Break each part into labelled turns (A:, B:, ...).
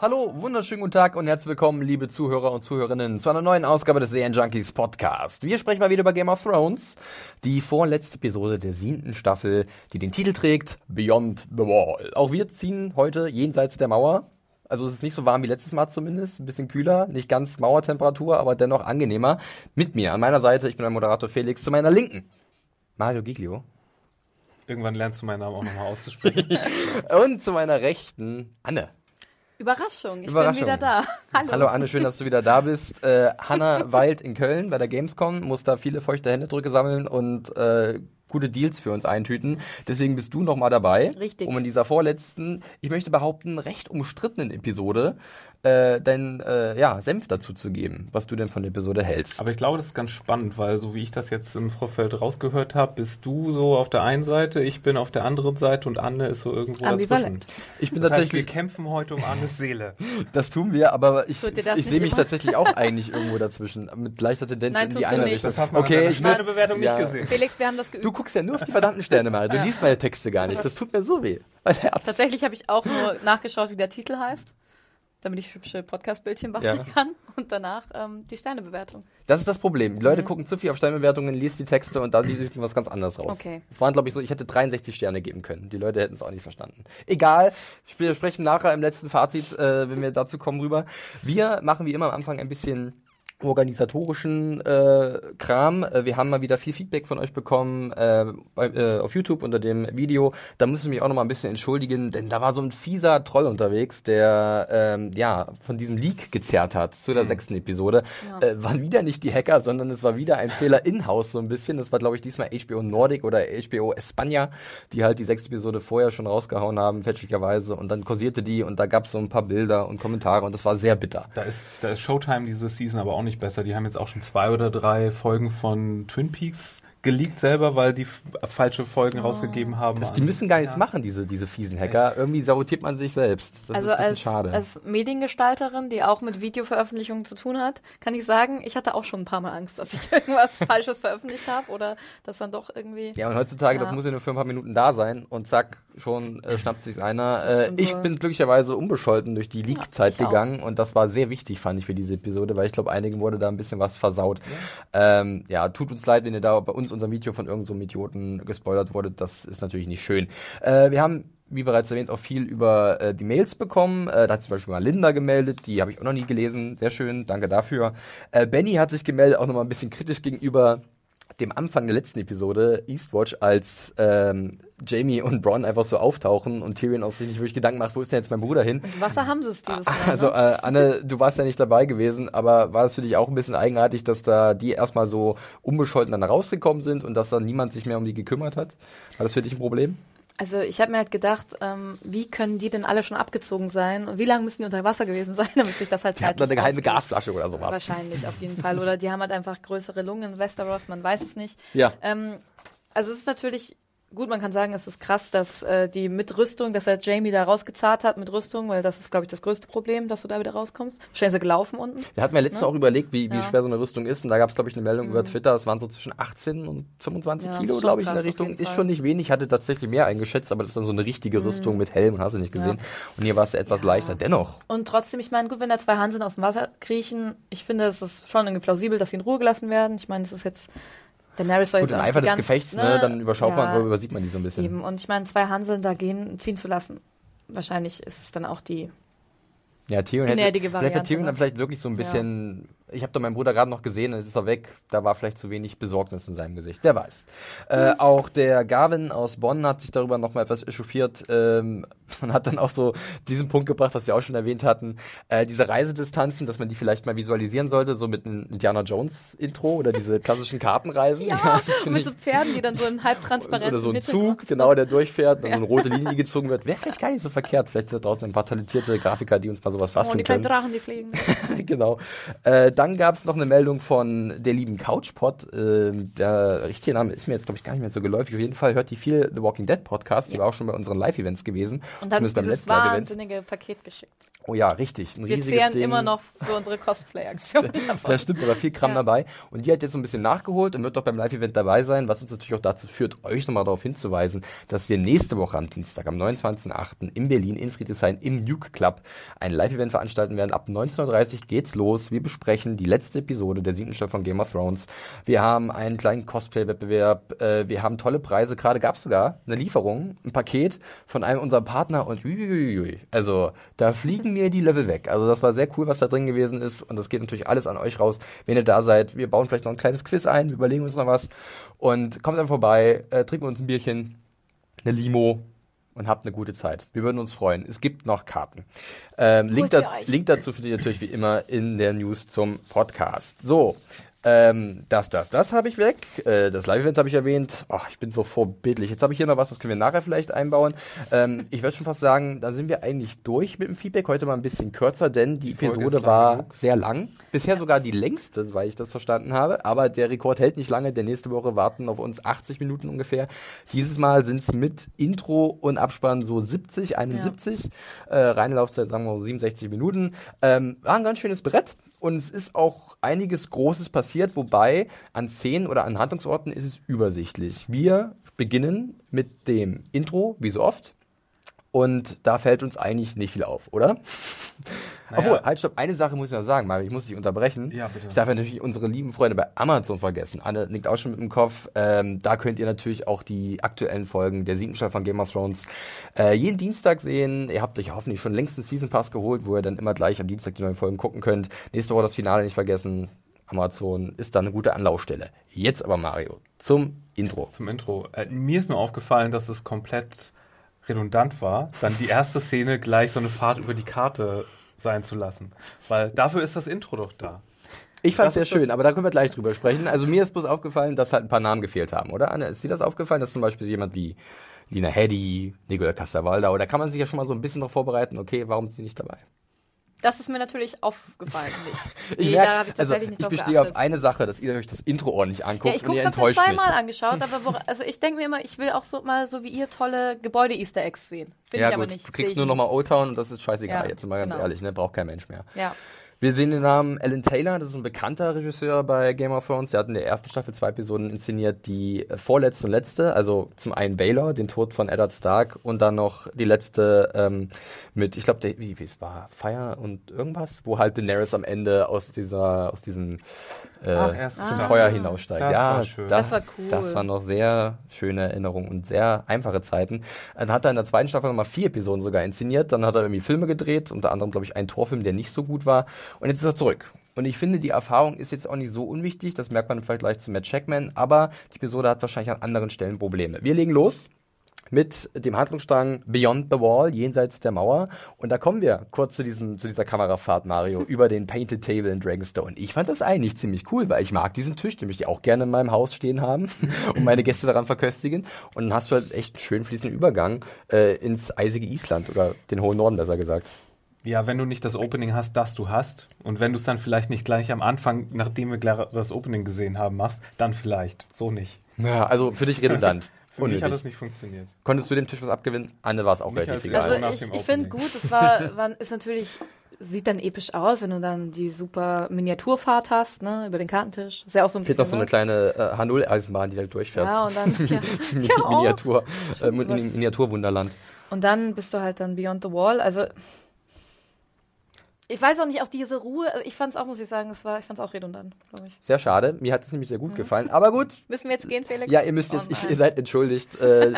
A: Hallo, wunderschönen guten Tag und herzlich willkommen, liebe Zuhörer und Zuhörerinnen, zu einer neuen Ausgabe des Serien Junkies Podcast. Wir sprechen mal wieder über Game of Thrones, die vorletzte Episode der siebten Staffel, die den Titel trägt Beyond the Wall. Auch wir ziehen heute jenseits der Mauer. Also es ist nicht so warm wie letztes Mal zumindest, ein bisschen kühler, nicht ganz Mauertemperatur, aber dennoch angenehmer. Mit mir an meiner Seite, ich bin der Moderator Felix, zu meiner Linken Mario Giglio.
B: Irgendwann lernst du meinen Namen auch nochmal auszusprechen.
A: und zu meiner Rechten Anne.
C: Überraschung, ich
A: Überraschung.
C: bin wieder da. Hallo.
A: Hallo Anne, schön, dass du wieder da bist. Äh, Hanna weilt in Köln bei der Gamescom, muss da viele feuchte Händedrücke sammeln und äh, gute Deals für uns eintüten. Deswegen bist du nochmal dabei.
C: Richtig.
A: Um in dieser vorletzten, ich möchte behaupten, recht umstrittenen Episode äh, deinen äh, ja, Senf dazu zu geben, was du denn von der Episode hältst.
B: Aber ich glaube, das ist ganz spannend, weil so wie ich das jetzt im Vorfeld rausgehört habe, bist du so auf der einen Seite, ich bin auf der anderen Seite und Anne ist so irgendwo
C: Ambivalent.
B: dazwischen.
A: ich bin
B: Das heißt, wir
A: tatsächlich,
B: kämpfen heute um Annes Seele.
A: das tun wir, aber ich, ich sehe mich tatsächlich auch eigentlich irgendwo dazwischen, mit leichter Tendenz
C: Nein,
A: in die
C: tust du
A: eine
C: nicht.
A: Richtung.
B: Das hat man
A: okay, ich will-
B: Bewertung
A: ja.
B: nicht gesehen.
C: Felix, wir haben das geübt.
A: Du guckst ja nur auf die verdammten Sterne mal. Du
C: Ja.
A: liest meine Texte gar nicht. Das tut mir so weh.
C: Tatsächlich habe ich auch nur nachgeschaut, wie der Titel heißt, damit ich hübsche Podcast-Bildchen basteln
A: Ja.
C: kann und danach ähm, die Sternebewertung.
A: Das ist das Problem. Die Leute gucken zu viel auf Sternbewertungen, liest die Texte und dann sieht was ganz anderes raus.
C: Okay.
A: Es waren, glaube ich, so, ich hätte 63 Sterne geben können. Die Leute hätten es auch nicht verstanden. Egal, wir sprechen nachher im letzten Fazit, äh, wenn wir dazu kommen, rüber. Wir machen wie immer am Anfang ein bisschen organisatorischen äh, Kram. Äh, wir haben mal wieder viel Feedback von euch bekommen äh, bei, äh, auf YouTube unter dem Video. Da müssen wir mich auch noch mal ein bisschen entschuldigen, denn da war so ein fieser Troll unterwegs, der ähm, ja von diesem Leak gezerrt hat zu der sechsten Episode. Äh, waren wieder nicht die Hacker, sondern es war wieder ein Fehler in-house so ein bisschen. Das war glaube ich diesmal HBO Nordic oder HBO España, die halt die sechste Episode vorher schon rausgehauen haben, fälschlicherweise. Und dann kursierte die und da gab es so ein paar Bilder und Kommentare und das war sehr bitter.
B: Da ist, da ist Showtime diese Season aber auch nicht besser. Die haben jetzt auch schon zwei oder drei Folgen von Twin Peaks geleakt selber, weil die f- falsche Folgen rausgegeben haben.
A: Das, die müssen gar nichts machen, diese, diese fiesen Hacker. Irgendwie sabotiert man sich selbst. Das
C: also
A: ist ein bisschen
C: als,
A: schade.
C: als Mediengestalterin, die auch mit Videoveröffentlichungen zu tun hat, kann ich sagen, ich hatte auch schon ein paar Mal Angst, dass ich irgendwas Falsches veröffentlicht habe oder dass dann doch irgendwie.
A: ja, und heutzutage, das
C: Ja.
A: muss ja nur für ein paar Minuten da sein und zack, schon äh, schnappt sich's einer.
C: Das
A: Äh, ich
C: wohl.
A: bin glücklicherweise unbescholten durch die Leak-Zeit
C: auch.
A: gegangen und das war sehr wichtig, fand ich, für diese Episode, weil ich glaube, einigen wurde da ein bisschen was versaut. Ja, ähm, ja tut uns leid, wenn ihr da bei uns unser Video von irgendeinem so Idioten gespoilert wurdet. Das ist natürlich nicht schön. Äh, wir haben wie bereits erwähnt, auch viel über äh, die Mails bekommen. Äh, da hat zum Beispiel mal Linda gemeldet, die habe ich auch noch nie gelesen. Sehr schön, danke dafür. Äh, Benny hat sich gemeldet, auch nochmal ein bisschen kritisch gegenüber dem Anfang der letzten Episode, Eastwatch, als ähm, Jamie und Bronn einfach so auftauchen und Tyrion auch sich nicht wirklich Gedanken macht, wo ist denn jetzt mein Bruder hin?
C: Und Wasser haben sie es dieses Mal.
A: Also
C: ne?
A: äh, Anne, du warst ja nicht dabei gewesen, aber war es für dich auch ein bisschen eigenartig, dass da die erstmal so unbescholten dann rausgekommen sind und dass dann niemand sich mehr um die gekümmert hat? War das für dich ein Problem?
C: Also ich habe mir halt gedacht, ähm, wie können die denn alle schon abgezogen sein und wie lange müssen die unter Wasser gewesen sein, damit sich das halt
A: Sie hatten da
C: zeitlich
A: eine geheime? Gasflasche oder sowas.
C: Wahrscheinlich, auf jeden Fall. Oder die haben halt einfach größere Lungen in Westeros, man weiß es nicht.
A: Ja.
C: Ähm, also es ist natürlich gut, man kann sagen, es ist krass, dass äh, die mit Rüstung, dass er Jamie da rausgezahlt hat mit Rüstung, weil das ist, glaube ich, das größte Problem, dass du da wieder rauskommst. Wahrscheinlich ist gelaufen unten.
A: Wir hatten ja letztens auch überlegt, wie, wie
C: Ja.
A: schwer so eine Rüstung ist. Und da gab es, glaube ich, eine Meldung über Twitter, es waren so zwischen 18 und 25
C: Ja,
A: Kilo, glaube ich, in der Richtung. Ist schon nicht wenig, hatte tatsächlich mehr eingeschätzt, aber das ist dann so eine richtige Rüstung mit Helm, hast du nicht gesehen. Und hier war es etwas leichter. Dennoch.
C: Und trotzdem, ich meine, gut, wenn da zwei Hanseln aus dem Wasser kriechen, ich finde, es ist schon irgendwie plausibel, dass sie in Ruhe gelassen werden. Ich meine, es ist jetzt Daenerys soll
A: Gut, im Eifer des
C: ganz,
A: Gefechts, ne, dann überschaut man,
C: ja,
A: oder übersieht man die so ein bisschen.
C: Eben. Und ich meine, zwei Hanseln da gehen, ziehen zu lassen. Wahrscheinlich ist es dann auch die.
A: Ja, Tyrion hätte, vielleicht hat Tyrion
C: ne?
A: dann vielleicht wirklich so ein bisschen Ich habe da meinen Bruder gerade noch gesehen, es ist er weg. Da war vielleicht zu wenig Besorgnis in seinem Gesicht. Wer weiß. Äh, auch der Gavin aus Bonn hat sich darüber nochmal etwas echauffiert ähm, und hat dann auch so diesen Punkt gebracht, was wir auch schon erwähnt hatten. Äh, diese Reisedistanzen, dass man die vielleicht mal visualisieren sollte, so mit einem Indiana Jones Intro oder diese klassischen Kartenreisen.
C: Ja,
A: find
C: mit so Pferden, die dann so im halbtransparenten
A: oder so ein Zug, genau, der durchfährt, dann so eine rote Linie gezogen wird. Wäre vielleicht gar nicht so verkehrt. Vielleicht sind da draußen ein paar talentierte Grafiker, die uns mal sowas
C: Oh,
A: basteln
C: die kleinen
A: können.
C: Drachen, die fliegen.
A: genau. Äh, dann gab es noch eine Meldung von der lieben Couchpot. Äh, der richtige Name ist mir jetzt, glaube ich, gar nicht mehr so geläufig. Auf jeden Fall hört die viel The Walking Dead Podcast. Die war auch schon bei unseren Live-Events gewesen.
C: Und dann
A: Zumindest beim
C: dieses wahnsinnige Paket geschickt.
A: Oh ja, richtig. Ein
C: Wir zehren
A: Ding.
C: immer noch für unsere Cosplay-Aktion.
A: Das stimmt, aber viel Kram
C: Ja.
A: dabei. Und die hat jetzt so ein bisschen nachgeholt und wird doch beim Live-Event dabei sein, was uns natürlich auch dazu führt, euch nochmal darauf hinzuweisen, dass wir nächste Woche am Dienstag, am 29.08. in Berlin, in Friedrichshain, im Nuke Club ein Live-Event veranstalten werden. Ab 19.30 Uhr geht's los. Wir besprechen die letzte Episode der siebten Staffel von Game of Thrones. Wir haben einen kleinen Cosplay-Wettbewerb. Äh, wir haben tolle Preise. Gerade gab's sogar eine Lieferung, ein Paket von einem unserer Partner und uiuiui. Also da fliegen mir die Level weg. Also das war sehr cool, was da drin gewesen ist. Und das geht natürlich alles an euch raus, wenn ihr da seid. Wir bauen vielleicht noch ein kleines Quiz ein, wir überlegen uns noch was. Und kommt einfach vorbei, äh, trinken uns ein Bierchen, eine Limo und habt eine gute Zeit. Wir würden uns freuen. Es gibt noch Karten. Ähm, Link, da. Link dazu findet ihr natürlich wie immer in der News zum Podcast. So. Ähm, das, das, das habe ich weg. Äh, das Live-Event habe ich erwähnt. Ach, ich bin so vorbildlich. Jetzt habe ich hier noch was, das können wir nachher vielleicht einbauen. Ähm, ich würde schon fast sagen, da sind wir eigentlich durch mit dem Feedback. Heute mal ein bisschen kürzer, denn die,
B: Folge
A: Episode war
B: genug.
A: sehr lang. Bisher sogar die längste, soweit ich das verstanden habe. Aber der Rekord hält nicht lange, denn nächste Woche warten auf uns 80 Minuten ungefähr. Dieses Mal sind es mit Intro und Abspann so 70, 71. Äh, reine Laufzeit sagen wir mal 67 Minuten. Ähm, war ein ganz schönes Brett. Und es ist auch einiges Großes passiert, wobei an Szenen oder an Handlungsorten ist es übersichtlich. Wir beginnen mit dem Intro, wie so oft. Und da fällt uns eigentlich nicht viel auf, oder? Obwohl, halt, stopp, eine Sache muss ich noch sagen, Mario, ich muss dich unterbrechen.
B: Ja, bitte.
A: Ich darf ja natürlich unsere lieben Freunde bei Amazon vergessen. Anne nickt auch schon mit dem Kopf. Ähm, da könnt ihr natürlich auch die aktuellen Folgen der siebten Staffel von Game of Thrones äh, jeden Dienstag sehen. Ihr habt euch hoffentlich schon längst einen Season Pass geholt, wo ihr dann immer gleich am Dienstag die neuen Folgen gucken könnt. Nächste Woche das Finale nicht vergessen. Amazon ist da eine gute Anlaufstelle. Jetzt aber Mario zum Intro.
B: Zum Intro. Äh, mir ist nur aufgefallen, dass es komplett redundant war, dann die erste Szene gleich so eine Fahrt über die Karte sein zu lassen. Weil dafür ist das Intro doch da.
A: Ich fand es sehr schön, aber da können wir gleich drüber sprechen. Also mir ist bloß aufgefallen, dass halt ein paar Namen gefehlt haben, oder? Anne, ist dir das aufgefallen, dass zum Beispiel jemand wie Lina Heddy, Nicola Castavalda, oder kann man sich ja schon mal so ein bisschen darauf vorbereiten, okay, warum ist sie nicht dabei?
C: Das ist mir natürlich aufgefallen. Nicht.
A: Ich,
C: Nee,
A: merk,
C: habe ich
A: also, ich bestehe
C: geachtet.
A: auf eine Sache, dass ihr euch das Intro ordentlich anguckt
C: Ja, ich
A: und ihr
C: habe
A: enttäuscht mich.
C: zweimal angeschaut, aber wo, also ich denke mir immer, ich will auch so mal so wie ihr tolle Gebäude-Easter Eggs sehen. Finde
A: Ja
C: ich aber
A: gut,
C: nicht.
A: du kriegst
C: ich
A: nur nochmal Old Town und das ist scheißegal,
C: Ja,
A: jetzt mal ganz
C: genau.
A: ehrlich, ne? braucht kein Mensch mehr.
C: Ja.
A: Wir sehen den Namen Alan Taylor, das ist ein bekannter Regisseur bei Game of Thrones. Der hat in der ersten Staffel zwei Episoden inszeniert, die äh, vorletzte und letzte, also zum einen Baylor, den Tod von Eddard Stark und dann noch die letzte ähm, mit, ich glaube, wie, wie es war, Fire und irgendwas, wo halt Daenerys am Ende aus dieser, aus diesem äh,
B: Ach,
A: zum
B: Staffel.
A: Feuer hinaussteigt.
B: Das
A: ja,
B: war schön.
C: Das war cool.
A: Das waren noch sehr schöne Erinnerungen und sehr einfache Zeiten. Dann hat er in der zweiten Staffel nochmal vier Episoden sogar inszeniert. Dann hat er irgendwie Filme gedreht, unter anderem, glaube ich, einen Torfilm, der nicht so gut war. Und jetzt ist er zurück. Und ich finde, die Erfahrung ist jetzt auch nicht so unwichtig. Das merkt man vielleicht gleich zu Matt Checkman. Aber die Episode hat wahrscheinlich an anderen Stellen Probleme. Wir legen los mit dem Handlungsstrang Beyond the Wall, jenseits der Mauer. Und da kommen wir kurz zu, diesem, zu dieser Kamerafahrt, Mario, über den Painted Table in Dragonstone. Ich fand das eigentlich ziemlich cool, weil ich mag diesen Tisch, den möchte ich auch gerne in meinem Haus stehen haben und meine Gäste daran verköstigen. Und dann hast du halt echt einen schön fließenden Übergang äh, ins eisige Island oder den hohen Norden, besser gesagt.
B: Ja, wenn du nicht das Opening hast, das du hast, und wenn du es dann vielleicht nicht gleich am Anfang, nachdem wir gleich das Opening gesehen haben, machst, dann vielleicht. So nicht.
A: Ja, also für dich redundant.
B: Für mich hat
A: Unnötig.
B: das nicht funktioniert.
A: Konntest du dem Tisch was abgewinnen? Anne war es auch relativ egal.
B: Also
C: ich, ich finde gut, es war, war, ist natürlich, sieht dann episch aus, wenn du dann die super Miniaturfahrt hast, ne, über den Kartentisch. Ist ja auch so ein
A: Fehlt
C: bisschen,
A: noch so eine
C: ne?
A: kleine äh, H0-Eisenbahn, die da durchfährt.
C: Ja, und dann, ja,
A: Mit
C: ja,
A: Miniatur, äh. Miniaturwunderland.
C: und dann bist du halt dann Beyond the Wall. Also Ich weiß auch nicht, auch diese Ruhe, also ich fand es auch, muss ich sagen, es war, ich fand es auch redundant, glaube ich.
A: Sehr schade. Mir hat es nämlich sehr gut gefallen. Aber gut.
C: Müssen wir jetzt gehen, Felix?
A: Ja, ihr müsst jetzt,
C: Oh
A: ich, ihr seid entschuldigt. Äh,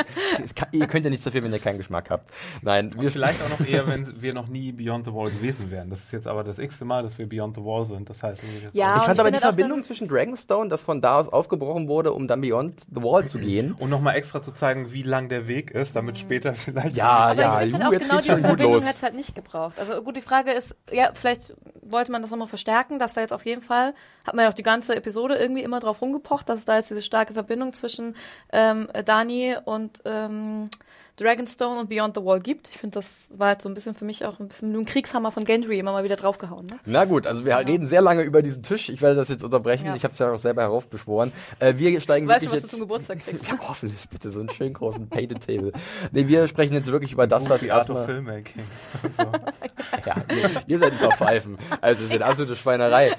A: kann, ihr könnt ja nicht so viel, wenn ihr keinen Geschmack habt. Nein, wir
B: Vielleicht auch noch eher, wenn wir noch nie Beyond the Wall gewesen wären. Das ist jetzt aber das x-te Mal, dass wir Beyond the Wall sind. Das heißt, wir sind jetzt
C: Ja,
A: Ich fand aber
C: finde
A: die Verbindung zwischen Dragonstone, das von da aus aufgebrochen wurde, um dann Beyond the Wall zu gehen.
B: Und nochmal extra zu zeigen, wie lang der Weg ist, damit später vielleicht.
A: Ja,
C: Aber
A: ja,
C: ich finde halt auch
A: jetzt
C: genau
A: geht's
C: diese
A: schon gut
C: Verbindung hätte es halt nicht gebraucht. Also gut, die Frage ist, ja, vielleicht wollte man das nochmal verstärken, dass da jetzt auf jeden Fall, hat man ja auch die ganze Episode irgendwie immer drauf rumgepocht, dass da jetzt diese starke Verbindung zwischen ähm, Dani und ähm, Dragonstone und Beyond the Wall gibt. Ich finde, das war halt so ein bisschen für mich auch ein bisschen mit dem Kriegshammer von Gendry immer mal wieder draufgehauen. Ne?
A: Na gut, also wir reden sehr lange über diesen Tisch. Ich werde das jetzt unterbrechen.
C: Ja.
A: Ich habe es ja auch selber heraufbeschworen. Äh, wir steigen
C: Weißt du,
A: wirklich
C: was du
A: jetzt.
C: zum Geburtstag kriegst?
A: ja, hoffentlich bitte so einen schönen großen Painted Table. Nee, wir sprechen jetzt wirklich über das, was
B: die Art of
A: erstmal.
B: Filmmaking. so.
A: Ja, ihr, ihr seid ein paar Pfeifen. Also, das ist eine absolute Schweinerei.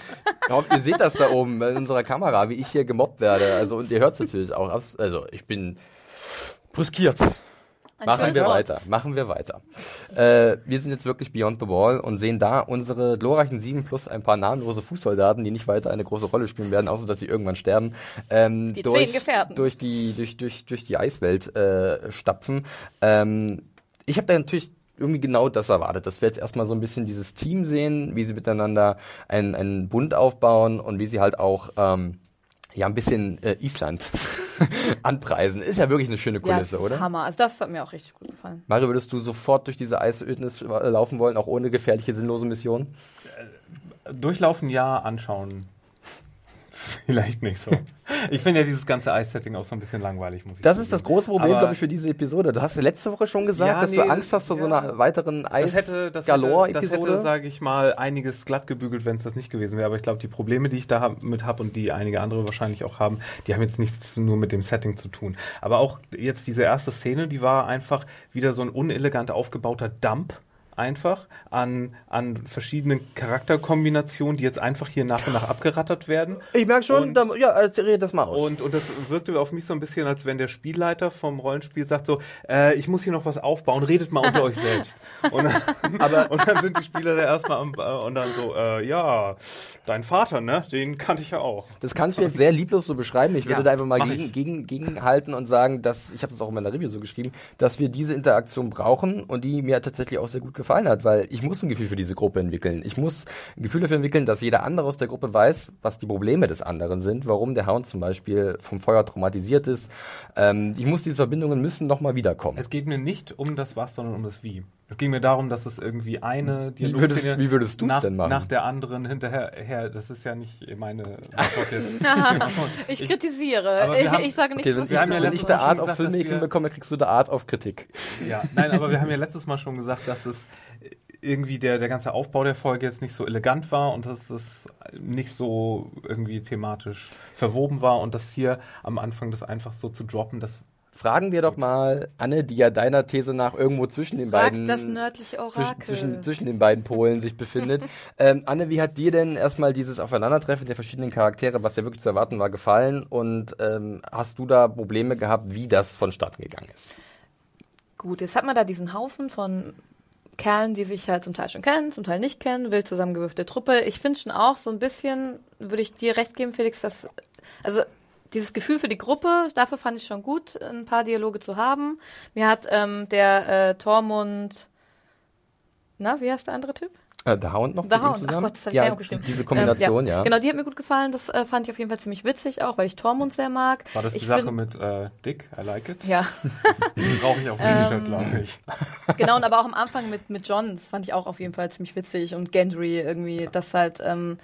A: Ich hoffe, ihr seht das da oben in unserer Kamera, wie ich hier gemobbt werde. Also, und ihr hört es natürlich auch. Also, ich bin brüskiert. Machen wir
C: Wort.
A: weiter, machen wir weiter. Äh, wir sind jetzt wirklich Beyond the Wall und sehen da unsere glorreichen sieben plus ein paar namenlose Fußsoldaten, die nicht weiter eine große Rolle spielen werden, außer dass sie irgendwann sterben, ähm,
C: Die
A: durch, durch die durch durch durch die Eiswelt äh, stapfen. Ähm, ich habe da natürlich irgendwie genau das erwartet, dass wir jetzt erstmal so ein bisschen dieses Team sehen, wie sie miteinander einen, einen Bund aufbauen und wie sie halt auch ähm, ja ein bisschen äh, Island anpreisen. Ist ja wirklich eine schöne
C: Ja,
A: Kulisse,
C: das ist
A: oder?
C: Hammer. Also das hat mir auch richtig gut gefallen.
A: Mario, würdest du sofort durch diese Eisödnis äh, laufen wollen, auch ohne gefährliche, sinnlose Missionen?
B: Durchlaufen ja, anschauen. Vielleicht nicht so. Ich finde ja dieses ganze Eis-Setting auch so ein bisschen langweilig, muss ich
A: Das
B: zugeben.
A: ist das große Problem, glaube ich, für diese Episode. Du hast ja letzte Woche schon gesagt,
B: Ja,
A: dass
B: nee,
A: du Angst hast vor so
B: ja.
A: einer weiteren
B: hätte, das hätte, das hätte
A: Eis-Galore-Episode.
B: sage ich mal, einiges glatt gebügelt, wenn es das nicht gewesen wäre. Aber ich glaube, die Probleme, die ich da hab, mit habe und die einige andere wahrscheinlich auch haben, die haben jetzt nichts nur mit dem Setting zu tun. Aber auch jetzt diese erste Szene, die war einfach wieder so ein unelegant aufgebauter Dump. Einfach an, an verschiedenen Charakterkombinationen, die jetzt einfach hier nach und nach abgerattert werden.
A: Ich merke schon,
B: Und-
A: da, ja, red das mal aus.
B: Und, und das wirkte auf mich so ein bisschen, als wenn der Spielleiter vom Rollenspiel sagt so, äh, ich muss hier noch was aufbauen, redet mal unter euch selbst. Und, aber, und dann sind die Spieler da erstmal am, äh, und dann so, äh, ja, dein Vater, ne, den kannte ich ja auch.
A: das kannst du jetzt sehr lieblos so beschreiben. Ich würde
B: Ja,
A: da einfach mal gegen, gegen, gegenhalten und sagen, dass, ich habe das auch in meiner Review so geschrieben, dass wir diese Interaktion brauchen und die mir tatsächlich auch sehr gut gefallen hat, weil ich muss ein Gefühl für diese Gruppe entwickeln. Ich muss ein Gefühl dafür entwickeln, dass jeder andere aus der Gruppe weiß, was die Probleme des anderen sind, warum der Hound zum Beispiel vom Feuer traumatisiert ist. Ähm, ich muss diese Verbindungen müssen nochmal wiederkommen.
B: Es geht mir nicht um das Was, sondern um das Wie. Es ging mir darum, dass es irgendwie eine
A: Wie würdest-
B: Dialogszene
A: wie würdest
B: nach,
A: denn machen?
B: nach der anderen hinterher, her, das ist ja nicht meine Antwort jetzt.
C: Ich
B: Ich-
C: kritisiere. Ich,
B: haben-
C: ich sage nicht,
A: Okay, wenn ich,
B: wir haben ja
A: wenn ich der Art auf Filmmaking bekomme, kriegst du der Art auf Kritik.
B: Ja, nein, aber wir haben ja letztes Mal schon gesagt, dass es irgendwie der, der ganze Aufbau der Folge jetzt nicht so elegant war und dass es nicht so irgendwie thematisch verwoben war und das hier am Anfang das einfach so zu droppen, das
A: Fragen wir doch mal Anne, die ja deiner These nach irgendwo zwischen den
C: Frag
A: beiden
C: das nördliche
A: zwischen,
C: Orakel.
A: zwischen, zwischen den beiden Polen sich befindet. ähm, Anne, wie hat dir denn erstmal dieses Aufeinandertreffen der verschiedenen Charaktere, was ja wirklich zu erwarten war, gefallen? Und ähm, hast du da Probleme gehabt, wie das vonstatten gegangen ist?
C: Gut, jetzt hat man da diesen Haufen von Kerlen, die sich halt zum Teil schon kennen, zum Teil nicht kennen, wild zusammengewürfte Truppe. Ich finde schon auch so ein bisschen, würde ich dir recht geben, Felix, dass, also dieses Gefühl für die Gruppe, dafür fand ich schon gut, ein paar Dialoge zu haben. Mir hat ähm, der äh, Tormund, na, wie heißt der andere Typ?
A: Äh, der Hound noch
C: The
A: ihm
C: Hound. Ach
A: zusammen?
C: Gott, das hab ich
A: ja,
C: nicht aufgeschrieben.
A: Diese Kombination,
C: Ähm,
A: ja.
C: Genau, die hat mir gut gefallen. Das äh, fand ich auf jeden Fall ziemlich witzig auch, weil ich Tormund sehr mag.
B: war das die
C: ich
B: Sache
C: find-
B: mit äh, Dick, I like it.
C: Ja,
B: Brauche ich auf dem
C: Ähm,
B: T-Shirt, glaube ich.
C: genau, und aber auch am Anfang mit, mit John, das fand ich auch auf jeden Fall ziemlich witzig. Und Gendry irgendwie, das halt ähm,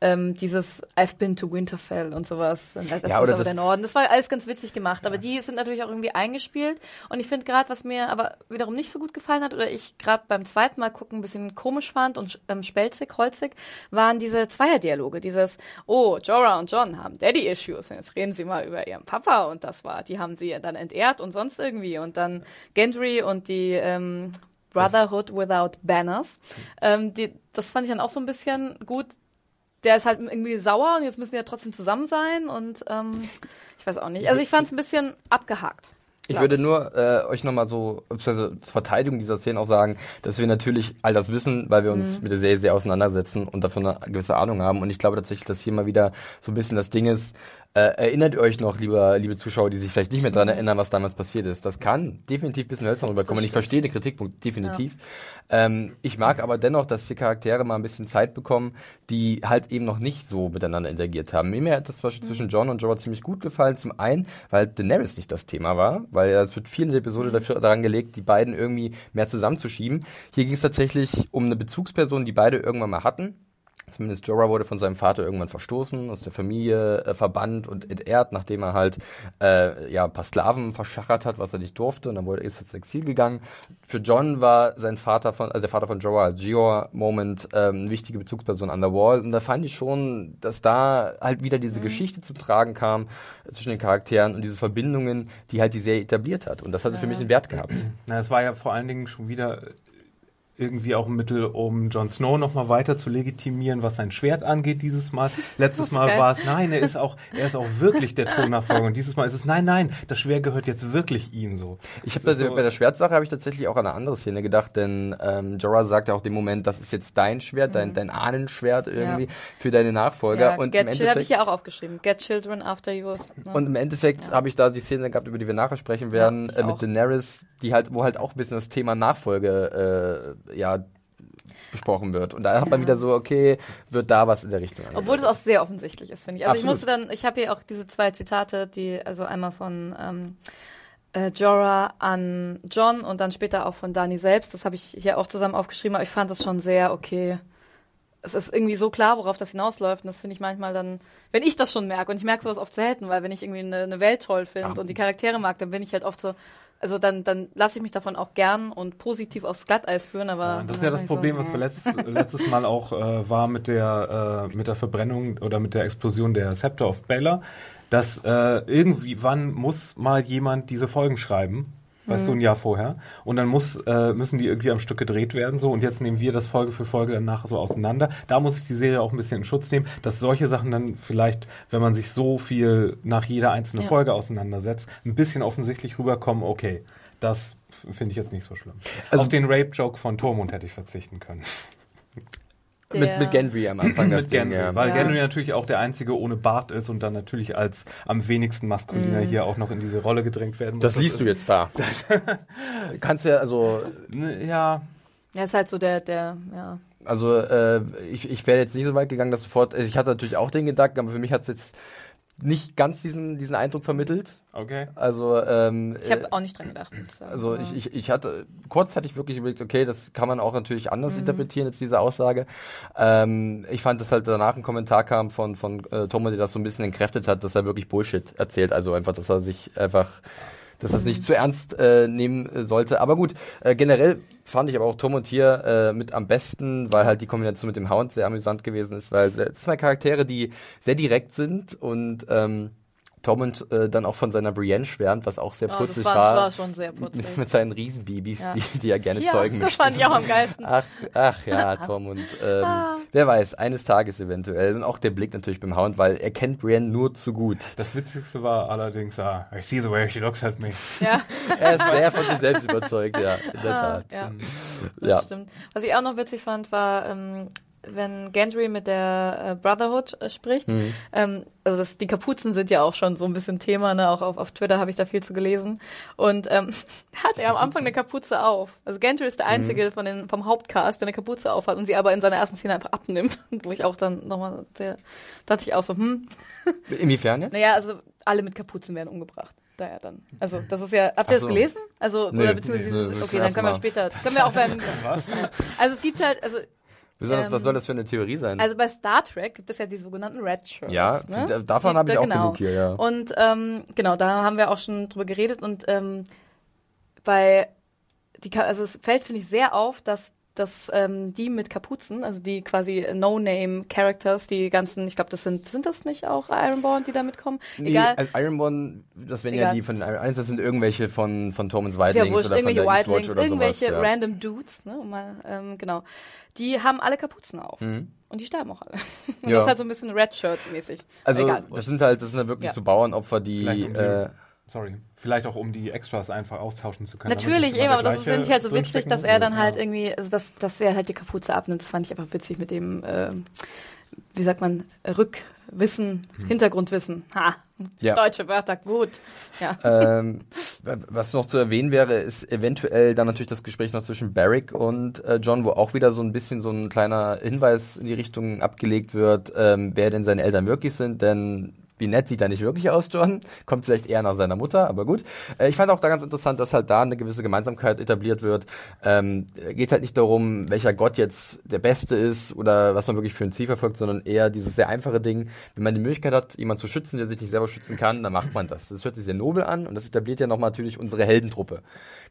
C: ähm, dieses I've been to Winterfell und sowas. Das
A: Ja,
C: ist aber
A: das-
C: der Norden. Das war alles ganz witzig gemacht, aber die sind natürlich auch irgendwie eingespielt. Und ich finde gerade, was mir aber wiederum nicht so gut gefallen hat, oder ich gerade beim zweiten Mal gucken ein bisschen komisch fand und ähm, spelzig, holzig, waren diese Zweierdialoge. Dieses, oh, Jorah und John haben Daddy-Issues. Jetzt reden sie mal über ihren Papa und das war, die haben sie dann entehrt und sonst irgendwie. Und dann Gendry und die ähm, Brotherhood Without Banners. Ähm, die, das fand ich dann auch so ein bisschen gut. Der ist halt irgendwie sauer und jetzt müssen die ja trotzdem zusammen sein und ähm, ich weiß auch nicht. Also ich fand es ein bisschen abgehakt.
A: Ich würde nur äh, euch nochmal so also zur Verteidigung dieser Szene auch sagen, dass wir natürlich all das wissen, weil wir
C: Mhm.
A: uns mit der Serie sehr auseinandersetzen und davon eine gewisse Ahnung haben. Und ich glaube tatsächlich, dass hier mal wieder so ein bisschen das Ding ist, erinnert ihr euch noch, lieber, liebe Zuschauer, die sich vielleicht nicht mehr daran erinnern, was damals passiert ist. Das kann definitiv ein bisschen hölzern rüberkommen. Ich verstehe den Kritikpunkt definitiv. Ähm, ich mag aber dennoch, dass die Charaktere mal ein bisschen Zeit bekommen, die halt eben noch nicht so miteinander interagiert haben. Mir hat das zum Beispiel zwischen John und Jorah ziemlich gut gefallen. Zum einen, weil Daenerys nicht das Thema war, weil es wird viel in der Episode dafür daran gelegt, die beiden irgendwie mehr zusammenzuschieben. Hier ging es tatsächlich um eine Bezugsperson, die beide irgendwann mal hatten. Zumindest Jorah wurde von seinem Vater irgendwann verstoßen, aus der Familie äh, verbannt und entehrt, nachdem er halt äh, ja, ein paar Sklaven verschachert hat, was er nicht durfte. Und dann wurde er ins Exil gegangen. Für John war sein Vater von, also der Vater von Jorah, Gior Moment, ähm, eine wichtige Bezugsperson an der Wall. Und da fand ich schon, dass da halt wieder diese Geschichte zum Tragen kam äh, zwischen den Charakteren und diese Verbindungen, die halt die Serie etabliert hat. Und das hatte für mich einen Wert gehabt.
B: Na, es war ja vor allen Dingen schon wieder irgendwie auch ein Mittel, um Jon Snow nochmal weiter zu legitimieren, was sein Schwert angeht dieses Mal. Letztes Mal war es, nein, er ist auch, er ist auch wirklich der Thronnachfolger. Und dieses Mal ist es, nein, nein, das Schwert gehört jetzt wirklich ihm so.
A: Ich habe
B: ist
A: der- bei der Schwertsache habe ich tatsächlich auch an eine andere Szene gedacht, denn ähm, Jorah sagt ja auch dem Moment, das ist jetzt dein Schwert, dein, dein Ahnenschwert irgendwie für deine Nachfolger.
C: Ja,
A: und, im
C: get, habe ich
A: Endeffekt,
C: hier auch aufgeschrieben. Get children after yours. Ne?
A: und im Endeffekt habe ich da die Szene gehabt, über die wir nachher sprechen werden, äh, mit
C: auch.
A: Daenerys, die halt, wo halt auch ein bisschen das Thema Nachfolge äh, ja besprochen wird. Und da hat man wieder so, okay, wird da was in der Richtung.
C: Obwohl es auch sehr offensichtlich ist, finde ich. Also
A: Absolut.
C: ich musste dann, ich habe hier auch diese zwei Zitate, die, also einmal von ähm, äh, Jorah an John und dann später auch von Dani selbst. Das habe ich hier auch zusammen aufgeschrieben, aber ich fand das schon sehr okay. Es ist irgendwie so klar, worauf das hinausläuft. Und das finde ich manchmal dann, wenn ich das schon merke, und ich merke sowas oft selten, weil wenn ich irgendwie eine, eine Welt toll finde
A: Ja.
C: und die Charaktere mag, dann bin ich halt oft so, also dann, dann lasse ich mich davon auch gern und positiv aufs Glatteis führen, aber.
B: Ja, das ist ja das Problem,
C: ich
B: was wir letztes, letztes Mal auch äh, war mit der, äh, mit der Verbrennung oder mit der Explosion der Scepter of Baylor, dass äh, irgendwie, wann muss mal jemand diese Folgen schreiben? Weißt du, ein Jahr vorher. Und dann muss, äh, müssen die irgendwie am Stück gedreht werden, so. Und jetzt nehmen wir das Folge für Folge dann nachher so auseinander. Da muss ich die Serie auch ein bisschen in Schutz nehmen, dass solche Sachen dann vielleicht, wenn man sich so viel nach jeder einzelnen
C: Ja.
B: Folge auseinandersetzt, ein bisschen offensichtlich rüberkommen, okay, das finde ich jetzt nicht so schlimm.
A: Also-
B: Auf den Rape-Joke von Tormund hätte ich verzichten können.
C: Der-
A: mit, mit Gendry am Anfang das
B: Mit
A: Ding,
B: Gendry,
A: ja.
B: weil
C: Ja.
B: Gendry natürlich auch der einzige ohne Bart ist und dann natürlich als am wenigsten maskuliner hier auch noch in diese Rolle gedrängt werden muss.
A: Das liest du
B: ist-
A: jetzt da. Kannst ja, also
B: Ne, Ja,
C: Ja, ist halt so der, der, ja.
A: Also äh, ich, ich wäre jetzt nicht so weit gegangen, dass sofort. Ich hatte natürlich auch den Gedanken, aber für mich hat es jetzt nicht ganz diesen, diesen Eindruck vermittelt.
B: okay.
A: Also, ähm,
C: Ich habe auch nicht dran gedacht.
A: also ich, ich, ich hatte, kurz hatte ich wirklich überlegt, okay, das kann man auch natürlich anders
C: Mhm.
A: interpretieren, jetzt diese Aussage. Ähm, ich fand, dass halt danach ein Kommentar kam von, von äh, Thomas, der das so ein bisschen entkräftet hat, dass er wirklich Bullshit erzählt. Also einfach, dass er sich einfach dass es nicht zu ernst äh, nehmen äh, sollte. Aber gut, äh, generell fand ich aber auch Tom und hier äh, mit am besten, weil halt die Kombination mit dem Hound sehr amüsant gewesen ist, weil es zwei Charaktere, die sehr direkt sind und ähm, Tormund äh, dann auch von seiner Brienne schwärmt, was auch sehr
C: Oh, das
A: putzig
C: war,
A: war.
C: das war schon sehr putzig.
A: mit, mit seinen Riesenbabys,
C: Ja.
A: die, die er gerne
C: ja,
A: zeugen
C: das
A: möchte.
C: fand ich auch am geilsten.
A: Ach, ach ja, Tormund. Ähm,
C: Ah.
A: wer weiß, eines Tages eventuell. Und auch der Blick natürlich beim Hound, weil er kennt Brienne nur zu gut.
B: Das Witzigste war allerdings, ah, I see the way she looks at me.
C: Ja,
A: Er ist sehr von sich selbst überzeugt, ja, in der
C: ah,
A: Tat.
C: ja, das
A: Ja.
C: stimmt. Was ich auch noch witzig fand, war, ähm, wenn Gendry mit der äh, Brotherhood äh, spricht.
A: Mhm.
C: Ähm, also das, die Kapuzen sind ja auch schon so ein bisschen Thema, ne? Auch auf, auf Twitter habe ich da viel zu gelesen. Und ähm, hat er am Anfang eine Kapuze auf. Also Gendry ist der Einzige von den, vom Hauptcast, der eine Kapuze auf hat und sie aber in seiner ersten Szene einfach abnimmt. Wo ich auch dann nochmal, der dachte ich auch so, hm,
A: Inwiefern jetzt?
C: naja, also alle mit Kapuzen werden umgebracht. Daher dann. Also das ist ja, habt ihr
A: so.
C: das gelesen? Also,
A: Nee,
C: oder beziehungsweise,
A: nee,
C: okay, dann können wir später, können wir auch beim,
B: Was?
C: also es gibt halt, also,
A: Besonders, was
C: Ähm,
A: soll das für eine Theorie sein?
C: also bei Star Trek gibt es ja die sogenannten Red Shirts.
A: ja,
C: ne?
A: davon habe ich auch
C: genau.
A: genug hier, ja.
C: Und ähm, genau, da haben wir auch schon drüber geredet und ähm, bei die, also es fällt finde ich sehr auf, dass dass ähm, die mit Kapuzen, also die quasi No-Name-Characters, die ganzen, ich glaube, das sind, sind das nicht auch Ironborn, die da mitkommen?
A: Nee,
C: Egal.
A: also Ironborn, das wären ja
C: Egal.
A: die von Iron eins, das sind irgendwelche von, von Torments
C: Ist ja
A: Wildlings
C: wurscht,
A: oder von
C: irgendwelche
A: der Eastwatch
C: Wildlings,
A: oder
C: irgendwelche
A: sowas. Ja.
C: random Dudes, ne, um mal, ähm, genau. Die haben alle Kapuzen auf.
A: Mhm.
C: Und die sterben auch alle. Und
A: Ja.
C: das ist halt so ein bisschen Red Shirt-mäßig.
A: Also,
C: Egal,
A: das sind halt, das sind halt wirklich
C: Ja.
A: so Bauernopfer, die- äh,
B: sorry, vielleicht auch um die Extras einfach austauschen zu können.
C: Natürlich, eben, aber das finde ich halt so witzig, dass er dann halt
B: Ja.
C: irgendwie, also dass, dass er halt die Kapuze abnimmt. Das fand ich einfach witzig mit dem, äh, wie sagt man, Rückwissen, Hintergrundwissen. Ha,
A: Ja.
C: deutsche Wörter, gut. Ja.
A: ähm, was noch zu erwähnen wäre, ist eventuell dann natürlich das Gespräch noch zwischen Barrick und äh, John, wo auch wieder so ein bisschen so ein kleiner Hinweis in die Richtung abgelegt wird, ähm, wer denn seine Eltern wirklich sind, denn wie nett sieht er nicht wirklich aus, John. Kommt vielleicht eher nach seiner Mutter, aber gut. Äh, ich fand auch da ganz interessant, dass halt da eine gewisse Gemeinsamkeit etabliert wird. Ähm, geht halt nicht darum, welcher Gott jetzt der Beste ist oder was man wirklich für ein Ziel verfolgt, sondern eher dieses sehr einfache Ding. Wenn man die Möglichkeit hat, jemanden zu schützen, der sich nicht selber schützen kann, dann macht man das. Das hört sich sehr nobel an und das etabliert ja nochmal natürlich unsere Heldentruppe.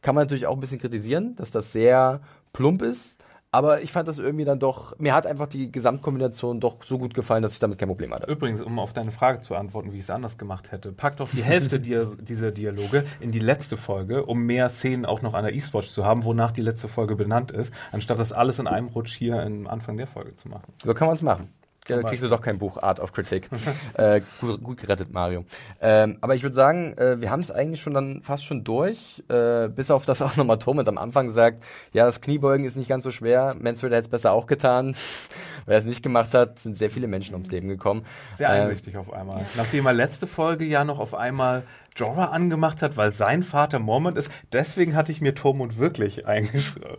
A: Kann man natürlich auch ein bisschen kritisieren, dass das sehr plump ist. Aber ich fand das irgendwie dann doch, mir hat einfach die Gesamtkombination doch so gut gefallen, dass ich damit kein Problem hatte.
B: Übrigens, um auf deine Frage zu antworten, wie ich es anders gemacht hätte, pack doch die Hälfte dieser Dialoge in die letzte Folge, um mehr Szenen auch noch an der E-Sport zu haben, wonach die letzte Folge benannt ist, anstatt das alles in einem Rutsch hier am Anfang der Folge zu machen.
A: So kann man es machen. Ja, kriegst du doch kein Buch Art of Critic. äh, gut, gut gerettet, Mario. Ähm, aber ich würde sagen, äh, wir haben es eigentlich schon dann fast schon durch, äh, bis auf das auch nochmal Torment am Anfang sagt, ja, das Kniebeugen ist nicht ganz so schwer, Mansfield hätte es besser auch getan. Weil er es nicht gemacht hat, sind sehr viele Menschen ums Leben gekommen.
B: Sehr
A: Ähm,
B: einsichtig auf einmal. Nachdem er letzte Folge ja noch auf einmal Jorah angemacht hat, weil sein Vater Mormont ist. Deswegen hatte ich mir Tormund wirklich eingeschrieben,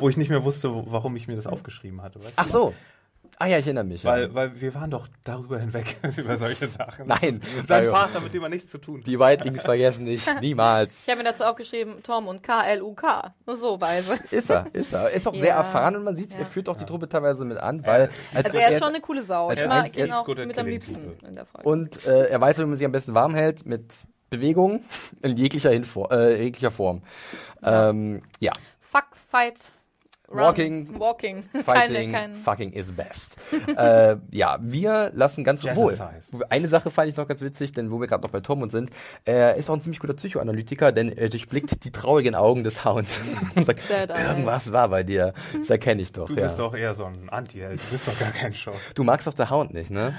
B: wo ich nicht mehr wusste, warum ich mir das aufgeschrieben hatte. Weißt
A: Ach
B: du?
A: so. Ah ja, ich erinnere mich. ja.
B: Weil, weil wir waren doch darüber hinweg, über solche Sachen.
A: Nein,
B: Sein. Vater, mit dem er nichts zu tun hat.
A: Die Whitelings vergessen nicht, niemals.
C: Ich habe mir dazu aufgeschrieben, Tom und K-L-U-K. Nur so weise.
A: Ist er, ist er. Ist auch sehr
C: Ja.
A: erfahren und man sieht,
C: Ja.
A: er führt auch die Truppe teilweise mit an, weil
C: Also er ist schon eine coole Sau. Ich
A: als-
C: mag
A: als-
C: ihn
B: als
C: auch mit am liebsten in der Folge.
A: Und äh, er weiß, wie man sich am besten warm hält mit Bewegung in jeglicher, Hinfor äh, jeglicher Form. Ja. Ähm, ja.
C: Fuck, fight.
A: Walking,
C: Walking.
A: Fighting,
C: Keine, kein,
A: fucking is best. äh, ja, wir lassen ganz wohl. Eine Sache fand ich noch ganz witzig, denn wo wir gerade noch bei Tom und sind, er ist auch ein ziemlich guter Psychoanalytiker, denn er durchblickt die traurigen Augen des Hound und sagt, irgendwas war bei dir. Das erkenne ich doch.
B: Du
A: ja.
B: bist doch eher so ein Anti-Held. Du bist doch gar kein Show.
A: du magst doch der Hound nicht, ne?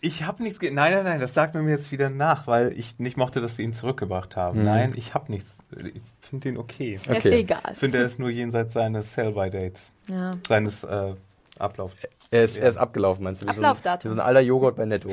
B: Ich habe nichts. Ge nein, nein, nein, das sagt man mir jetzt wieder nach, weil ich nicht mochte, dass sie ihn zurückgebracht haben.
A: Mhm.
B: Nein, ich habe nichts. Ich finde den okay.
C: Er ist
A: Okay.
C: dir egal.
B: Ich finde, er ist nur jenseits seines Sell-by-Dates.
C: Ja.
B: Seines äh, Ablauf.
A: Er ist, er ist abgelaufen, meinst du? Wie so ein-
C: Ablaufdatum.
A: Wie so ein alter Joghurt bei Netto.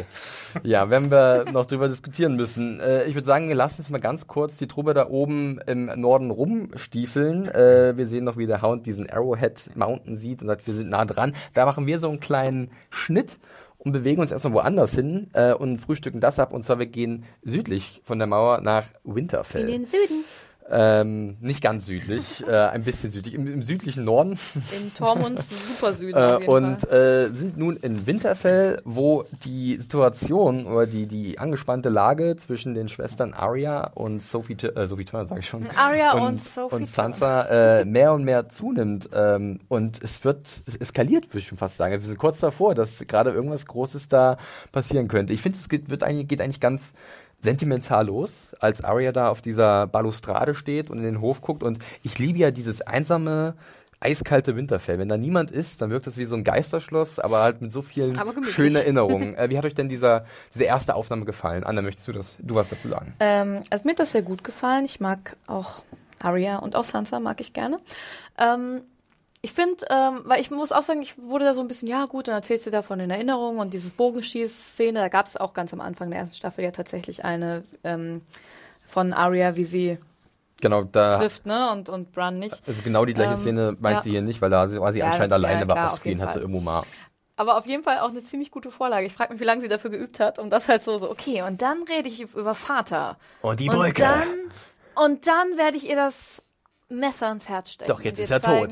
A: ja, werden wir noch drüber diskutieren müssen. Äh, ich würde sagen, wir lassen jetzt mal ganz kurz die Truppe da oben im Norden rumstiefeln. Äh, wir sehen noch, wie der Hound diesen Arrowhead Mountain sieht und sagt, wir sind nah dran. Da machen wir so einen kleinen Schnitt und bewegen uns erstmal woanders hin äh, und frühstücken das ab. Und zwar, wir gehen südlich von der Mauer nach Winterfell.
C: In den Süden.
A: Ähm, nicht ganz südlich, äh, ein bisschen südlich, im, im südlichen Norden.
C: In Tormunds super Süden.
A: Äh, und äh, sind nun in Winterfell, wo die Situation oder die, die angespannte Lage zwischen den Schwestern Arya und Sophie, äh, Sophie Turner, sage ich schon,
C: Arya und, Sophie.
A: und Sansa äh, mehr und mehr zunimmt. Ähm, und es wird, es eskaliert, würde ich schon fast sagen. Wir sind kurz davor, dass gerade irgendwas Großes da passieren könnte. Ich finde, es geht, wird eigentlich, geht eigentlich ganz sentimental los, als Arya da auf dieser Balustrade steht und in den Hof guckt. Und ich liebe ja dieses einsame, eiskalte Winterfell. Wenn da niemand ist, dann wirkt das wie so ein Geisterschloss, aber halt mit so vielen schönen Erinnerungen. äh, wie hat euch denn dieser, diese erste Aufnahme gefallen? Anna, möchtest du, das, du was dazu sagen?
C: Ähm, also mir hat das sehr gut gefallen. Ich mag auch Arya und auch Sansa mag ich gerne. Ähm, ich finde, ähm, weil ich muss auch sagen, ich wurde da so ein bisschen, ja gut, dann erzählst du da von den Erinnerungen und dieses Bogenschieß-Szene, da gab es auch ganz am Anfang der ersten Staffel ja tatsächlich eine ähm, von Arya, wie sie
A: Genau, da,
C: trifft, ne, und, und Bran nicht.
A: also genau die gleiche
C: Ähm,
A: Szene meint
C: ja.
A: sie hier nicht, weil da war sie
C: Ja,
A: anscheinend alleine,
C: ja,
A: war
C: klar, auf
A: offscreen,
C: jeden
A: hat sie irgendwo mal.
C: Aber auf jeden Fall auch eine ziemlich gute Vorlage. Ich frage mich, wie lange sie dafür geübt hat, um das halt so, so, okay, und dann rede ich über Vater.
A: Und die
C: Und dann, und dann werde ich ihr das Messer ins Herz stecken.
A: Doch, jetzt ist er tot.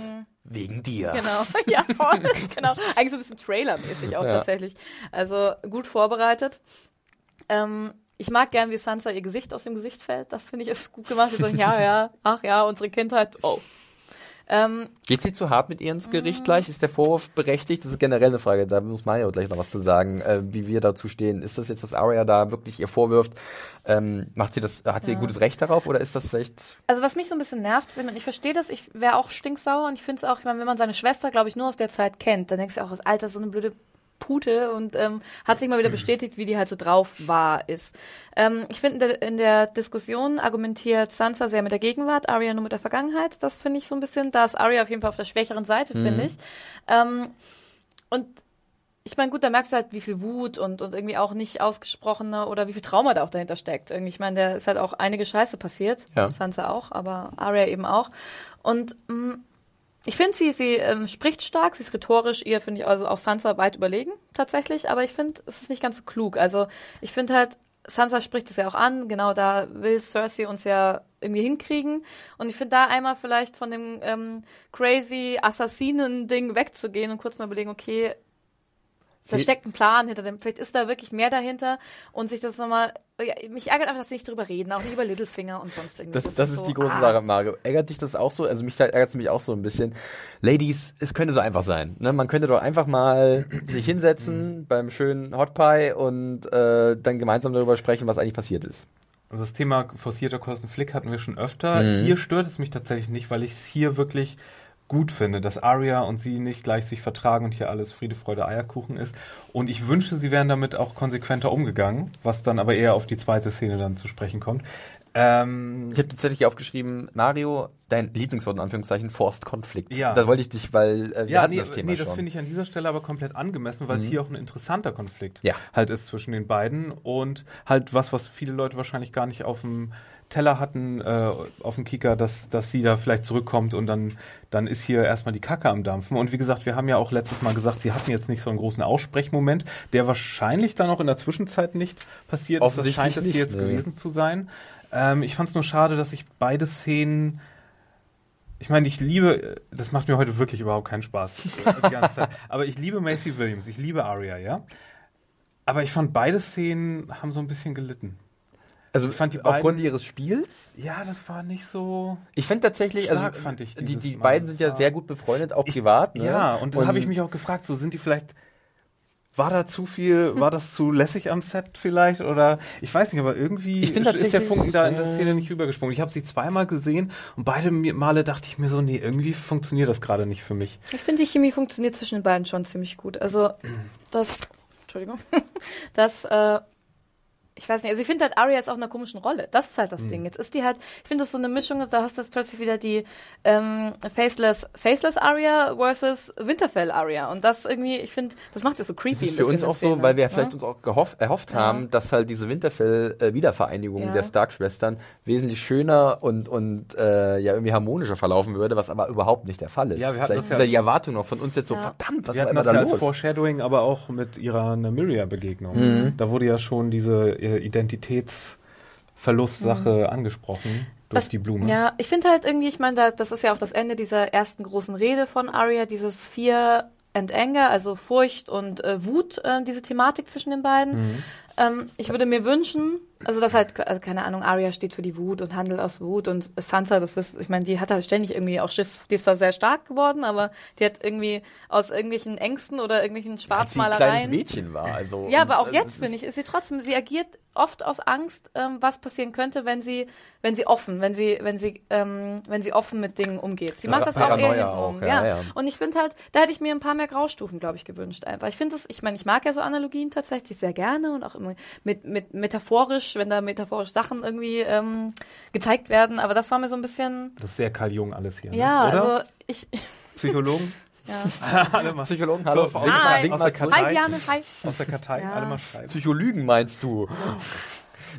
A: Wegen dir.
C: Genau, ja, voll. genau. Eigentlich so ein bisschen Trailer-mäßig auch
A: Ja.
C: tatsächlich. Also gut vorbereitet. Ähm, ich mag gern, wie Sansa ihr Gesicht aus dem Gesicht fällt. Das finde ich ist gut gemacht. Wir sagen, ja, ja, ach ja, unsere Kindheit, oh. Ähm,
A: Geht sie zu hart mit ihr ins Gericht gleich? Ist der Vorwurf berechtigt? Das ist generell eine Frage. Da muss Mario gleich noch was zu sagen, äh, wie wir dazu stehen. Ist das jetzt, was Arya da wirklich ihr vorwirft? Ähm, macht sie das, hat sie
C: Ja.
A: gutes Recht darauf oder ist das vielleicht
C: also was mich so ein bisschen nervt, ist, ich, meine, ich verstehe das, ich wäre auch stinksauer und ich finde es auch, ich meine, wenn man seine Schwester, glaube ich, nur aus der Zeit kennt, dann denkst du auch, das Alter ist so eine blöde Pute und ähm, hat sich mal wieder bestätigt, wie die halt so drauf war, ist. Ähm, ich finde, in, der- in der Diskussion argumentiert Sansa sehr mit der Gegenwart, Arya nur mit der Vergangenheit. Das finde ich so ein bisschen, da ist Arya auf jeden Fall auf der schwächeren Seite, finde ich. Ähm, und ich meine, gut, da merkst du halt, wie viel Wut und, und irgendwie auch nicht ausgesprochene oder wie viel Trauma da auch dahinter steckt. Irgendwie, ich meine, da ist halt auch einige Scheiße passiert.
A: Ja.
C: Sansa auch, aber Arya eben auch. Und mh, ich finde, sie, sie ähm, spricht stark, sie ist rhetorisch, ihr finde ich also auch Sansa weit überlegen, tatsächlich, aber ich finde, es ist nicht ganz so klug. Also ich finde halt, Sansa spricht es ja auch an, genau da will Cersei uns ja irgendwie hinkriegen. Und ich finde da einmal vielleicht von dem ähm, crazy Assassinen-Ding wegzugehen und kurz mal überlegen, okay, da steckt ein Plan hinter dem, vielleicht ist da wirklich mehr dahinter und sich das nochmal, ja, mich ärgert einfach, dass sie nicht drüber reden, auch nicht über Littlefinger und sonst irgendwas.
A: Das, das ist
C: so,
A: die große
C: ah.
A: Sache, Mario. Ärgert dich das auch so? Also mich ärgert es mich auch so ein bisschen. Ladies, es könnte so einfach sein. Ne? Man könnte doch einfach mal sich hinsetzen beim schönen Hot Pie und äh, dann gemeinsam darüber sprechen, was eigentlich passiert ist.
B: Also das Thema forcierter Konflikt hatten wir schon öfter.
A: Mhm.
B: Hier stört es mich tatsächlich nicht, weil ich es hier wirklich gut finde, dass Arya und sie nicht gleich sich vertragen und hier alles Friede, Freude, Eierkuchen ist. Und ich wünsche, sie wären damit auch konsequenter umgegangen, was dann aber eher auf die zweite Szene dann zu sprechen kommt. Ähm,
A: Ich habe tatsächlich aufgeschrieben, Mario, dein Lieblingswort in Anführungszeichen, Forced Konflikt.
B: Ja.
A: Das wollte ich dich, weil äh, wir
B: ja,
A: hatten
B: nee,
A: das Thema
B: nee, das
A: schon.
B: finde ich an dieser Stelle aber komplett angemessen, weil es hier auch ein interessanter Konflikt
A: Ja.
B: halt ist zwischen den beiden und halt was, was viele Leute wahrscheinlich gar nicht auf dem Teller hatten, äh, auf dem Kicker, dass, dass sie da vielleicht zurückkommt und dann, dann ist hier erstmal die Kacke am Dampfen. Und wie gesagt, wir haben ja auch letztes Mal gesagt, sie hatten jetzt nicht so einen großen Aussprechmoment, der wahrscheinlich dann auch in der Zwischenzeit nicht passiert ist. Das scheint es hier jetzt
A: nee.
B: gewesen zu sein. Ähm, ich fand es nur schade, dass ich beide Szenen ich meine, ich liebe, das macht mir heute wirklich überhaupt keinen Spaß. Die ganze Zeit. Aber ich liebe Macy Williams, ich liebe Aria, ja. Aber ich fand beide Szenen haben so ein bisschen gelitten.
A: Also
B: ich fand die beiden-
A: aufgrund ihres Spiels.
B: Ja, das war nicht so.
A: Ich finde tatsächlich,
B: Stark
A: also
B: fand ich
A: die, die
B: Mal.
A: beiden sind ja sehr gut befreundet, auch
B: Ich-
A: privat. Ne?
B: Ja, und dann habe ich mich auch gefragt, so sind die vielleicht. War da zu viel, war das zu lässig am Set vielleicht? Oder ich weiß nicht, aber irgendwie ist der Funken da in der
A: äh,
B: Szene nicht rübergesprungen. Ich habe sie zweimal gesehen und beide Male dachte ich mir so, nee, irgendwie funktioniert das gerade nicht für mich.
C: Ich finde, die Chemie funktioniert zwischen den beiden schon ziemlich gut. Also, das, Entschuldigung, das, äh, ich weiß nicht, also ich finde halt, Arya ist auch in einer komischen Rolle. Das ist halt das Ding. Jetzt ist die halt, ich finde das so eine Mischung, da hast du jetzt plötzlich wieder die ähm, Faceless, Faceless Arya versus Winterfell Arya. Und das irgendwie, ich finde, das macht es so creepy.
A: Das ist für uns auch
C: die
A: so,
C: Szene,
A: weil wir
C: ne?
A: vielleicht uns auch gehoff, erhofft
C: Ja.
A: haben, dass halt diese Winterfell-Wiedervereinigung
C: Ja.
A: der Stark-Schwestern wesentlich schöner und, und äh, ja irgendwie harmonischer verlaufen würde, was aber überhaupt nicht der Fall ist.
B: Ja, wir hatten
A: vielleicht
B: das
A: ist
B: ja-
A: die Erwartung noch von uns jetzt so,
C: Ja.
A: verdammt, was
B: Wir
A: war immer
B: das
A: da
B: ja als
A: los?
B: Foreshadowing, aber auch mit ihrer Nymeria-Begegnung.
A: Mhm.
B: Da wurde ja schon diese äh, Identitätsverlustsache angesprochen durch
C: Was-
B: die Blume.
C: Ja, ich finde halt irgendwie, ich meine, da, das ist ja auch das Ende dieser ersten großen Rede von Arya, dieses Fear and Anger, also Furcht und äh, Wut, äh, diese Thematik zwischen den beiden.
B: Mhm.
C: Ähm, ich würde mir wünschen, also das halt, also keine Ahnung, Arya steht für die Wut und handelt aus Wut und Sansa, das wisst, ich meine, die hat halt ständig irgendwie auch Schiss, die ist zwar sehr stark geworden, aber die hat irgendwie aus irgendwelchen Ängsten oder irgendwelchen
A: Als sie ein kleines
C: Schwarzmalereien.
A: Mädchen war. Also,
C: Ja, aber auch
A: äh,
C: jetzt finde ich, ist sie trotzdem, sie agiert oft aus Angst, ähm, was passieren könnte, wenn sie, wenn sie offen, wenn sie, wenn sie, ähm, wenn sie offen mit Dingen umgeht. Sie
A: Das
C: macht das auch eher hintenrum.
A: ja,
C: ja,
A: ja.
C: Und ich finde halt, da hätte ich mir ein paar mehr Graustufen, glaube ich, gewünscht einfach. Ich finde das, ich meine, ich mag ja so Analogien tatsächlich sehr gerne und auch immer mit, mit metaphorisch, wenn da metaphorisch Sachen irgendwie ähm, gezeigt werden, aber das war mir so ein bisschen,
B: Das ist sehr Karl Jung alles hier.
C: ja,
B: ne? Oder?
C: also ich,
B: Psychologen?
C: ja.
B: alle mal.
A: Psychologen, hallo.
B: So,
A: Wink
B: aus-
A: mal,
C: Hi.
A: wink
B: aus
A: mal
B: der
A: zurück.
B: Kartei.
C: Hi, Bjarne, hi.
B: Aus der Kartei,
C: Ja.
B: alle mal schreiben.
A: Psychologen meinst du?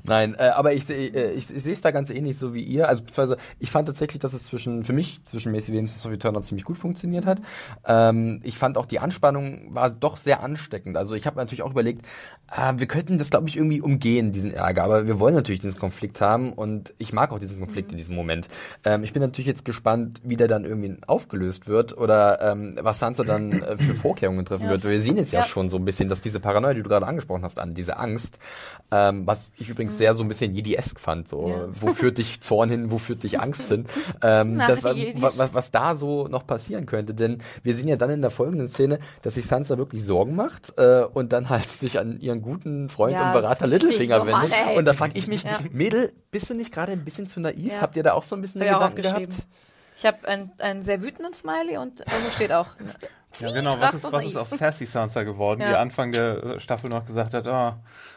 A: Nein, äh, aber ich, äh, ich, ich sehe es da ganz ähnlich so wie ihr. Also beziehungsweise ich fand tatsächlich, dass es zwischen für mich zwischen Macy Williams und Sophie Turner ziemlich gut funktioniert hat. Ähm, ich fand auch die Anspannung war doch sehr ansteckend. Also ich habe natürlich auch überlegt, äh, wir könnten das glaube ich irgendwie umgehen diesen Ärger, aber wir wollen natürlich diesen Konflikt haben und ich mag auch diesen Konflikt in diesem Moment. Ähm, ich bin natürlich jetzt gespannt, wie der dann irgendwie aufgelöst wird oder ähm, was Sansa dann äh, für Vorkehrungen treffen
C: Ja.
A: wird. Wir sehen jetzt ja,
C: Ja.
A: schon so ein bisschen, dass diese Paranoia, die du gerade angesprochen hast, an diese Angst, ähm, was ich übrigens sehr so ein bisschen Jedi-esk fand, so,
C: Ja.
A: wo führt dich Zorn hin, wo führt dich Angst hin, ähm,
C: Ach,
A: das, war,
C: die Jedis.
A: wa- was, was da so noch passieren könnte, denn wir sehen ja dann in der folgenden Szene, dass sich Sansa wirklich Sorgen macht äh, und dann halt sich an ihren guten Freund
C: Ja,
A: und Berater Littlefinger wendet
C: ey.
A: und da frage ich mich,
C: Ja.
A: Mädel, bist du nicht gerade ein bisschen zu naiv?
C: Ja.
A: Habt ihr da auch so ein bisschen Gedanken gehabt?
C: Ich habe einen, einen sehr wütenden Smiley und irgendwo steht auch
B: Ja, genau. Was ist, was ist aus Sassy Sansa geworden,
C: Ja.
B: die Anfang der Staffel noch gesagt hat, oh,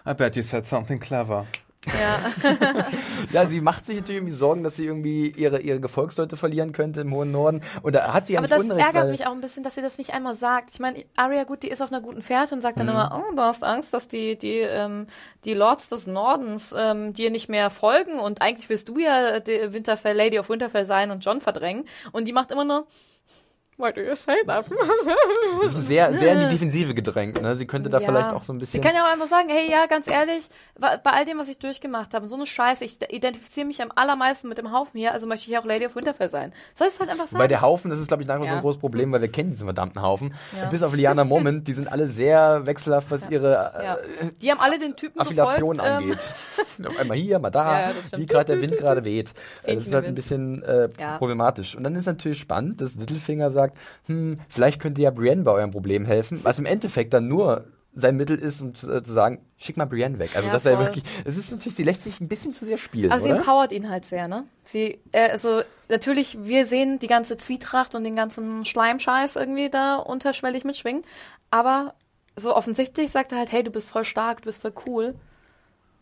B: I bet you said something clever.
C: Ja.
A: Ja, sie macht sich natürlich irgendwie Sorgen, dass sie irgendwie ihre, ihre Gefolgsleute verlieren könnte im hohen Norden. Und da hat sie ja
C: Aber das
A: Unrecht,
C: ärgert mich auch ein bisschen, dass sie das nicht einmal sagt. Ich meine, Arya, gut, die ist auf einer guten Fährte und sagt
A: Mhm.
C: dann immer, oh, du hast Angst, dass die, die, ähm, die Lords des Nordens ähm, dir nicht mehr folgen und eigentlich willst du ja die Winterfell, Lady of Winterfell sein und John verdrängen. Und die macht immer nur, why do you say that?
A: sie ist sehr, sehr in die Defensive gedrängt. Ne? Sie könnte da
C: Ja.
A: vielleicht auch so ein
C: Sie
A: bisschen...
C: kann ja auch einfach sagen, hey, ja, ganz ehrlich, bei all dem, was ich durchgemacht habe, so eine Scheiße, ich identifiziere mich am allermeisten mit dem Haufen hier, also möchte ich auch Lady of Winterfell sein. Soll es halt einfach sagen?
A: Bei der Haufen, das ist, glaube ich, wie vor so
C: Ja.
A: ein großes Problem, weil wir kennen diesen verdammten Haufen.
C: Ja.
A: Bis auf Liana Moment, die sind alle sehr wechselhaft, was ihre
C: ja.
A: äh,
C: Die haben alle den Typen
A: Affiliation
C: gefolgt, ähm,
A: angeht. Auf einmal hier, mal da,
C: Ja, ja, das
A: wie gerade der Wind gerade weht. Äh, Das ist
C: Fähnchen
A: halt ein bisschen äh,
C: Ja.
A: problematisch. Und dann ist natürlich spannend, dass Littlefinger sagt, hm, vielleicht könnte ja Brienne bei eurem Problem helfen, was im Endeffekt dann nur sein Mittel ist, um zu, äh, zu sagen, schick mal Brienne weg. Also
C: Ja,
A: dass er
C: voll.
A: wirklich, es ist natürlich, sie lässt sich ein bisschen zu sehr spielen,
C: Aber sie
A: oder?
C: empowert ihn halt sehr, ne? Sie, äh, also natürlich, wir sehen die ganze Zwietracht und den ganzen Schleimscheiß irgendwie da unterschwellig mitschwingen. Aber so offensichtlich sagt er halt, hey, du bist voll stark, du bist voll cool.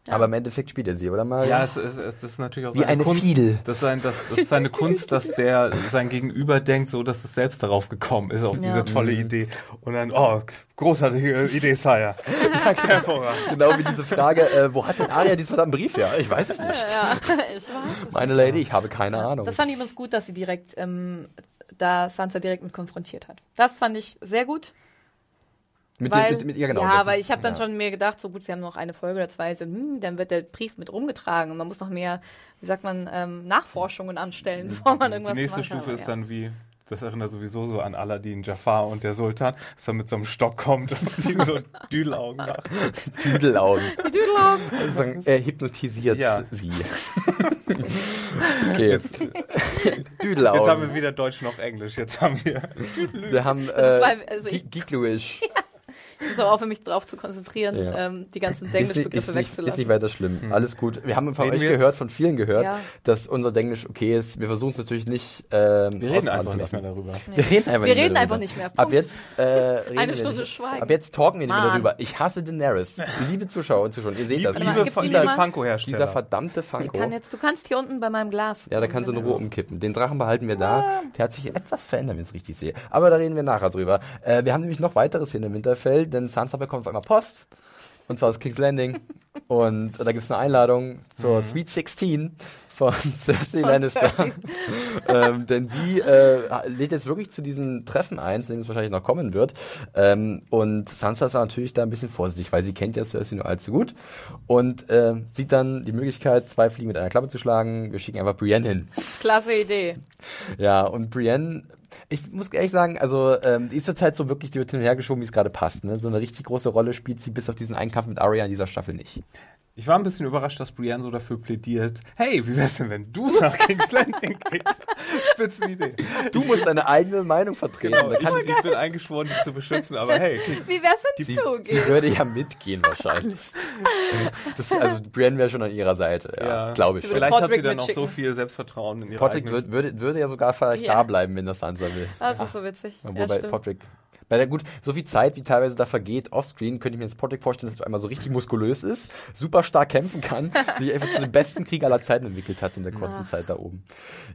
C: Ja.
A: Aber im Endeffekt spielt er sie, oder mal?
B: Ja, es, es, es, das ist natürlich auch
A: Wie
B: seine
A: eine
B: Kunst.
A: Fiedel.
B: Das ist, sein, das, das ist seine Kunst, dass der sein Gegenüber denkt, so dass es selbst darauf gekommen ist, auf
C: Ja.
B: diese tolle Idee. Und dann, oh, großartige Idee, Sire.
A: Genau wie diese Frage, äh, wo hat denn Arya diesen verdammten Brief her? Ich weiß es nicht.
C: Ja, ich weiß es.
A: Meine Lady, ich habe keine Ahnung.
C: Das fand ich übrigens gut, dass sie direkt, ähm, da Sansa direkt mit konfrontiert hat. Das fand ich sehr gut.
A: Mit,
C: weil,
A: den, mit, mit ihr genau.
C: ja, weil
A: ist-
C: ich habe dann
A: ja.
C: schon mir gedacht, so gut, sie haben noch eine Folge oder zwei, so, hm, dann wird der Brief mit rumgetragen und man muss noch mehr, wie sagt man, ähm, Nachforschungen anstellen, bevor man irgendwas
B: Die nächste
C: macht.
B: Stufe
C: Aber
B: ist
C: ja.
B: dann wie, das erinnert sowieso so an Aladdin, Jafar und der Sultan, dass er mit so einem Stock kommt und ihm so Düdelaugen macht.
A: Tüdelaugen.
C: Die Düdelaugen.
A: Also, er hypnotisiert
B: Ja.
A: sie. okay.
B: Jetzt,
A: Düdelaugen.
B: jetzt haben wir weder Deutsch noch Englisch. Jetzt haben wir.
A: wir haben äh,
C: also
A: Geekluish.
C: Ich muss aber auch für mich drauf zu konzentrieren,
A: Ja.
C: ähm, die ganzen
A: Ist, nicht- ist,
C: Denglisch-Begriffe
A: nicht, ist nicht
C: wegzulassen.
A: weiter schlimm. Alles gut. Wir haben von
B: Reden
A: euch gehört, von vielen gehört,
C: Ja.
A: dass unser Denglisch okay ist. Wir versuchen es natürlich nicht. Ähm,
B: Wir reden einfach nicht mehr darüber.
A: Wir reden einfach,
C: Wir
A: nicht,
C: reden
A: mehr
C: einfach
A: darüber.
C: nicht mehr.
A: Ab
C: Punkt.
A: jetzt äh, reden
C: Eine
A: wir
C: Stunde
A: nicht.
C: Schweigen.
A: Ab jetzt talken wir nicht mehr darüber. Ich hasse Daenerys. Liebe Zuschauer und Zuschauer, ihr seht das.
B: Liebe,
C: die
B: liebe
C: mal.
B: Funko-Hersteller.
A: Dieser verdammte
C: Ich
A: Funko.
C: kann jetzt, du kannst hier unten bei meinem Glas.
A: Ja, da kannst du in Ruhe umkippen. Den Drachen behalten wir da. Der hat sich etwas verändert, wenn ich es richtig sehe. Aber da reden wir nachher drüber. Äh, wir haben nämlich noch weiteres hier in Winterfell, denn Sansa bekommt auf einmal Post. Und zwar aus King's Landing. Und da gibt es eine Einladung zur Sweet 16 von Cersei
C: Von
A: Lannister.
C: Cersei.
A: ähm, denn sie äh, lädt jetzt wirklich zu diesem Treffen ein, zu dem es wahrscheinlich noch kommen wird. Ähm, und Sansa ist natürlich da ein bisschen vorsichtig, weil sie kennt ja Cersei nur allzu gut. Und äh, sieht dann die Möglichkeit, zwei Fliegen mit einer Klappe zu schlagen. Wir schicken einfach Brienne hin.
C: Klasse Idee.
A: Ja, und Brienne, ich muss ehrlich sagen, also ähm, die ist zurzeit so wirklich, die wird hin und her geschoben, wie es gerade passt. Ne? So eine richtig große Rolle spielt sie bis auf diesen einen Kampf mit Arya in dieser Staffel nicht.
B: Ich war ein bisschen überrascht, dass Brienne so dafür plädiert. Hey, wie wär's denn, wenn du nach King's Landing gehst? Spitzenidee.
A: Du musst deine eigene Meinung vertreten.
B: Genau,
A: kann
B: ich, ich bin eingeschworen, dich zu beschützen, aber hey,
C: Wie wär's, wenn
A: sie,
C: du
A: sie
C: gehst?
A: würde ja mitgehen wahrscheinlich. Das, also Brienne wäre schon an ihrer Seite, ja,
B: Ja.
A: glaube ich.
C: Sie
B: vielleicht hat sie
C: Podrick
B: dann noch so viel Selbstvertrauen in ihre
A: Podrick
B: eigenen-
A: würde, würde, würde ja sogar vielleicht
C: Ja.
A: da bleiben, wenn das Sansa will.
C: Das ist so witzig. Ja,
A: Wobei
C: stimmt.
A: Podrick. Bei der, gut, so viel Zeit, wie teilweise da vergeht offscreen, könnte ich mir jetzt Podrick vorstellen, dass er einmal so richtig muskulös ist, super stark kämpfen kann, sich einfach zu dem besten Krieg aller Zeiten entwickelt hat in der kurzen Zeit da oben.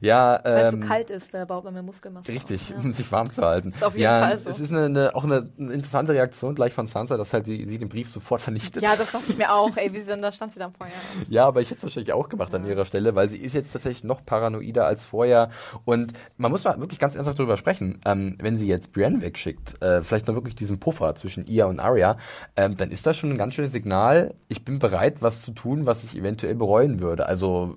A: Ja,
C: Weil es
A: ähm,
C: so kalt ist, da baut man mehr Muskelmasse.
A: Richtig,
C: auf,
A: um sich warm zu halten.
C: Ist auf jeden
A: ja,
C: Fall so.
A: Es ist eine, eine, auch eine, eine interessante Reaktion gleich von Sansa, dass halt sie, sie den Brief sofort vernichtet.
C: Ja. ja, das dachte ich mir auch. Ey, wie sie denn, da stand sie dann vorher.
A: Ja, aber ich hätte es wahrscheinlich auch gemacht an ihrer Stelle, weil sie ist jetzt tatsächlich noch paranoider als vorher. Und man muss mal wirklich ganz ernsthaft darüber sprechen, ähm, wenn sie jetzt Brienne wegschickt, äh, vielleicht noch wirklich diesen Puffer zwischen ihr und Arya, ähm, dann ist das schon ein ganz schönes Signal, ich bin bereit, was zu tun, was ich eventuell bereuen würde. Also,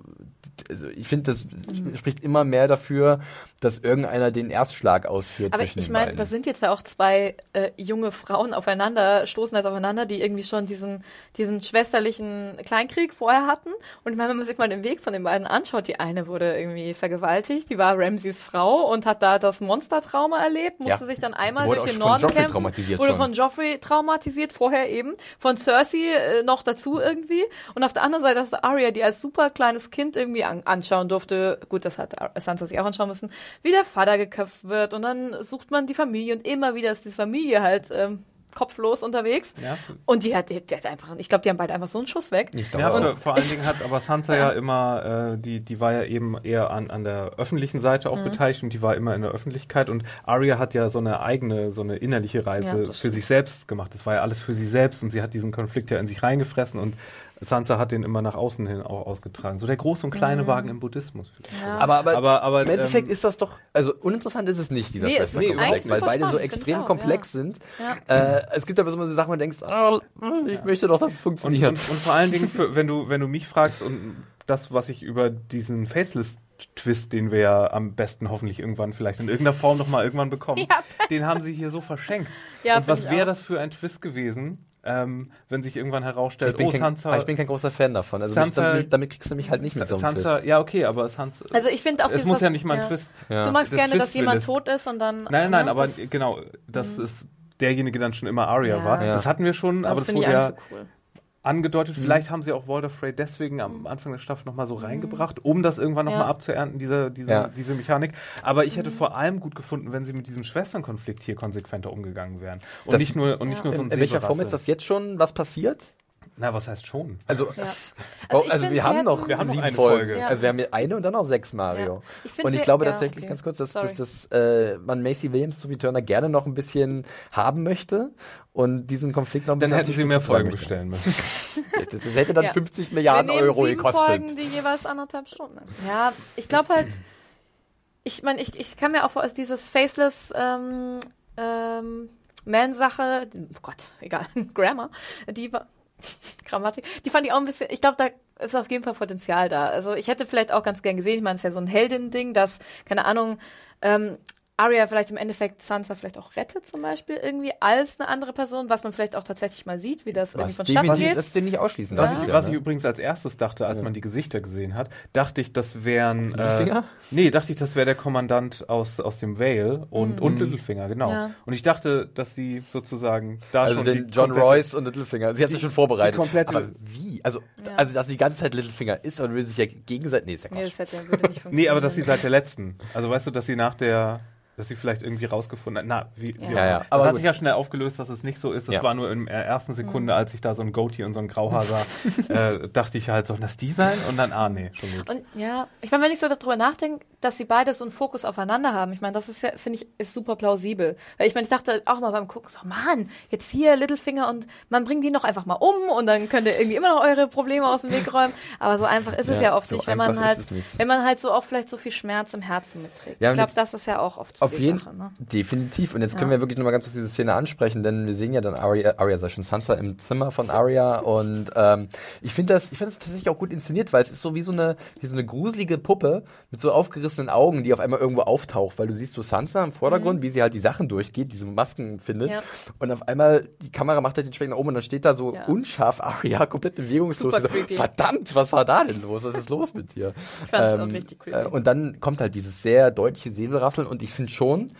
A: also ich finde, das
C: Mhm.
A: spricht immer mehr dafür, dass irgendeiner den Erstschlag ausführt
C: Aber ich meine,
A: beiden.
C: da sind jetzt ja auch zwei äh, junge Frauen aufeinander, stoßen jetzt aufeinander, die irgendwie schon diesen, diesen schwesterlichen Kleinkrieg vorher hatten. Und ich meine, wenn man sich mal den Weg von den beiden anschaut, die eine wurde irgendwie vergewaltigt, die war Ramses Frau und hat da das Monstertrauma erlebt, musste
A: Ja.
C: sich dann einmal
A: Wurde
C: durch den Norden
A: Joffrey
C: kämpfen,
A: traumatisiert
C: wurde
A: schon.
C: von Joffrey traumatisiert, vorher eben, von Cersei äh, noch dazu irgendwie. Und auf der anderen Seite hast du Arya, die als super kleines Kind irgendwie an anschauen durfte, gut, das hat Sansa sich auch anschauen müssen, wie der Vater geköpft wird und dann sucht man die Familie und immer wieder ist die Familie halt ähm, kopflos unterwegs.
B: Ja.
C: Und die hat, die, die hat einfach, ich glaube, die haben beide einfach so einen Schuss weg.
A: Ich
B: Ja,
A: glaube,
B: vor, vor allen Dingen hat aber Sansa ja immer, äh, die, die war ja eben eher an, an der öffentlichen Seite
C: Mhm.
B: auch beteiligt und die war immer in der Öffentlichkeit und Arya hat ja so eine eigene, so eine innerliche
C: Ja,
B: Reise
C: das
B: für
C: stimmt.
B: sich selbst gemacht. Das war ja alles für sie selbst und sie hat diesen Konflikt ja in sich reingefressen und Sansa hat den immer nach außen hin auch ausgetragen. So der große und
C: Mhm.
B: kleine Wagen im Buddhismus.
C: Ja.
A: aber, aber,
B: Aber- aber,
A: im Endeffekt
B: ähm,
A: ist das doch, also uninteressant ist es nicht, dieser
C: Nee, es ist
A: Schwesterkonflikt,
B: eigentlich
A: weil beide so extrem
C: auch,
A: komplex
C: ja.
A: sind.
C: Ja.
A: Äh, es gibt aber so eine Sachen, wo du denkst, ah, ich möchte doch, dass es
B: Und,
A: funktioniert.
B: und, und vor allen Dingen, für, wenn du wenn du mich fragst und das, was ich über diesen Faceless-Twist, den wir ja am besten hoffentlich irgendwann vielleicht in irgendeiner Form noch mal irgendwann bekommen,
C: Ja.
B: den haben sie hier so verschenkt.
C: Ja,
B: und was wäre das für ein Twist gewesen, ähm, wenn sich irgendwann
A: ich,
B: herausstellt,
A: bin
B: oh,
A: kein,
B: Sansa,
A: aber ich bin kein großer Fan davon. Also
B: Sansa-
A: mich, damit, damit kriegst du mich halt nicht mit so einem
B: Sansa,
A: Twist.
B: ja okay, aber Sansa,
C: Also ich finde auch
B: es
C: dieses,
B: muss
C: was-
B: ja nicht mal ein
C: ja.
B: Twist.
A: Ja.
C: Du magst
B: Das
C: gerne, dass
B: Twist will
C: jemand tot ist und dann.
B: Nein, nein,
C: ne,
B: aber
C: das,
B: genau, dass es derjenige dann schon immer Arya
C: Ja.
B: war.
A: Ja.
B: Das hatten wir schon, aber
C: das
B: das
C: finde ich
B: wurde ja
C: so cool.
B: Angedeutet.
A: Mhm.
B: Vielleicht haben sie auch Walder Frey deswegen am Anfang der Staffel nochmal so reingebracht, um das irgendwann nochmal
C: Mhm. Ja.
B: abzuernten, diese, diese,
A: Ja.
B: diese Mechanik. Aber ich
C: Mhm.
B: hätte vor allem gut gefunden, wenn sie mit diesem Schwesternkonflikt hier konsequenter umgegangen wären. Und
A: Das-
B: nicht nur, und nicht
C: Ja.
B: nur so ein
A: in, in welcher Form ist das jetzt schon was passiert?
B: Na, was heißt schon?
A: Also,
C: Ja.
A: also
C: find,
A: wir haben
C: hätten-
A: noch
B: Wir haben noch
A: sieben
B: eine
A: Folgen.
B: Folge.
C: Ja.
A: Also wir haben hier eine und dann noch sechs Mario.
C: Ja. Ich
A: Und ich glaube
C: ja,
A: tatsächlich
C: okay.
A: ganz kurz, dass, dass,
C: Sorry.
A: dass äh, man Macy Williams zu Returner gerne noch ein bisschen haben möchte und diesen Konflikt noch ein
B: Dann
A: bisschen
B: hätten
A: auf die
B: sie mehr Folgen bestellen müssen.
A: Das, das hätte dann
C: Ja.
A: 50
C: Wir
A: Milliarden
C: nehmen
A: Euro
C: sieben
A: gekostet.
C: Folgen, die jeweils anderthalb Stunden. sind. Ja, ich glaube halt, ich meine, ich, ich kann mir auch vor, also dieses Faceless ähm, ähm, Man-Sache, oh Gott, egal, Grammar, die war, Grammatik, die fand ich auch ein bisschen, ich glaube, da ist auf jeden Fall Potenzial da. Also ich hätte vielleicht auch ganz gern gesehen, ich meine, es ist ja so ein Heldin-Ding, dass, keine Ahnung, ähm, Arya vielleicht im Endeffekt Sansa vielleicht auch rettet zum Beispiel irgendwie als eine andere Person, was man vielleicht auch tatsächlich mal sieht, wie das irgendwie
A: Was
C: von Staffel
A: definitiv,
C: geht.
A: das du nicht ausschließen
B: Was,
A: darfst,
B: ich,
A: ja,
B: was
A: ne?
B: ich übrigens als erstes dachte, als man die Gesichter gesehen hat, dachte ich, das wären. Äh,
A: Littlefinger?
B: nee, dachte ich, das wäre der Kommandant aus, aus dem Vale und, und Littlefinger, genau.
C: Mhm. Ja.
B: Und ich dachte, dass sie sozusagen da
A: Also
B: schon
A: den
B: die
A: John Royce und Littlefinger. Sie hat sich schon vorbereitet.
B: die komplette-
A: Aber wie? Also,
C: Ja.
A: also, dass sie die ganze Zeit Littlefinger ist und will sich ja gegenseitig. Nee, ist ja
C: Nee,
A: Quatsch.
C: das hätte ja würde nicht funktionieren.
B: Nee, aber dass sie seit der letzten. Also weißt du, dass sie nach der. Dass sie vielleicht irgendwie rausgefunden hat. Na, wie. wie
C: Ja.
B: auch
A: Ja, ja.
B: immer. Das
A: Aber
B: hat
A: gut.
B: sich ja schnell aufgelöst, dass es nicht so ist. Das
A: Ja.
B: war nur in der ersten
C: Mhm.
B: Sekunde, als ich da so ein Goatee und so ein Grauhaar sah, äh, dachte ich halt, sollen das die sein? Und dann, ah, nee, schon gut.
C: Und ja, ich meine, wenn ich so darüber nachdenke, dass sie beide so einen Fokus aufeinander haben, ich meine, das ist ja, finde ich, ist super plausibel. Weil ich meine, ich dachte auch mal beim Gucken, so, Mann, jetzt hier Littlefinger und man bringt die noch einfach mal um und dann könnt ihr irgendwie immer noch eure Probleme aus dem Weg räumen. Aber so einfach ist es
A: Ja,
C: oft
A: so
C: nicht, wenn man halt, wenn man halt so auch vielleicht so viel Schmerz im Herzen mitträgt.
A: Ja,
C: ich glaube, das ist ja auch oft so
A: Auf jeden
C: Sache. Ne?
A: Definitiv. Und jetzt können
C: Ja.
A: wir wirklich nochmal ganz kurz diese Szene ansprechen, denn wir sehen ja dann Arya, Arya sei schon Sansa im Zimmer von Arya und ähm, ich finde das, ich finde das tatsächlich auch gut inszeniert, weil es ist so wie so eine, wie so eine gruselige Puppe mit so aufgerissenen Augen, die auf einmal irgendwo auftaucht, weil du siehst so Sansa im Vordergrund, wie sie halt die Sachen durchgeht, diese Masken findet
C: Mhm. Ja.
A: und auf einmal die Kamera macht halt den Schwenk nach oben und dann steht da so
C: Ja.
A: unscharf Arya komplett bewegungslos. So. Verdammt, was war da denn los? Was ist los mit dir?
C: Ich fand's auch richtig creepy.
A: äh, und dann kommt halt dieses sehr deutliche Säbelrasseln und ich finde schon,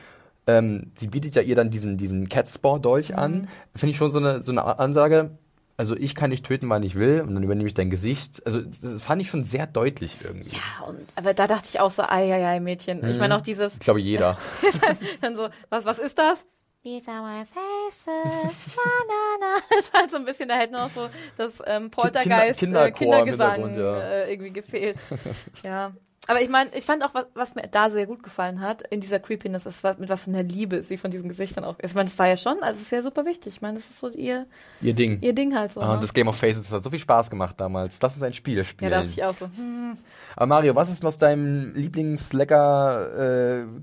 A: ähm, sie bietet ja ihr dann diesen, diesen Catspore-Dolch
C: Mhm.
A: an. Finde ich schon so eine, so eine Ansage, also ich kann dich töten, wann ich will und dann übernehme ich dein Gesicht. Also das fand ich schon sehr deutlich irgendwie.
C: Ja, und, aber da dachte ich auch so, ei, ei, ei, Mädchen. Ich meine auch dieses,
A: Ich glaube jeder.
C: dann so, was, was ist das? These are my faces, na, na, na. Das war halt so ein bisschen, da hätte noch so das ähm, Poltergeist,
A: Kinder-
C: äh,
A: Kinderchor
C: Kindergesang
A: ja.
C: äh, irgendwie gefehlt. ja. Aber ich meine, ich fand auch, was, was mir da sehr gut gefallen hat, in dieser Creepiness, ist, was, mit was für einer Liebe sie von diesen Gesichtern auch. Ich meine, das war ja schon, also es ist ja super wichtig. Ich meine, das ist so ihr,
A: Ihr Ding.
C: ihr Ding halt so.
A: Ah,
C: ne?
A: und das Game of Faces das hat so viel Spaß gemacht damals. Lass uns ein Spiel
C: ja,
A: spielen.
C: dachte ich auch so. Hm,
A: Aber Mario, was ist aus deinem Lieblingslecker äh,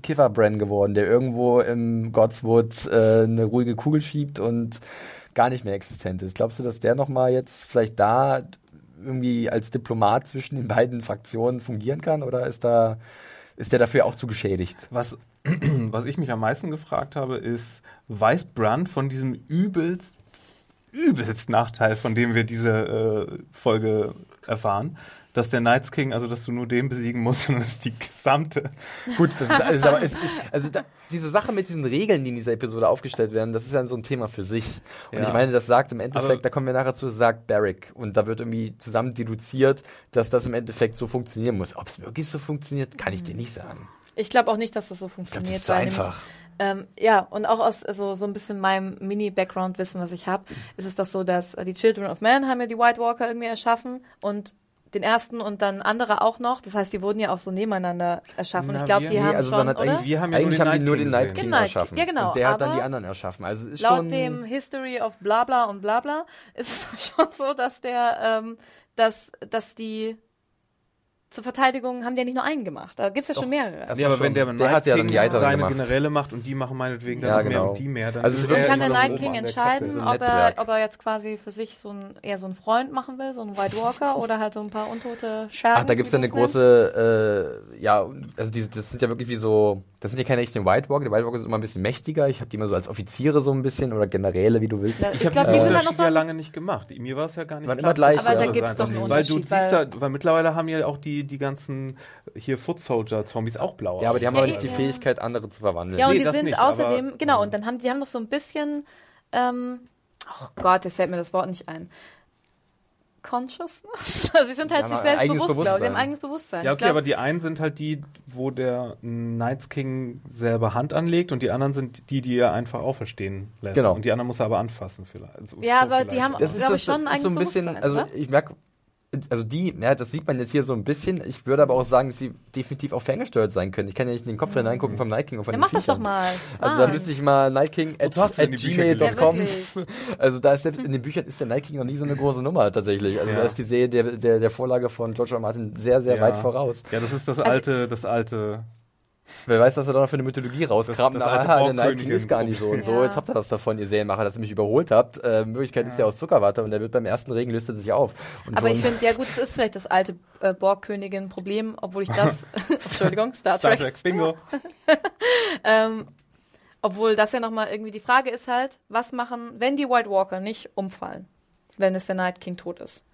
A: geworden, der irgendwo im Godswood äh, eine ruhige Kugel schiebt und gar nicht mehr existent ist? Glaubst du, dass der nochmal jetzt vielleicht da irgendwie als Diplomat zwischen den beiden Fraktionen fungieren kann oder ist da ist der dafür auch zu geschädigt?
B: Was, was ich mich am meisten gefragt habe, ist, weiß Brand von diesem übelst, übelst Nachteil, von dem wir diese äh, Folge erfahren, dass der Night's King, also dass du nur den besiegen musst und das ist die gesamte.
A: Gut, das ist, also, aber es ist, also da, diese Sache mit diesen Regeln, die in dieser Episode aufgestellt werden, das ist ja so ein Thema für sich. Und
B: Ja.
A: ich meine, das sagt im Endeffekt,
B: Aber-
A: da kommen wir nachher zu, sagt Barrick. Und da wird irgendwie zusammen deduziert, dass das im Endeffekt so funktionieren muss. Ob es wirklich so funktioniert, kann ich dir nicht sagen.
C: Ich glaube auch nicht, dass das so
A: Ich glaube,
C: funktioniert.
A: das ist zu einfach.
C: Ähm, ja, und auch aus also, so ein bisschen meinem Mini-Background-Wissen, was ich habe, ist es das so, dass äh, die Children of Man haben ja die White Walker irgendwie erschaffen und den ersten und dann andere auch noch. Das heißt, die wurden ja auch so nebeneinander erschaffen. und
B: Na,
C: ich glaube, die
B: nee,
C: haben
A: also
C: schon,
A: dann hat
C: oder?
A: eigentlich,
B: Wir haben ja
A: eigentlich
B: nur den
A: haben die nur
B: Night
A: den
B: King
A: Night. King erschaffen.
C: ja, genau,
A: Und der hat dann die anderen erschaffen. Also es ist
C: Laut
A: schon.
C: dem History of bla bla und bla bla ist es schon so, dass der, ähm, dass, dass die zur Verteidigung haben die ja nicht nur einen gemacht. Da gibt's ja schon mehrere.
B: Ja, aber
A: schon.
B: wenn der,
A: der
B: Night
A: hat ja
B: King
A: dann die
B: seine
A: gemacht.
B: Generäle macht und die machen meinetwegen dann
A: Ja,
B: noch mehr
A: genau.
B: und die mehr, dann
A: Also es
B: ist er
C: kann der
B: so
C: Night King entscheiden,
A: so
C: ob er, ob er jetzt quasi für sich so ein, eher so einen Freund machen will, so ein White Walker oder halt so ein paar untote Schergen.
A: Ach, da gibt's
C: wie
A: ja eine große, äh, ja, also die, das sind ja wirklich wie so, das sind ja keine richtigen White Walker. Die White Walker sind immer ein bisschen mächtiger. Ich habe die immer so als Offiziere so ein bisschen oder Generäle, wie du willst.
C: Ja,
B: Ich
C: Ich
B: habe
C: die sind noch
B: Unterschied
C: so.
B: ja lange nicht gemacht. Mir war es ja gar nicht klar,
A: immer gleich, Aber
B: das
A: da
C: gibt's
B: einfach
C: doch einen
B: nur- weil du
C: Unterschied,
B: siehst
C: weil-
B: ja, weil mittlerweile haben ja auch die, die ganzen hier Foot Soldier Zombies auch blaue.
A: Ja, aber die haben
C: Ja,
A: aber nicht die
C: ja.
A: Fähigkeit, andere zu verwandeln.
C: Ja, und
B: Nee,
C: die sind
B: nicht,
C: außerdem,
B: aber-
C: genau, und dann haben die haben noch so ein bisschen, ähm, oh Gott, jetzt fällt mir das Wort nicht ein. Consciousness? Also sie sind halt
A: Ja,
C: sich selbst
A: eigenes
C: bewusst, glaube ich. Die haben eigenes Bewusstsein.
B: Ja, okay,
C: glaub,
B: aber die einen sind halt die, wo der Night's King selber Hand anlegt und die anderen sind die, die er einfach auferstehen lässt.
A: Genau.
B: Und die anderen muss er aber anfassen vielleicht. Also
C: Ja, aber
B: vielleicht
C: die haben
B: auch.
A: das ist
C: glaub
A: das,
C: ich, schon ein
A: ist so ein
C: eigenes
A: bisschen,
C: Bewusstsein,
A: also
C: oder?
A: ich merke, also die, ja, das sieht man jetzt hier so ein bisschen. Ich würde aber auch sagen, dass sie definitiv auch ferngesteuert sein können. Ich kann ja nicht in den Kopf hineingucken vom Night King und von
C: Ja,
A: den
C: mach das doch
A: Viechern.
C: mal.
A: Also da
C: Mann.
A: müsste ich mal at,
B: hast du
A: at
C: ja,
A: gmail.com.
C: wirklich.
A: also da ist selbst in den Büchern ist der Night King noch nie so eine große Nummer tatsächlich. Also
B: Ja.
A: da ist die Serie der, der, der Vorlage von George R. Martin sehr, sehr
B: Ja.
A: weit voraus.
B: Ja, das ist das
C: Also-
B: alte, das alte.
A: Wer weiß, was er da noch für eine Mythologie rauskramt.
B: Das- das
A: aber
B: alte
A: ah, der Night King ist gar nicht so und so.
C: Ja.
A: Jetzt habt ihr das davon, ihr Serienmacher, dass ihr mich überholt habt. Äh, in Wirklichkeit ist der aus Zuckerwatte und der wird beim ersten Regen löst er sich auf. Und
C: Aber ich finde, ja gut, es ist vielleicht das alte äh, Borgkönigin-Problem, obwohl ich das, Entschuldigung, Star,
B: Star
C: Trek,
B: Trek Bingo.
C: ähm, obwohl das ja nochmal irgendwie die Frage ist halt, was machen, wenn die White Walker nicht umfallen, wenn es der Night King tot ist?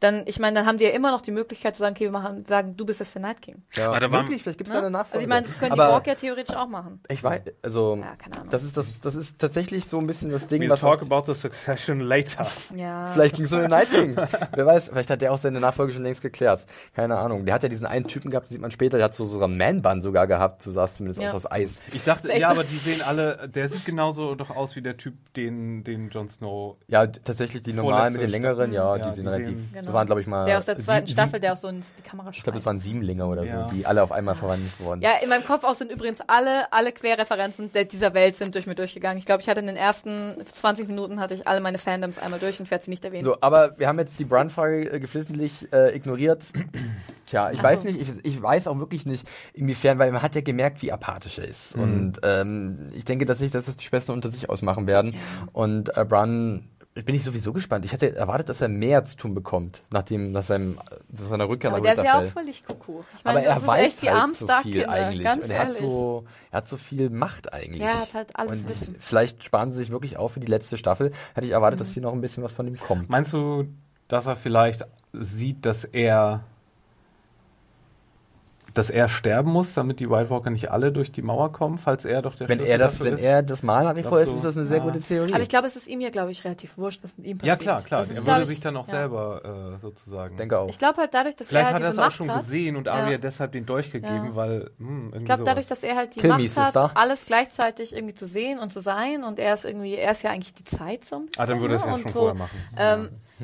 C: Dann, ich meine, dann haben die ja immer noch die Möglichkeit zu sagen, okay, wir machen, sagen, du bist jetzt der Night King.
A: ja,
B: da war-
A: wirklich, vielleicht gibt es
C: Ne?
A: da eine
C: Also
A: Nachfolge.
C: ich meine, das können die
A: Aber
C: Borg ja theoretisch auch machen.
A: Ich weiß, also
C: Ja, keine Ahnung.
A: das ist das, das ist tatsächlich so ein bisschen das Ding,
B: We'll
A: was
B: talk about the succession later.
C: Ja.
A: vielleicht ging es um den Night King. Wer weiß, vielleicht hat der auch seine Nachfolge schon längst geklärt. Keine Ahnung. Der hat ja diesen einen Typen gehabt, den sieht man später, der hat so sogar einen Man-Bun sogar gehabt, so sah es zumindest
C: Ja.
A: aus aus Eis.
B: Ich dachte, ja,
C: so.
B: aber die sehen alle, der sieht genauso doch aus wie der Typ, den, den Jon Snow.
A: Ja, tatsächlich die normalen mit den längeren, ja,
B: Ja,
A: die
B: die
A: sind relativ. So
C: Genau.
A: waren, glaube ich, mal.
C: Der aus der zweiten Staffel, der auch so in die Kamera
A: Ich glaube, das waren Siebenlinge oder
B: Ja.
A: so, die alle auf einmal verwandelt wurden.
C: Ja, in meinem Kopf auch sind übrigens alle, alle Querreferenzen dieser Welt sind durch mir durchgegangen. Ich glaube, ich hatte in den ersten 20 Minuten hatte ich alle meine Fandoms einmal durch und werde sie nicht erwähnen.
A: So, aber wir haben jetzt die Brun-Frage äh, geflissentlich äh, ignoriert. Tja, ich
C: Ach
A: weiß
C: so.
A: nicht, ich, ich weiß auch wirklich nicht, inwiefern, weil man hat ja gemerkt, wie apathisch er ist.
B: Mhm.
A: Und ähm, ich denke tatsächlich, dass das die Schwestern unter sich ausmachen werden. Und äh, Brun, ich bin ich sowieso gespannt. Ich hatte erwartet, dass er mehr zu tun bekommt, nachdem, nach, seinem, nach seiner Rückkehr
C: aber
A: nach
C: der ist ja auch völlig kuckuck. Ich
A: aber
C: meine,
A: er
C: das ist
A: weiß
C: echt die
A: halt so viel
C: Starkinder,
A: eigentlich.
C: ganz
A: und er hat,
C: ehrlich.
A: so, er hat so viel Macht eigentlich.
C: Ja, er hat halt alles
A: und
C: Wissen.
A: vielleicht sparen sie sich wirklich auf für die letzte Staffel. Hätte ich erwartet,
C: Mhm.
A: dass hier noch ein bisschen was von ihm kommt.
B: Meinst du, dass er vielleicht sieht, dass er dass er sterben muss, damit die White Walker nicht alle durch die Mauer kommen, falls er doch der
A: Wenn
B: Schlüssel
A: er das,
B: dafür
A: wenn
B: ist?
A: er das Mal nach wie vor ist, ist das eine sehr
B: Ja.
A: gute Theorie.
C: Aber ich glaube, es ist ihm ja, glaube ich, relativ wurscht, was mit ihm
B: ja
C: passiert.
B: klar, klar.
C: Das
B: Er
C: ist,
B: würde
C: glaub
B: sich
C: ich,
B: dann auch
C: ja.
B: selber äh, sozusagen.
A: denke auch.
C: Ich glaube halt dadurch, dass
B: Vielleicht
C: er
B: hat
C: halt
B: er es
C: diese
B: auch
C: Macht
B: schon
C: hat.
B: gesehen und
C: Ja.
B: Arya deshalb den Dolch gegeben,
C: Ja.
B: weil hm, irgendwie
C: Ich glaube, dadurch, dass er halt die
A: Kill
C: Macht hat,
A: Sister.
C: alles gleichzeitig irgendwie zu sehen und zu sein und er ist irgendwie, er ist ja eigentlich die Zeit so ein bisschen.
B: Ah, dann würde er es
C: ne?
B: ja schon
C: so,
B: vorher machen.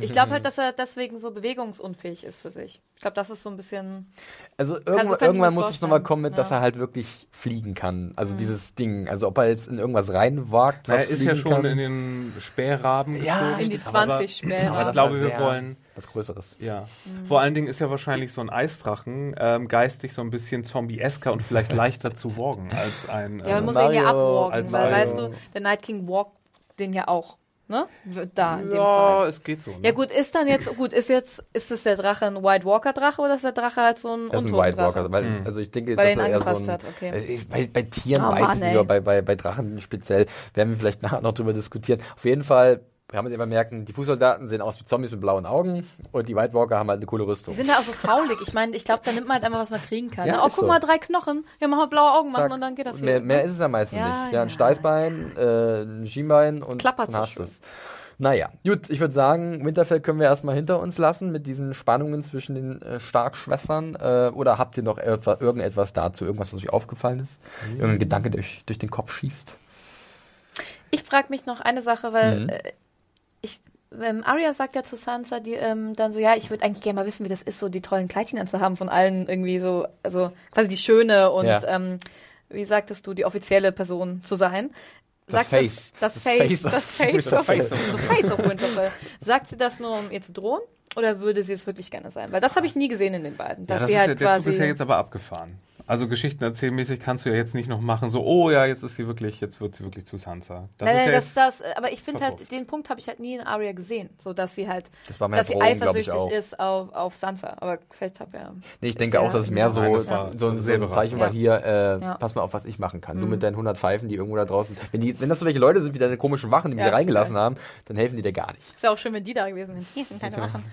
C: Ich glaube halt, dass er deswegen so bewegungsunfähig ist für sich. Ich glaube, das ist so ein bisschen.
A: Also irgendwann,
C: ich mir
A: irgendwann
C: das
A: muss es nochmal kommen, mit, dass
C: Ja.
A: er halt wirklich fliegen kann. Also
C: Mhm.
A: dieses Ding. Also ob er jetzt in irgendwas reinwagt,
B: er ist ja schon
A: kann.
B: in den Spähraben
A: Ja,
B: geflogen.
C: In die
A: aber-
C: 20 Späher.
B: Aber ich glaube,
A: war
B: wir wollen
A: was Größeres.
B: Ja.
C: Mhm.
B: Vor allen Dingen ist ja wahrscheinlich so ein Eisdrachen ähm, geistig so ein bisschen zombie-esker und vielleicht leichter zu worgen als ein.
C: Ja, man
B: ähm,
C: muss ihn ja
A: Mario
C: abwalken, weil
B: Mario.
C: weißt du, der Night King walkt den ja auch. Ne? Da, in dem
B: ja,
C: Fall.
B: es geht so. Ne?
C: Ja gut, ist dann jetzt, gut, ist jetzt, ist es der Drache ein White Walker Drache oder ist der Drache halt so ein
A: Das ist ein White Walker.
C: Drache?
A: Weil,
B: Mhm.
A: Also ich denke,
C: Weil er
A: dass
C: ihn
A: er eher so
C: angefasst
A: ein,
C: hat, okay.
A: Äh, ich- Bei, bei Tieren
C: Oh,
A: weiß
C: Mann,
A: ich nicht, aber bei, bei, bei Drachen speziell werden wir vielleicht nachher noch drüber diskutieren. Auf jeden Fall kann man sich immer merken, die Fußsoldaten sehen aus wie Zombies mit blauen Augen und die White Walker haben halt eine coole Rüstung.
C: Die sind ja auch so faulig. Ich meine, ich glaube, da nimmt man halt einfach, was man kriegen kann.
A: Ja,
C: ne? Oh, guck
A: so.
C: mal, drei Knochen. Ja, machen wir blaue Augen machen
A: Zack.
C: und dann geht das
A: mehr,
C: wieder.
A: mehr ist es ja meistens
C: Ja,
A: nicht. Ja, ein. Steißbein, äh, ein Schienbein und
C: Klappert
A: dann hast du's. Naja, gut, ich würde sagen, Winterfell können wir erstmal hinter uns lassen mit diesen Spannungen zwischen den äh, Starkschwestern. Äh, oder habt ihr noch etwa, irgendetwas dazu, irgendwas, was euch aufgefallen ist? Irgendein Gedanke, der euch durch den Kopf schießt?
C: Ich frage mich noch eine Sache, weil
A: Mhm.
C: äh, ich ähm, Arya sagt ja zu Sansa, die ähm, dann so, ja, ich würde eigentlich gerne mal wissen, wie das ist, so die tollen Kleidchen anzuhaben von allen irgendwie so, also quasi die schöne und
A: Ja.
C: ähm, wie sagtest du, die offizielle Person zu sein.
A: Das
C: Sagt
A: Face.
C: Das,
A: Das
C: Face. Das Face.
A: das
C: of-
A: Face
B: of-
C: das Face of Winterfell. Sagt sie das nur, um ihr zu drohen? Oder würde sie es wirklich gerne sein? Weil das habe ich nie gesehen in den beiden.
B: Ja,
C: Dass
B: das
C: sie
B: ist
C: halt
B: ja, der Zug
C: quasi.
B: ist ja jetzt aber abgefahren. Also Geschichten erzählmäßig kannst du ja jetzt nicht noch machen, so, oh ja, jetzt ist sie wirklich, jetzt wird sie wirklich zu Sansa. Das
C: Nein,
B: ist
C: nein,
B: ja
C: das, das, aber ich finde halt, den Punkt habe ich halt nie in Arya gesehen, so dass sie halt,
A: Das
C: dass sie
A: Drohung, glaub ich,
C: eifersüchtig ist auf, auf Sansa. Aber vielleicht habe ja.
A: Nee, ich denke auch, dass es mehr so,
B: Nein, war
A: so, ein- so
B: sehr
A: ein Zeichen war hier, äh,
C: Ja.
A: pass mal auf, was ich machen kann.
C: Mhm.
A: Du mit deinen 100 Pfeifen, die irgendwo da draußen, wenn, die, wenn das so welche Leute sind wie deine komischen Wachen, die wir
C: Ja,
A: reingelassen haben, dann helfen die dir gar nicht.
C: Ist ja auch schön, wenn die da gewesen wären. Keine Wachen.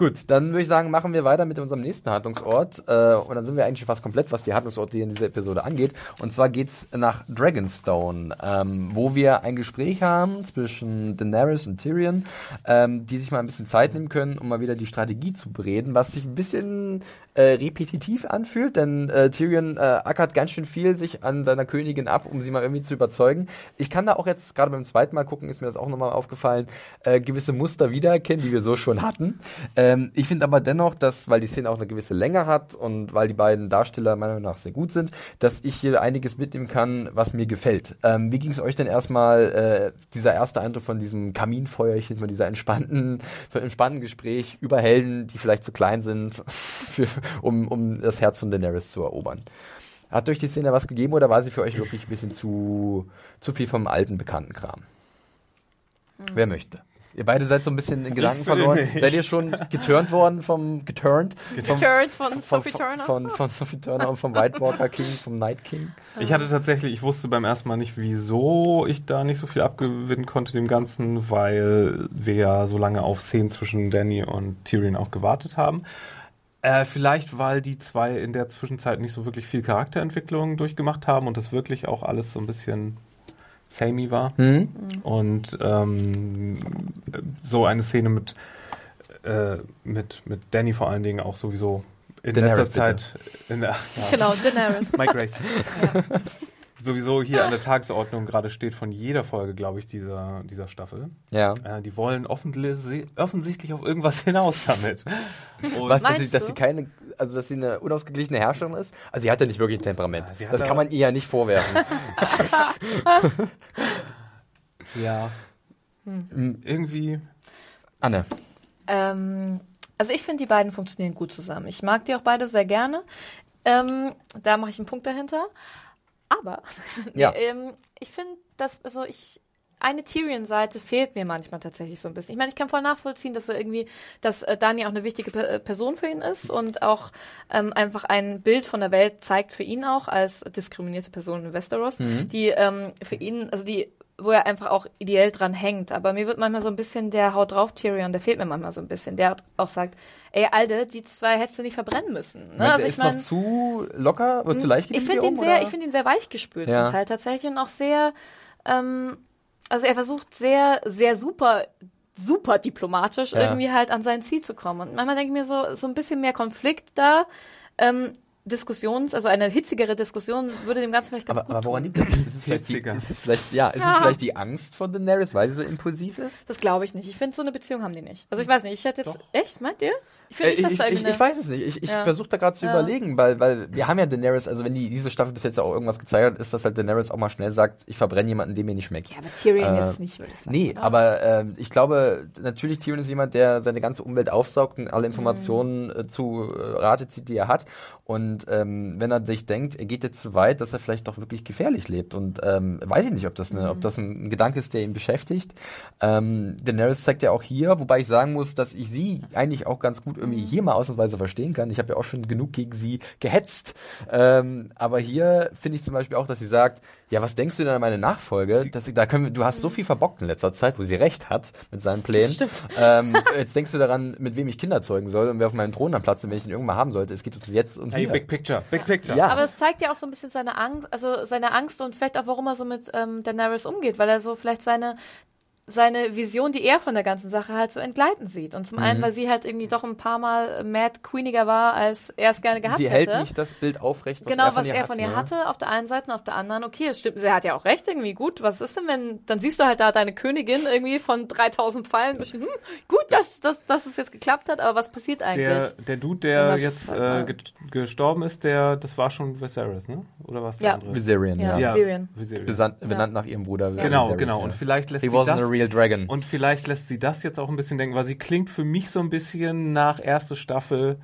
A: Gut, dann würde ich sagen, machen wir weiter mit unserem nächsten Handlungsort. Äh, und dann sind wir eigentlich schon fast komplett, was die Handlungsorte hier in dieser Episode angeht. Und zwar geht's nach Dragonstone, ähm, wo wir ein Gespräch haben zwischen Daenerys und Tyrion, ähm, die sich mal ein bisschen Zeit nehmen können, um mal wieder die Strategie zu bereden, was sich ein bisschen äh, repetitiv anfühlt, denn äh, Tyrion äh, ackert ganz schön viel sich an seiner Königin ab, um sie mal irgendwie zu überzeugen. Ich kann da auch jetzt, gerade beim zweiten Mal gucken, ist mir das auch nochmal aufgefallen, äh, gewisse Muster wiedererkennen, die wir so schon hatten. Ähm, ich finde aber dennoch, dass, weil die Szene auch eine gewisse Länge hat und weil die beiden Darsteller meiner Meinung nach sehr gut sind, dass ich hier einiges mitnehmen kann, was mir gefällt. Ähm, wie ging es euch denn erstmal, äh, dieser erste Eindruck von diesem Kaminfeuerchen, von dieser entspannten, von entspannten Gespräch über Helden, die vielleicht zu klein sind, für, um, um das Herz von Daenerys zu erobern? Hat euch die Szene was gegeben oder war sie für euch wirklich ein bisschen zu, zu viel vom alten bekannten Kram? Wer möchte? Ihr beide seid so ein bisschen in Gedanken verloren.
B: nicht.
A: Seid ihr schon geturnt worden vom geturnt? Vom,
C: Geturnt von
A: von,
C: Sophie
A: von,
C: Turner.
A: Von, von Sophie Turner und vom White Walker King, vom Night King.
B: Ich hatte tatsächlich, ich wusste beim ersten Mal nicht, wieso ich da nicht so viel abgewinnen konnte dem Ganzen, weil wir ja so lange auf Szenen zwischen Danny und Tyrion auch gewartet haben. Äh, vielleicht, weil die zwei in der Zwischenzeit nicht so wirklich viel Charakterentwicklung durchgemacht haben und das wirklich auch alles so ein bisschen samey war.
A: Hm?
B: Und ähm, so eine Szene mit, äh, mit, mit Danny vor allen Dingen auch sowieso in
A: Daenerys,
B: letzter Zeit. In der,
C: Genau, Daenerys.
B: My Grace. Sowieso hier an der Tagesordnung gerade steht von jeder Folge, glaube ich, dieser, dieser Staffel.
A: Ja.
B: Äh, die wollen offensichtlich auf irgendwas hinaus damit. Und
A: Was, dass sie, dass sie keine, also dass sie eine unausgeglichene Herrscherin ist? Also sie hat ja nicht wirklich ein Temperament.
B: Ja,
A: das
B: da-
A: kann man ihr ja nicht vorwerfen.
B: ja,
A: Hm,
B: irgendwie.
A: Anne.
C: Ähm, also ich finde, die beiden funktionieren gut zusammen. Ich mag die auch beide sehr gerne. Ähm, da mache ich einen Punkt dahinter. Aber
A: Ja.
C: ähm, ich finde, dass also ich eine Tyrion-Seite fehlt mir manchmal tatsächlich so ein bisschen. Ich meine, ich kann voll nachvollziehen, dass er irgendwie, dass äh, Dani auch eine wichtige Pe- äh, Person für ihn ist und auch ähm, einfach ein Bild von der Welt zeigt für ihn auch als diskriminierte Person in Westeros, die ähm, für ihn, also die wo er einfach auch ideell dran hängt. Aber mir wird manchmal so ein bisschen der Haut drauf Tyrion, der fehlt mir manchmal so ein bisschen. Der auch sagt, ey, Alter, die zwei hättest du nicht verbrennen müssen. Ne?
A: Meinst
C: Also ich
A: ist
C: meine,
A: noch zu locker oder zu leicht
C: ich finde ihn sehr, ich finde ihn sehr weich gespült
A: Ja.
C: zum Teil tatsächlich und auch sehr, ähm, also er versucht sehr, sehr super, super diplomatisch
A: Ja.
C: irgendwie halt an sein Ziel zu kommen. Und manchmal denke ich mir so, so ein bisschen mehr Konflikt da. Ähm, Diskussions, also eine hitzigere Diskussion würde dem Ganzen vielleicht ganz
A: aber,
C: gut
A: aber woran
C: tun.
A: liegt das? Ist es vielleicht, die,
B: Hitziger.
A: ist es vielleicht, ja, ist
C: Ja.
A: es vielleicht die Angst von Daenerys, weil sie so impulsiv ist?
C: Das glaube ich nicht. Ich finde, so eine Beziehung haben die nicht. Also ich weiß nicht, ich hätte jetzt, echt, meint ihr? Ich
A: Äh,
C: finde nicht,
A: ich,
C: dass da
A: ich,
C: irgendwie
A: ich weiß es nicht. Ich, ich
C: Ja.
A: versuche da gerade zu
C: Ja.
A: überlegen, weil, weil wir haben ja Daenerys, also wenn die diese Staffel bis jetzt auch irgendwas gezeigt hat, ist, dass halt Daenerys auch mal schnell sagt, ich verbrenne jemanden, der mir nicht schmeckt.
C: Ja, aber Tyrion
A: Äh,
C: jetzt nicht, würde ich sagen.
A: Nee,
C: oder?
A: aber ähm, ich glaube, natürlich Tyrion ist jemand, der seine ganze Umwelt aufsaugt und alle
C: Mhm.
A: Informationen äh, zu äh, Rate zieht, die er hat. Und Und ähm, wenn er sich denkt, er geht jetzt zu weit, dass er vielleicht doch wirklich gefährlich lebt. Und ähm, weiß ich nicht, ob das, eine, ob das ein, ein Gedanke ist, der ihn beschäftigt. Ähm, Daenerys zeigt ja auch hier, wobei ich sagen muss, dass ich sie eigentlich auch ganz gut irgendwie hier mal ausnahmsweise verstehen kann. Ich habe ja auch schon genug gegen sie gehetzt. Ähm, aber hier finde ich zum Beispiel auch, dass sie sagt, ja, was denkst du denn an meine Nachfolge? Das, da können wir, du hast so viel verbockt in letzter Zeit, wo sie recht hat mit seinen Plänen.
C: Stimmt.
A: Ähm, jetzt denkst du daran, mit wem ich Kinder zeugen soll und wer auf meinem Thron dann platzt, wenn ich ihn irgendwann haben sollte. Es geht jetzt und
B: Hey,
A: hier.
B: Big Picture, Big Picture.
A: Ja.
C: Aber es zeigt ja auch so ein bisschen seine Angst, also seine Angst und vielleicht auch, warum er so mit ähm, Daenerys umgeht, weil er so vielleicht seine seine Vision, die er von der ganzen Sache halt so entgleiten sieht. Und zum
A: Mhm.
C: einen, weil sie halt irgendwie doch ein paar Mal Mad Queeniger war, als er es gerne gehabt
A: sie
C: hätte.
A: hält nicht das Bild aufrecht, was
C: genau,
A: er von
C: was
A: ihr
C: er
A: hat,
C: von ihr
A: ne?
C: hatte, auf der einen Seite und auf der anderen, okay, es stimmt, sie hat ja auch recht irgendwie, gut, was ist denn, wenn, dann siehst du halt da deine Königin irgendwie von 3000 Pfeilen, du, hm, gut, dass, dass, dass es jetzt geklappt hat, aber was passiert eigentlich?
B: Der, der Dude, der
C: das
B: jetzt
C: halt
B: äh, gestorben ist, der, das war schon Viserys, ne? Oder was der
C: Ja.
B: andere?
A: Viserion, ja.
C: Ja.
B: Ja,
C: Viserion.
B: Viserion.
A: Benannt nach ihrem Bruder.
B: Genau,
A: Viserys,
B: genau.
A: ja.
B: Und vielleicht lässt
A: He
B: sie
A: wasn't
B: das
A: real dragon.
B: und vielleicht lässt sie das jetzt auch ein bisschen denken, weil sie klingt für mich so ein bisschen nach erste Staffel.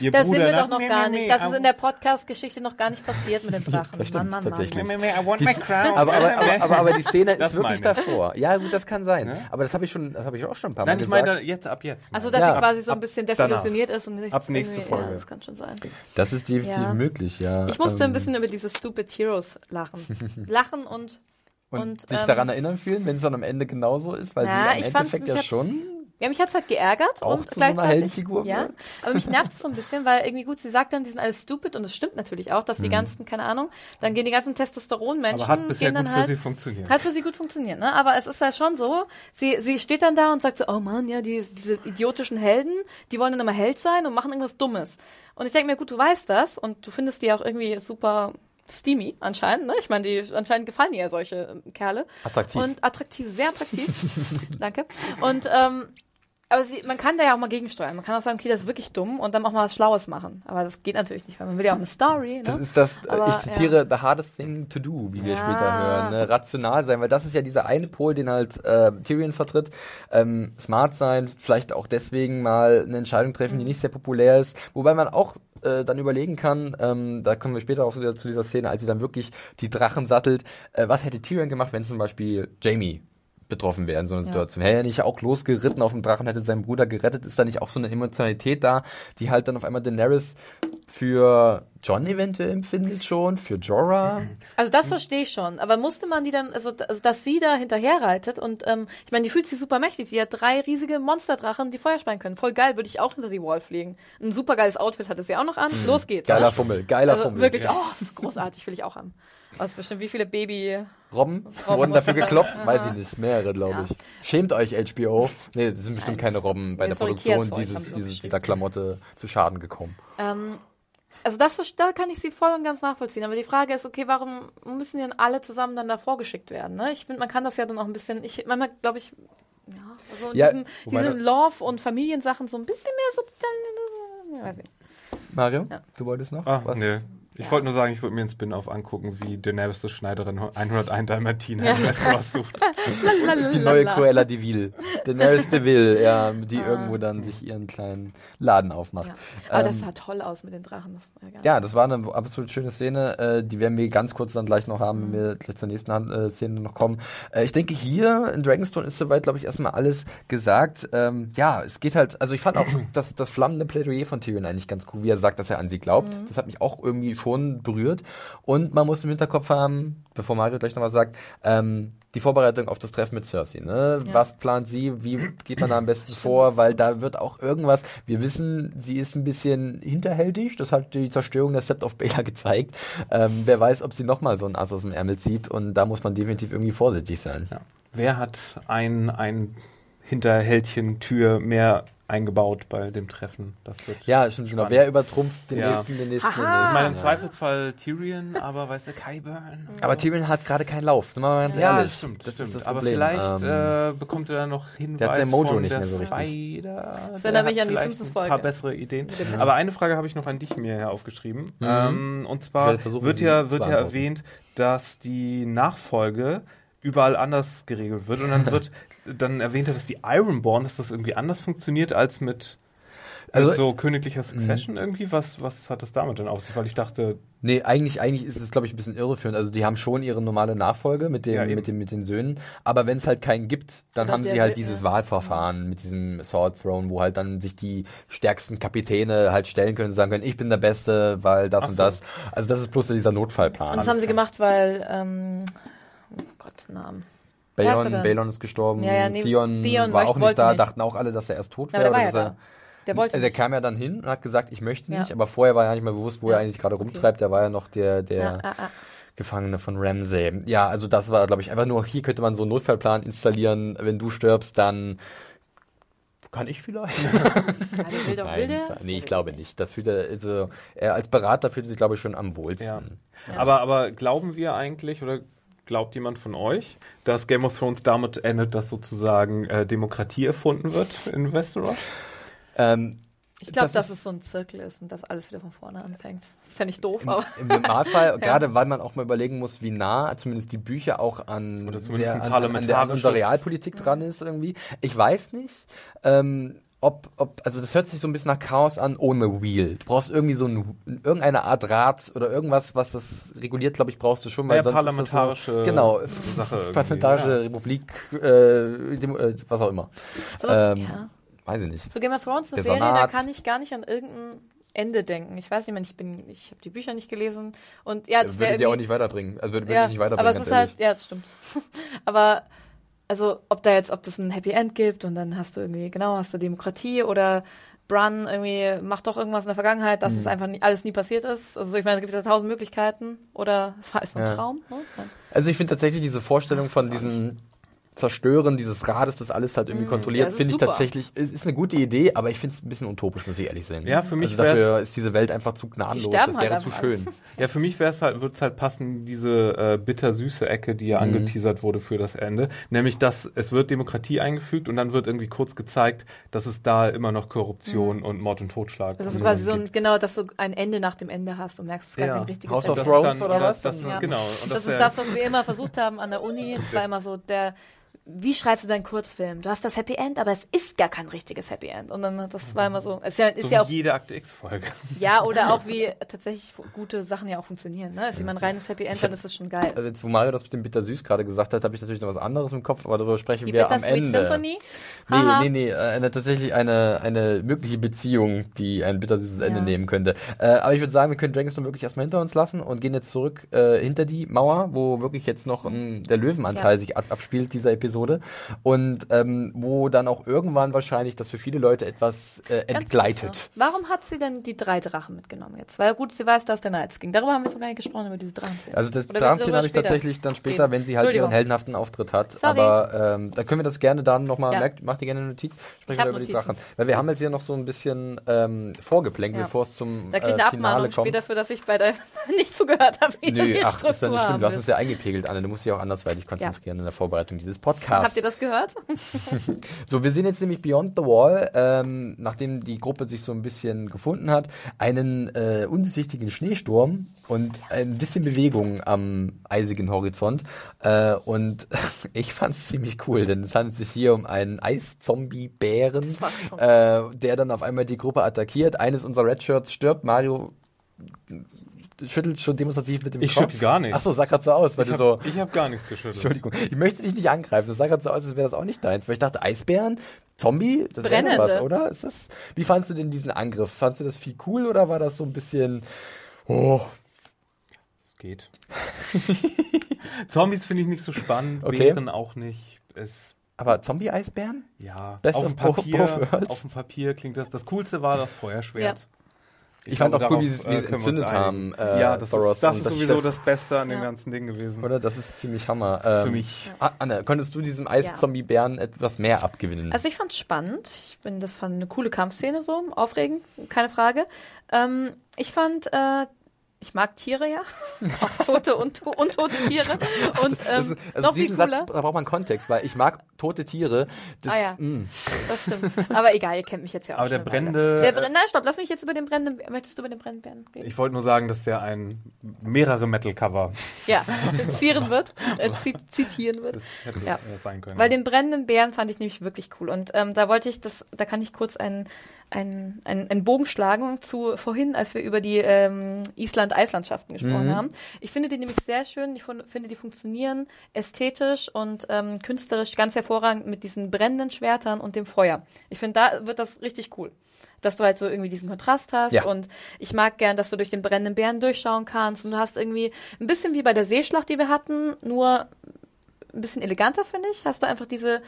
B: Ihr
C: Das sind
B: Bruder
C: wir
B: nach-
C: doch noch
B: Nee,
C: gar
B: nee,
C: nicht.
B: nee,
C: Das ist in der Podcast-Geschichte noch gar nicht passiert mit den Drachen.
A: Das stimmt, tatsächlich.
B: Nee, nee, I want
A: Die-
B: my crown.
A: aber, aber, aber, aber, aber die Szene
B: Das
A: ist wirklich davor. Ja, gut, das kann sein.
B: Ne?
A: Aber das habe ich schon, das habe ich auch schon ein paar Mal
B: Nein, ich
A: gesagt.
B: meine jetzt ab jetzt.
C: Also, dass
A: Ja,
C: sie quasi so ein
B: ab
C: bisschen
B: danach.
C: desillusioniert ist und nichts
B: Ab nächste Folge.
C: Ja, das kann schon sein.
A: das ist definitiv
C: Ja.
A: möglich, ja.
C: Ich musste
A: Ähm,
C: ein bisschen über diese Stupid Heroes lachen. Lachen und.
A: Und,
C: und,
A: sich
C: ähm,
A: daran erinnern fühlen, wenn es dann am Ende genauso ist, weil
C: Na,
A: sie
C: ich
A: im Endeffekt ja schon
C: Ja, mich hat's halt geärgert
A: auch
C: und
A: zu so einer
C: gleichzeitig.
A: Heldenfigur
C: ja,
A: wird.
C: aber mich nervt es so ein bisschen, weil irgendwie gut, sie sagt dann, die sind alles stupid und es stimmt natürlich auch,
A: Mhm.
C: dass die ganzen, keine Ahnung, dann gehen die ganzen Testosteronmenschen,
B: Aber hat bisher
C: gehen
B: gut
C: dann
B: für
C: halt
B: sie funktioniert.
C: Hat für sie gut funktioniert, ne? Aber es ist ja schon so, sie, sie steht dann da und sagt so, oh Mann, ja, die, diese idiotischen Helden, die wollen dann immer Held sein und machen irgendwas Dummes. Und ich denke mir, gut, du weißt das und du findest die auch irgendwie super steamy anscheinend, ne? Ich meine, die anscheinend gefallen ihr ja solche ähm, Kerle.
A: Attraktiv.
C: Und attraktiv, sehr attraktiv. Danke. Und ähm, aber sie, man kann da ja auch mal gegensteuern. Man kann auch sagen, okay, das ist wirklich dumm und dann auch mal was Schlaues machen. Aber das geht natürlich nicht, weil man will ja auch eine Story. Ne?
A: Das ist das, äh,
C: Aber,
A: ich zitiere, the hardest thing to do, wie wir
C: Ja.
A: später hören. Ne? Rational sein, weil das ist ja dieser eine Pol, den halt äh, Tyrion vertritt. Ähm, smart sein, vielleicht auch deswegen mal eine Entscheidung treffen,
C: Mhm.
A: die nicht sehr populär ist. Wobei man auch äh, dann überlegen kann, ähm, da kommen wir später auch wieder zu dieser Szene, als sie dann wirklich die Drachen sattelt, äh, was hätte Tyrion gemacht, wenn zum Beispiel Jamie betroffen wäre in so einer
C: Ja.
A: Situation. Wäre er nicht auch losgeritten auf dem Drachen, hätte seinen Bruder gerettet, ist da nicht auch so eine Emotionalität da, die halt dann auf einmal Daenerys für John eventuell empfindet schon, für Jorah.
C: Also das verstehe ich schon, aber musste man die dann, also, also dass sie da hinterher reitet und ähm, ich meine, die fühlt sich super mächtig, die hat drei riesige Monsterdrachen, die Feuer speien können. Voll geil, würde ich auch hinter die Wall fliegen. Ein super geiles Outfit hatte sie auch noch an. Los geht's.
A: Geiler? Fummel, geiler
C: also
A: Fummel.
C: wirklich, oh, das ist großartig, will ich auch haben. Was bestimmt, wie viele Baby...
A: Robben
C: Robben
A: wurden dafür gekloppt, weiß ich nicht, mehrere glaube
C: Ja.
A: ich. Schämt euch HBO. Nee, das sind bestimmt
C: Nein,
A: keine Robben bei
C: nee,
A: der Produktion dieses, dieses, dieser Klamotte zu Schaden gekommen.
C: Ähm, also das, da kann ich sie voll und ganz nachvollziehen. Aber die Frage ist, okay, warum müssen die dann alle zusammen dann davor geschickt werden? Ne? Ich finde, man kann das ja dann auch ein bisschen, ich manchmal glaube ich, ja, also in
A: Ja,
C: diesem,
A: da-
C: Love- und Familiensachen so ein bisschen mehr so, ja, weiß nicht.
A: Mario,
C: Ja.
A: du wolltest noch?
B: Ach,
A: was?
B: nee. Ich
C: Ja.
B: wollte nur sagen, ich würde mir einen Spin-off angucken, wie Daenerys die Schneiderin 101 Dalmatiner
C: Ja.
B: sucht.
A: Die neue Cruella de Vil. Daenerys de Vil, ja, die
C: Ah.
A: irgendwo dann sich ihren kleinen Laden aufmacht.
C: Ja. Aber
A: Ähm,
C: das sah toll aus mit den Drachen. Das war ja,
A: das war eine absolut schöne Szene. Äh, die werden wir ganz kurz dann gleich noch haben, wenn wir gleich zur nächsten Hand, äh, Szene noch kommen. Äh, ich denke, hier in Dragonstone ist soweit, glaube ich, erstmal alles gesagt. Ähm, ja, es geht halt, also ich fand auch das, das flammende Plädoyer von Tyrion eigentlich ganz cool, wie er sagt, dass er an sie glaubt. Das hat mich auch irgendwie schon berührt. Und man muss im Hinterkopf haben, bevor Mario gleich noch was sagt, ähm, die Vorbereitung auf das Treffen mit Cersei. Ne?
C: Ja.
A: Was plant sie? Wie geht man da am besten vor? Weil da wird auch irgendwas. Wir wissen, sie ist ein bisschen hinterhältig. Das hat die Zerstörung der Sept of Baelor gezeigt. Ähm, wer weiß, ob sie nochmal so ein Ass aus dem Ärmel zieht. Und da muss man definitiv irgendwie vorsichtig sein.
B: Ja. Wer hat ein, ein Hinterhältchen-Tür mehr eingebaut bei dem Treffen? Das wird
A: Ja, stimmt genau. Wer übertrumpft den
B: Ja.
A: nächsten, den nächsten, den
C: Aha.
A: nächsten?
B: Ich meine, im
A: ja.
B: Zweifelsfall Tyrion, aber weißt du, Kyburn.
A: Aber Tyrion hat gerade keinen Lauf. Sind wir mal ganz
B: Ja,
A: ehrlich.
B: das stimmt,
A: Das
B: stimmt.
A: ist das
B: aber vielleicht
A: Ähm,
B: äh, bekommt er dann noch Hinweis
A: der hat sein Mojo
B: von
A: nicht
B: der
A: mehr so richtig.
B: Spider.
C: Das erinnert mich an die
B: vielleicht
C: Simpsons-Folge.
B: Ein paar bessere Ideen. Aber eine Frage habe ich noch an dich mir hier aufgeschrieben. Ähm, und zwar wird ja, wird ja erwähnt, dass die Nachfolge überall anders geregelt wird. Und dann wird dann erwähnt er, dass die Ironborn, dass das irgendwie anders funktioniert als mit
A: Also-
B: so königlicher Succession irgendwie? Was, was hat das damit denn auf sich? Weil ich dachte,
A: Nee, eigentlich, eigentlich ist es, glaube ich, ein bisschen irreführend. Also die haben schon ihre normale Nachfolge mit, dem,
B: Ja,
A: mit, dem, mit den Söhnen. Aber wenn es halt keinen gibt, dann haben sie halt
C: will-
A: dieses
C: ja.
A: Wahlverfahren mit diesem Sword Throne, wo halt dann sich die stärksten Kapitäne halt stellen können und sagen können, ich bin der Beste, weil das
B: Ach
A: und
B: so.
A: das. Also das ist bloß dieser Notfallplan.
C: Und das haben sie gemacht, weil, ähm, Gott, Namen.
A: Balon? Balon ist gestorben,
C: Ja, ja, nee,
A: Theon,
C: Theon
A: war auch nicht da,
C: nicht.
A: dachten auch alle, dass er erst tot wäre.
C: der ja. Der wollte
A: also der kam ja dann hin und hat gesagt, ich möchte
C: Ja.
A: nicht, aber vorher war ja nicht mehr bewusst, wo
C: Ja.
A: er eigentlich gerade rumtreibt. Der war ja noch der, der
C: Ja, ah, ah.
A: Gefangene von Ramsay. Ja, also das war, glaube ich, einfach nur, hier könnte man so einen Notfallplan installieren. Wenn du stirbst, dann kann ich vielleicht.
C: Ja, der will doch, will der?
A: nee, ich glaube nicht. Da fühlt er, also, er als Berater fühlt er sich, glaube ich, schon am wohlsten.
B: Ja.
C: Ja.
B: Aber, aber glauben wir eigentlich oder glaubt jemand von euch, dass Game of Thrones damit endet, dass sozusagen äh, Demokratie erfunden wird in Westeros?
A: Ähm,
C: Ich glaube,
A: Das
C: dass es so ein Zirkel ist und dass alles wieder von vorne anfängt. Das fände ich doof,
A: Im,
C: aber.
A: Im Normalfall, gerade weil man auch mal überlegen muss, wie nah zumindest die Bücher auch an,
B: Oder zumindest ein
A: an, an, der, an
B: parlamentarisches-
A: unserer Realpolitik dran ist irgendwie. Ich weiß nicht, ähm, ob, ob, also das hört sich so ein bisschen nach Chaos an ohne Wheel. Du brauchst irgendwie so ein, irgendeine Art Rad oder irgendwas, was das reguliert, glaube ich, brauchst du schon, weil
B: Ja,
A: sonst
B: parlamentarische
A: ist das so, genau,
B: Sache
A: parlamentarische
B: ja.
A: Republik, äh, Demo, äh, was auch immer.
C: So,
A: ähm,
C: ja.
A: Weiß ich nicht.
C: so Game of Thrones, eine
A: Der
C: Serie, da kann ich gar nicht an irgendein Ende denken. Ich weiß nicht, mehr, ich bin, ich habe die Bücher nicht gelesen und ja, das
A: Würde dir auch nicht weiterbringen. Also würde,
C: ja,
A: nicht weiterbringen.
C: aber es ist halt, ja, das stimmt. aber also, ob da jetzt, ob das ein Happy End gibt und dann hast du irgendwie, genau, hast du Demokratie oder Brun irgendwie macht doch irgendwas in der Vergangenheit, dass
A: Mhm.
C: es einfach nie, alles nie passiert ist. Also ich meine, da gibt es ja tausend Möglichkeiten. Oder es war alles nur ein
A: Ja.
C: Traum. Ne?
A: Also ich finde tatsächlich diese Vorstellung von diesem Zerstören dieses Rades, das alles halt irgendwie
C: Mm,
A: kontrolliert,
C: ja, das ist
A: finde ich
C: super.
A: tatsächlich, es ist eine gute Idee, aber ich finde es ein bisschen utopisch, muss ich ehrlich sein.
B: Ja, für mich
A: also dafür ist diese Welt einfach zu gnadenlos, das wäre
C: halt
A: zu schön.
B: Ja, für mich wär's halt, würde es halt passen, diese äh, bitter-süße Ecke, die ja
A: Mhm.
B: angeteasert wurde für das Ende. Nämlich, dass es wird Demokratie eingefügt und dann wird irgendwie kurz gezeigt, dass es da immer noch Korruption und Mord und Totschlag
C: Das ist quasi so ein,
B: gibt.
C: genau, dass du ein Ende nach dem Ende hast und merkst, es ist gar
B: Ja.
C: kein richtiges
A: House of
C: Ende.
B: Das ist
A: Thrones oder
B: ja,
A: was?
B: Das,
A: Dann-
B: Genau. Und
C: Das ist
B: wär-
C: das, was wir immer versucht haben an der Uni. Es war immer so der, wie schreibst du deinen Kurzfilm? Du hast das Happy End, aber es ist gar kein richtiges Happy End. Und dann, das war immer so, es ist ja, ist
B: so
C: ja
B: wie
C: auch,
B: jede Akte X-Folge.
C: ja, oder auch wie tatsächlich gute Sachen ja auch funktionieren, ne? Ist jemand ein reines Happy End, dann ist das schon geil.
A: Also jetzt, wo Mario das mit dem Bittersüß gerade gesagt hat, habe ich natürlich noch was anderes im Kopf, aber darüber sprechen
C: Die
A: wir am Ende.
C: Symphony?
A: Nee, nee, nee, äh, eine, tatsächlich eine, eine mögliche Beziehung, die ein bittersüßes Ende
C: Ja.
A: nehmen könnte. Äh, aber ich würde sagen, wir können Dragonstone wirklich erstmal hinter uns lassen und gehen jetzt zurück äh, hinter die Mauer, wo wirklich jetzt noch ähm, der Löwenanteil
C: Ja.
A: sich ab abspielt, dieser Episode. Und ähm, wo dann auch irgendwann wahrscheinlich das für viele Leute etwas äh, entgleitet.
C: ne? Warum hat sie denn die drei Drachen mitgenommen jetzt? Weil gut, sie weiß, dass der Nights ging. Darüber haben wir so gar nicht gesprochen, über diese Drachen-Szene.
A: Also das Drachenszene
C: darüber
A: habe ich tatsächlich dann später, wenn sie halt ihren heldenhaften Auftritt hat.
C: Sorry.
A: Aber ähm, da können wir das gerne dann nochmal,
C: Ja.
A: merkt, macht ihr gerne eine Notiz, sprechen wir über die
C: Notizen.
A: Drachen. Weil wir haben jetzt hier noch so ein bisschen ähm, vorgeplänkelt,
C: Ja.
A: bevor es zum
C: Da kriegt
A: äh,
C: eine
A: Finale
C: Abmahnung
A: kommt.
C: später für, dass ich bei der nicht zugehört habe,
A: Nö,
C: die
A: ach, ist ja
C: Struktur
A: nicht stimmt.
C: haben
A: Du hast es ja eingepegelt, Anne. Du musst dich auch andersweitig konzentrieren in der Vorbereitung dieses Podcasts.
C: Habt ihr das gehört?
A: So, wir sehen jetzt nämlich Beyond the Wall, ähm, nachdem die Gruppe sich so ein bisschen gefunden hat, einen äh, undurchsichtigen Schneesturm und ein bisschen Bewegung am eisigen Horizont. Äh, und ich fand es ziemlich cool, denn es handelt sich hier um einen Eiszombie-Bären, äh, der dann auf einmal die Gruppe attackiert. Eines unserer Redshirts stirbt. Mario schüttelt schon demonstrativ mit dem
B: Ich
A: Kopf.
B: schüttel gar nicht.
A: Achso, sah gerade so aus, weil
B: Ich
A: du
B: habe
A: so...
B: hab gar nichts geschüttelt.
A: Entschuldigung, ich möchte dich nicht angreifen. Das sah gerade so aus, als wäre das auch nicht deins. Weil ich dachte, Eisbären, Zombie, das wäre was, oder? Ist das, wie fandst du denn diesen Angriff? Fandst du das viel cool oder war das so ein bisschen, oh,
B: Es geht. Zombies finde ich nicht so spannend,
A: Okay.
B: Bären auch nicht. Es,
A: aber Zombie-Eisbären?
B: ja,
A: Best
B: auf dem, Papier, auf dem Papier klingt das. Das Coolste war das Feuerschwert.
A: Ich, fand
B: glaube,
A: auch cool, wie sie wie
B: äh, uns
A: entzündet haben. Äh,
B: ja, das
A: Thoros
B: ist, das ist sowieso
A: Chef.
B: das Beste an dem
C: Ja.
B: ganzen Ding gewesen.
A: Oder? Das ist ziemlich Hammer. Ähm,
B: Für mich.
A: Ah, Anne, konntest du diesem Eiszombie-Bären etwas mehr abgewinnen?
C: Also ich fand es spannend. Ich bin, das fand eine coole Kampfszene so, aufregend, keine Frage. Ähm, ich fand, äh, ich mag Tiere ja, auch tote und to untote Tiere. Und ähm,
A: das ist, also
C: noch viel
A: diesen Satz,
C: cooler.
A: da braucht man Kontext, weil ich mag tote Tiere. Das,
C: Ah ja.
A: mh.
C: Das stimmt. Aber egal, ihr kennt mich jetzt ja auch
B: Aber
C: schon
B: der brennende-
C: Der Brenn Nein, stopp, lass mich jetzt über den brennenden. Möchtest du über den brennenden Bären reden?
B: Ich wollte nur sagen, dass der ein mehrere Metal-Cover
C: Ja, zieren wird, äh, zi zitieren wird.
B: das hätte
C: Ja.
B: sein können.
C: Weil den brennenden Bären fand ich nämlich wirklich cool. Und ähm, da wollte ich das, da kann ich kurz einen, einen, einen, einen Bogen schlagen zu vorhin, als wir über die ähm, Island-Eislandschaften gesprochen
A: Mhm.
C: haben. Ich finde die nämlich sehr schön. Ich finde, die funktionieren ästhetisch und ähm, künstlerisch ganz hervorragend mit diesen brennenden Schwertern und dem Feuer. Ich finde, da wird das richtig cool. Dass du halt so irgendwie diesen Kontrast hast
A: Ja.
C: und ich mag gern, dass du durch den brennenden Bären durchschauen kannst und du hast irgendwie ein bisschen wie bei der Seeschlacht, die wir hatten, nur ein bisschen eleganter, finde ich. Hast du einfach diese,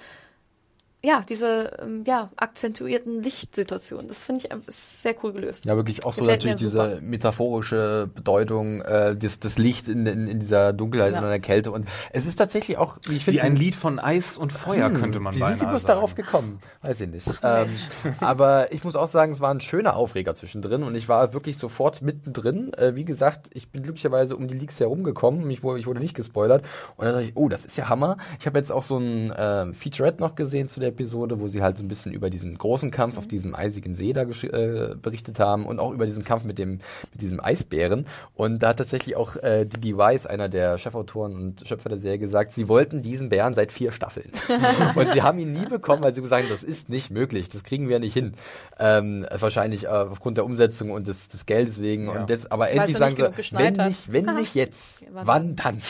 C: ja, diese, ähm, ja, akzentuierten Lichtsituationen. Das finde ich ist sehr cool gelöst.
A: Ja, wirklich auch so
C: Gefällt
A: natürlich
C: super.
A: diese metaphorische Bedeutung, äh, das, das Licht in, in, in dieser Dunkelheit
C: Ja.
A: und in der Kälte. Und es ist tatsächlich auch, wie ich
B: Wie
A: finde,
B: ein Lied von Eis und Feuer, könnte man
A: Wie
B: beinahe
A: sind Sie bloß
B: sagen.
A: darauf gekommen? Weiß ich nicht. Ähm, aber ich muss auch sagen, es war ein schöner Aufreger zwischendrin und ich war wirklich sofort mittendrin. Äh, wie gesagt, ich bin glücklicherweise um die Leaks herumgekommen. Ich wurde, ich wurde nicht gespoilert. Und dann dachte ich, oh, das ist ja Hammer. Ich habe jetzt auch so ein ähm, Featurette noch gesehen zu der Episode, wo sie halt so ein bisschen über diesen großen Kampf auf diesem eisigen See da äh, berichtet haben und auch über diesen Kampf mit dem mit diesem Eisbären. Und da hat tatsächlich auch äh, Digi Weiss, einer der Chefautoren und Schöpfer der Serie, gesagt, sie wollten diesen Bären seit vier Staffeln. und sie haben ihn nie bekommen, weil sie gesagt haben, das ist nicht möglich, das kriegen wir nicht hin. Ähm, wahrscheinlich äh, aufgrund der Umsetzung und des, des Geldes wegen.
B: Ja.
A: Und jetzt, aber endlich sagen sie, wenn nicht, wenn nicht jetzt,
C: Wann
A: dann?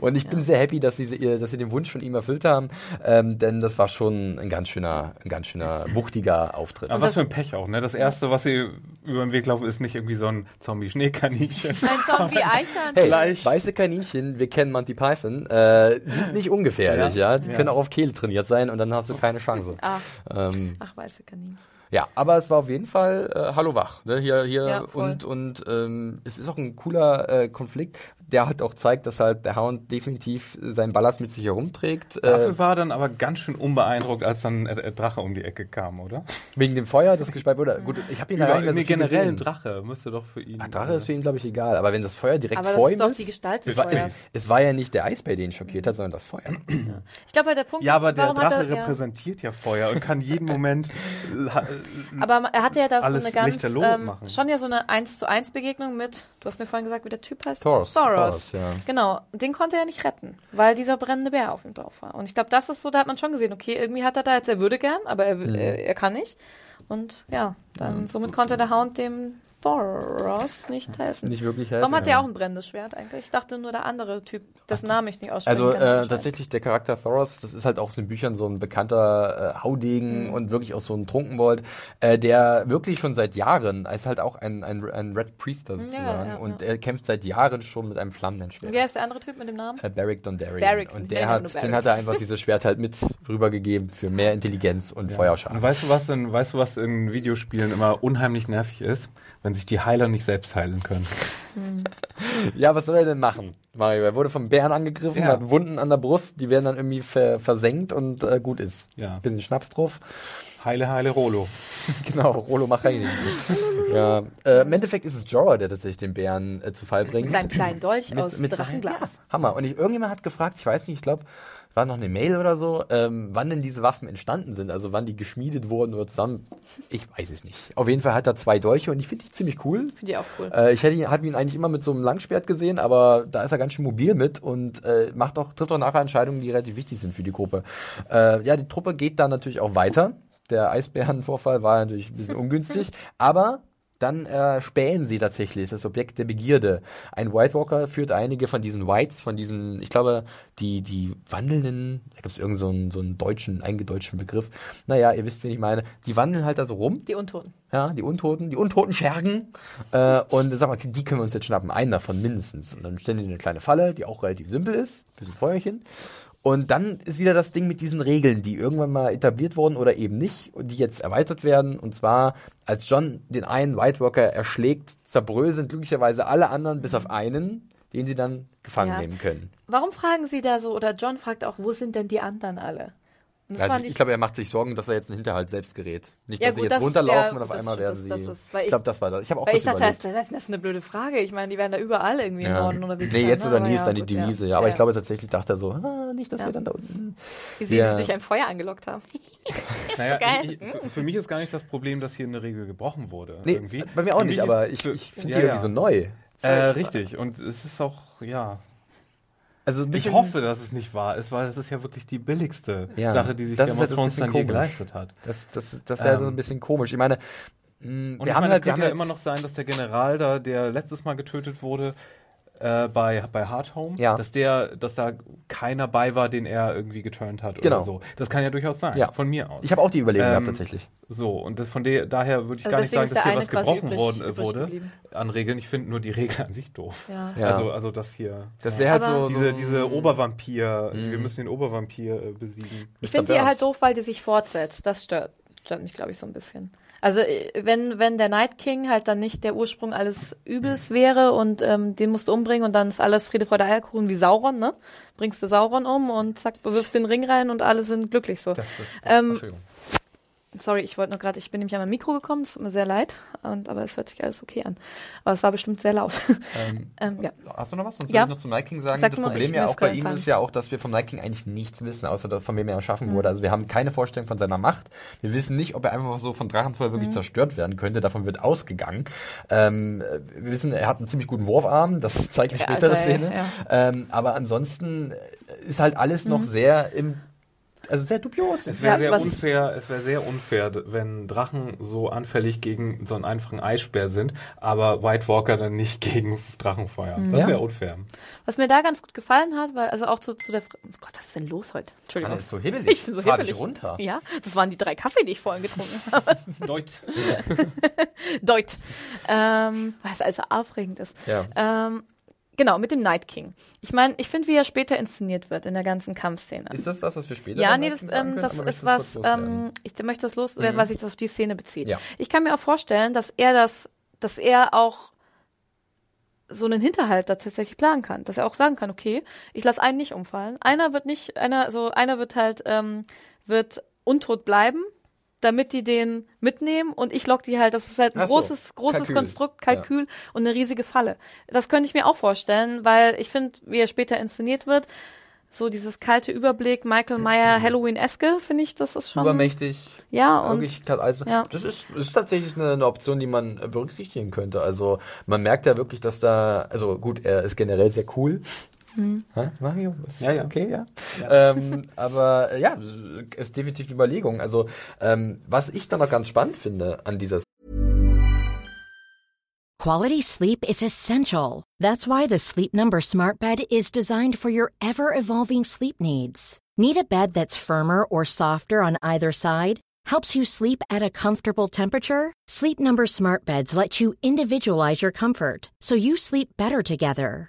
A: Und ich bin sehr happy, dass sie, dass sie den Wunsch von ihm erfüllt haben, ähm, denn das war schon ein ganz schöner, ein ganz schöner, wuchtiger Auftritt.
B: Aber was für ein Pech auch, ne? Das erste, was sie über den Weg laufen, ist nicht irgendwie so ein Zombie-Schneekaninchen.
C: Ein Zombie-Eichhörnchen.
A: Hey,
B: Gleich.
A: weiße Kaninchen, wir kennen Monty Python, äh, sind nicht ungefährlich, ja.
B: Ja.
A: Die
B: Ja.
A: können auch auf Kehle trainiert sein und dann hast du keine Chance.
C: Ach,
A: Ähm,
C: ach, weiße Kaninchen.
A: ja, aber es war auf jeden Fall äh, Hallo wach, ne? Hier, hier
C: Ja, voll.
A: und und ähm, es ist auch ein cooler äh, Konflikt, der halt auch zeigt, dass halt der Hound definitiv seinen Ballast mit sich herumträgt. Äh,
B: Dafür war er dann aber ganz schön unbeeindruckt, als dann äh, äh, Drache um die Ecke kam, oder?
A: wegen dem Feuer, das gespeit wurde. Gut, ich habe ihn da nicht mehr so
B: generell ein. Drache müsste doch für ihn.
A: Ach, Drache ist für ihn, glaube ich, egal. Aber wenn das Feuer direkt
C: Aber
A: vor ihm
C: ist doch
A: ist,
C: die Gestalt des
B: Es war-
C: Feuers.
A: es war ja nicht der Eisbär, den ihn schockiert hat, sondern das Feuer.
C: Ich glaube, der Punkt
B: ja,
C: ist,
B: aber der
C: warum
B: Drache
C: hat er, ja,
B: repräsentiert ja Feuer und kann jeden Moment äh,
C: Aber er hatte ja da so eine ganz, ähm, schon ja so eine 1 zu 1 Begegnung mit, du hast mir vorhin gesagt, wie der Typ heißt?
A: Thoros.
C: Thoros.
A: Thoros, ja.
C: Genau, den konnte er nicht retten, weil dieser brennende Bär auf ihm drauf war. Und ich glaube, das ist so, da hat man schon gesehen, okay, irgendwie hat er da jetzt, er würde gern, aber er, will- er, er kann nicht. Und ja, dann somit konnte der Hound dem Thoros nicht helfen.
A: Nicht wirklich helfen.
C: Warum hat
A: ja.
C: der auch ein brennendes Schwert eigentlich? Ich dachte nur der andere Typ, dessen Namen ich nicht aussprechen
A: Also
C: kann.
A: äh, tatsächlich der Charakter Thoros, das ist halt auch in den Büchern so ein bekannter äh, Haudegen
C: Mhm.
A: und wirklich auch so ein Trunkenbold, äh, der wirklich schon seit Jahren, er ist halt auch ein, ein, ein Red Priester sozusagen
C: ja,
A: und
C: ja.
A: er kämpft seit Jahren schon mit einem flammenden Schwert.
C: Wer ist der andere Typ mit dem Namen?
A: Äh, Beric Dondarrion.
C: Beric,
A: und der hat, den hat er einfach dieses Schwert halt mit rübergegeben für mehr Intelligenz und Feuerschaden.
B: Und weißt du, was in, weißt du, was in Videospielen immer unheimlich nervig ist? Wenn sich die Heiler nicht selbst heilen können.
A: Ja, was soll er denn machen? Mario, er wurde vom Bären angegriffen,
B: Ja.
A: hat Wunden an der Brust, die werden dann irgendwie ver versenkt und äh, gut ist.
B: Ja.
A: Bisschen Schnaps drauf.
B: Heile, heile Rolo.
A: Genau, Rolo Machaini. ja. Äh, Im Endeffekt ist es Jorah, der tatsächlich den Bären äh, zu Fall bringt.
C: Mit seinem kleinen Dolch aus
A: seinem-
C: Drachenglas.
A: Ja, Hammer. Und ich, irgendjemand hat gefragt, ich weiß nicht, ich glaube, war noch eine Mail oder so, ähm, wann denn diese Waffen entstanden sind, also wann die geschmiedet wurden oder zusammen. Ich weiß es nicht. Auf jeden Fall hat er zwei Dolche und ich finde die ziemlich cool.
C: Finde ich auch cool.
A: Äh, ich hätte ihn, hab ihn eigentlich immer mit so einem Langschwert gesehen, aber da ist er ganz schön mobil mit und äh, macht auch, trifft auch nachher Entscheidungen, die relativ wichtig sind für die Gruppe. Äh, ja, die Truppe geht dann natürlich auch weiter. Der Eisbärenvorfall war natürlich ein bisschen ungünstig, aber dann äh, spähen sie tatsächlich, das Objekt der Begierde. Ein White Walker führt einige von diesen Whites, von diesen, ich glaube, die, die wandelnden, da gibt es irgendeinen so einen, so einen deutschen, eingedeutschten Begriff. Naja, ihr wisst, wen ich meine. Die wandeln halt da so rum
C: Die Untoten.
A: ja, die Untoten, die untoten Schergen. Äh, und sag mal, die können wir uns jetzt schnappen. Einen davon mindestens. Und dann stellen die eine kleine Falle, die auch relativ simpel ist. Bisschen Feuerchen. Und dann ist wieder das Ding mit diesen Regeln, die irgendwann mal etabliert wurden oder eben nicht und die jetzt erweitert werden. Und zwar, als John den einen White Walker erschlägt, zerbröseln glücklicherweise alle anderen bis auf einen, den sie dann gefangen
C: Ja.
A: nehmen können.
C: Warum fragen Sie da so, oder John fragt auch, wo sind denn die anderen alle?
A: Also ich, ich glaube, er macht sich Sorgen, dass er jetzt einen Hinterhalt selbst gerät. Nicht,
C: Ja,
A: dass sie
C: gut,
A: jetzt
C: das
A: runterlaufen
C: der-
A: und auf einmal werden
C: das-
A: sie.
C: das ist- weil
A: ich
C: ich-
A: glaube, das war das. Ich habe auch
C: Weil
A: kurz
C: ich dachte,
A: überlegt.
C: das ist das eine blöde Frage. Ich meine, die werden da überall irgendwie im
A: Ja.
C: Norden unterwegs
A: Nee, jetzt oder nie ist dann die
C: gut.
A: Devise. Ja, aber ich glaube tatsächlich dachte er so, ah, nicht, dass
C: Ja.
A: wir dann da unten.
C: Wie sie
A: Ja.
C: sich durch ein Feuer angelockt haben.
B: Naja,
C: Geil.
B: ich, ich, für, mich ist gar nicht das Problem, dass hier eine Regel gebrochen wurde.
A: Nee,
B: irgendwie.
A: bei mir auch nicht, aber ich, finde die irgendwie so neu.
B: Äh, richtig. Und es ist auch, ja.
A: Also
B: Ich hoffe, dass es nicht wahr ist, weil das ist ja wirklich die billigste
A: Ja,
B: Sache, die sich
A: das
B: Game of
A: halt
B: dann
A: komisch.
B: geleistet hat.
A: Das, das, das wäre so
B: Ähm.
A: ein bisschen komisch. Ich meine, mh,
B: Und
A: wir haben
B: meine,
A: halt,
B: es
A: wir
B: könnte
A: haben
B: ja
A: halt
B: immer noch sein, dass der General da, der letztes Mal getötet wurde, äh, bei, bei Hard Home,
A: Ja.
B: dass der, dass da keiner bei war, den er irgendwie geturnt hat
A: Genau.
B: oder so. Das kann ja durchaus sein,
A: Ja.
B: von mir aus.
A: Ich habe auch die Überlegung
B: Ähm,
A: gehabt tatsächlich.
B: So, und das von der, daher würde ich
C: Also
B: gar nicht sagen, dass hier was gebrochen
C: übrig-
B: worden,
C: übrig
B: wurde
C: geblieben.
B: an Regeln. Ich finde nur die Regeln an sich doof.
C: Ja.
A: Ja.
B: Also, also das hier.
A: Das
B: ja.
A: wäre halt
C: Aber-
A: so,
B: diese,
A: so
B: diese Obervampir,
A: Mhm.
B: wir müssen den Obervampir äh, besiegen.
C: Ich finde die halt doof, weil die sich fortsetzt. Das stört, stört mich, glaube ich, so ein bisschen. Also äh, wenn, wenn der Night King halt dann nicht der Ursprung alles Übels wäre und ähm, den musst du umbringen und dann ist alles Friede, Freude, Eierkuchen wie Sauron, ne? Bringst du Sauron um und zack, du wirfst den Ring rein und alle sind glücklich so.
A: Das, das,
C: Ähm,
A: Entschuldigung.
C: Sorry, ich wollte nur gerade, ich bin nämlich an mein Mikro gekommen, es tut mir sehr leid, und, aber es hört sich alles okay an. Aber es war bestimmt sehr laut.
A: Ähm,
C: ähm, ja.
A: Hast du noch was? Sonst
C: Ja.
A: würde ich noch zum King sagen.
C: Sag
A: das
C: nur,
A: Problem ja auch bei ihm ist ja auch, dass wir vom King eigentlich nichts wissen, außer von wem er erschaffen
C: Mhm.
A: wurde. Also wir haben keine Vorstellung von seiner Macht. Wir wissen nicht, ob er einfach so von Drachenfeuer
C: Mhm.
A: wirklich zerstört werden könnte. Davon wird ausgegangen. Ähm, wir wissen, er hat einen ziemlich guten Wurfarm. Das zeigt die
C: Ja,
A: spätere
C: also,
A: Szene.
C: ja.
A: Ähm, aber ansonsten ist halt alles noch
C: Mhm.
A: sehr im, also sehr dubios.
B: Es wäre sehr unfair, es wäre sehr unfair, wenn Drachen so anfällig gegen so einen einfachen Eisbär sind, aber White Walker dann nicht gegen Drachenfeuer. Das
A: Ja.
B: wäre unfair.
C: Was mir da ganz gut gefallen hat, weil, also auch zu, zu der, Fr- oh Gott, was ist denn los heute? Entschuldigung.
A: Alles so hibbelig.
C: Ich bin so
A: Fahr
C: hibbelig.
A: dich runter.
C: Ja, das waren die drei Kaffee, die ich vorhin getrunken habe.
B: Deut.
C: Deut. Ähm, was also aufregend ist.
A: Ja.
C: Ähm, genau, mit dem Night King. Ich meine, ich finde, wie er später inszeniert wird in der ganzen Kampfszene.
A: Ist das was, was wir später
C: Ja, nee, das, ähm, das ist was, ähm, ich möchte das loswerden, was sich das auf die Szene bezieht.
A: Ja.
C: Ich kann mir auch vorstellen, dass er das, dass er auch so einen Hinterhalt da tatsächlich planen kann, dass er auch sagen kann, okay, ich lasse einen nicht umfallen, einer wird nicht, einer, so einer wird halt, ähm, wird untot bleiben, damit die den mitnehmen und ich lock die halt, das ist halt ein
A: Ach so,
C: großes, großes
A: Kalkül.
C: Konstrukt, Kalkül und eine riesige Falle. Das könnte ich mir auch vorstellen, weil ich finde, wie er später inszeniert wird, so dieses kalte Überblick, Michael Meyer, Halloween-eske, finde ich, das ist schon.
A: Übermächtig.
C: Ja, und
A: also,
C: ja.
A: das ist, ist tatsächlich eine, eine Option, die man berücksichtigen könnte. Also man merkt ja wirklich, dass da, also gut, er ist generell sehr cool.
C: Mhm.
A: Hä, Mario? Ist
B: Ja, ja.
A: Okay, ja. Ähm, aber äh, ja, ist definitiv eine Überlegung. Also ähm, was ich dann noch ganz spannend finde an dieser
D: Quality sleep is essential. That's why the Sleep Number Smart Bed is designed for your ever evolving sleep needs. Need a bed that's firmer or softer on either side? Helps you sleep at a comfortable temperature? Sleep Number Smart Beds let you individualize your comfort so you sleep better together.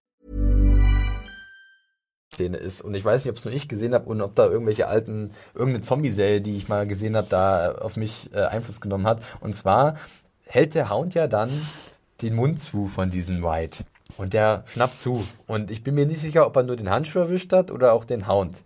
A: Szene ist. Und ich weiß nicht, ob es nur ich gesehen habe und ob da irgendwelche alten, irgendeine Zombie-Serie, die ich mal gesehen habe, da auf mich äh, Einfluss genommen hat. Und zwar hält der Hound ja dann den Mund zu von diesem White. Und der schnappt zu. Und ich bin mir nicht sicher, ob er nur den Handschuh erwischt hat oder auch den Hound.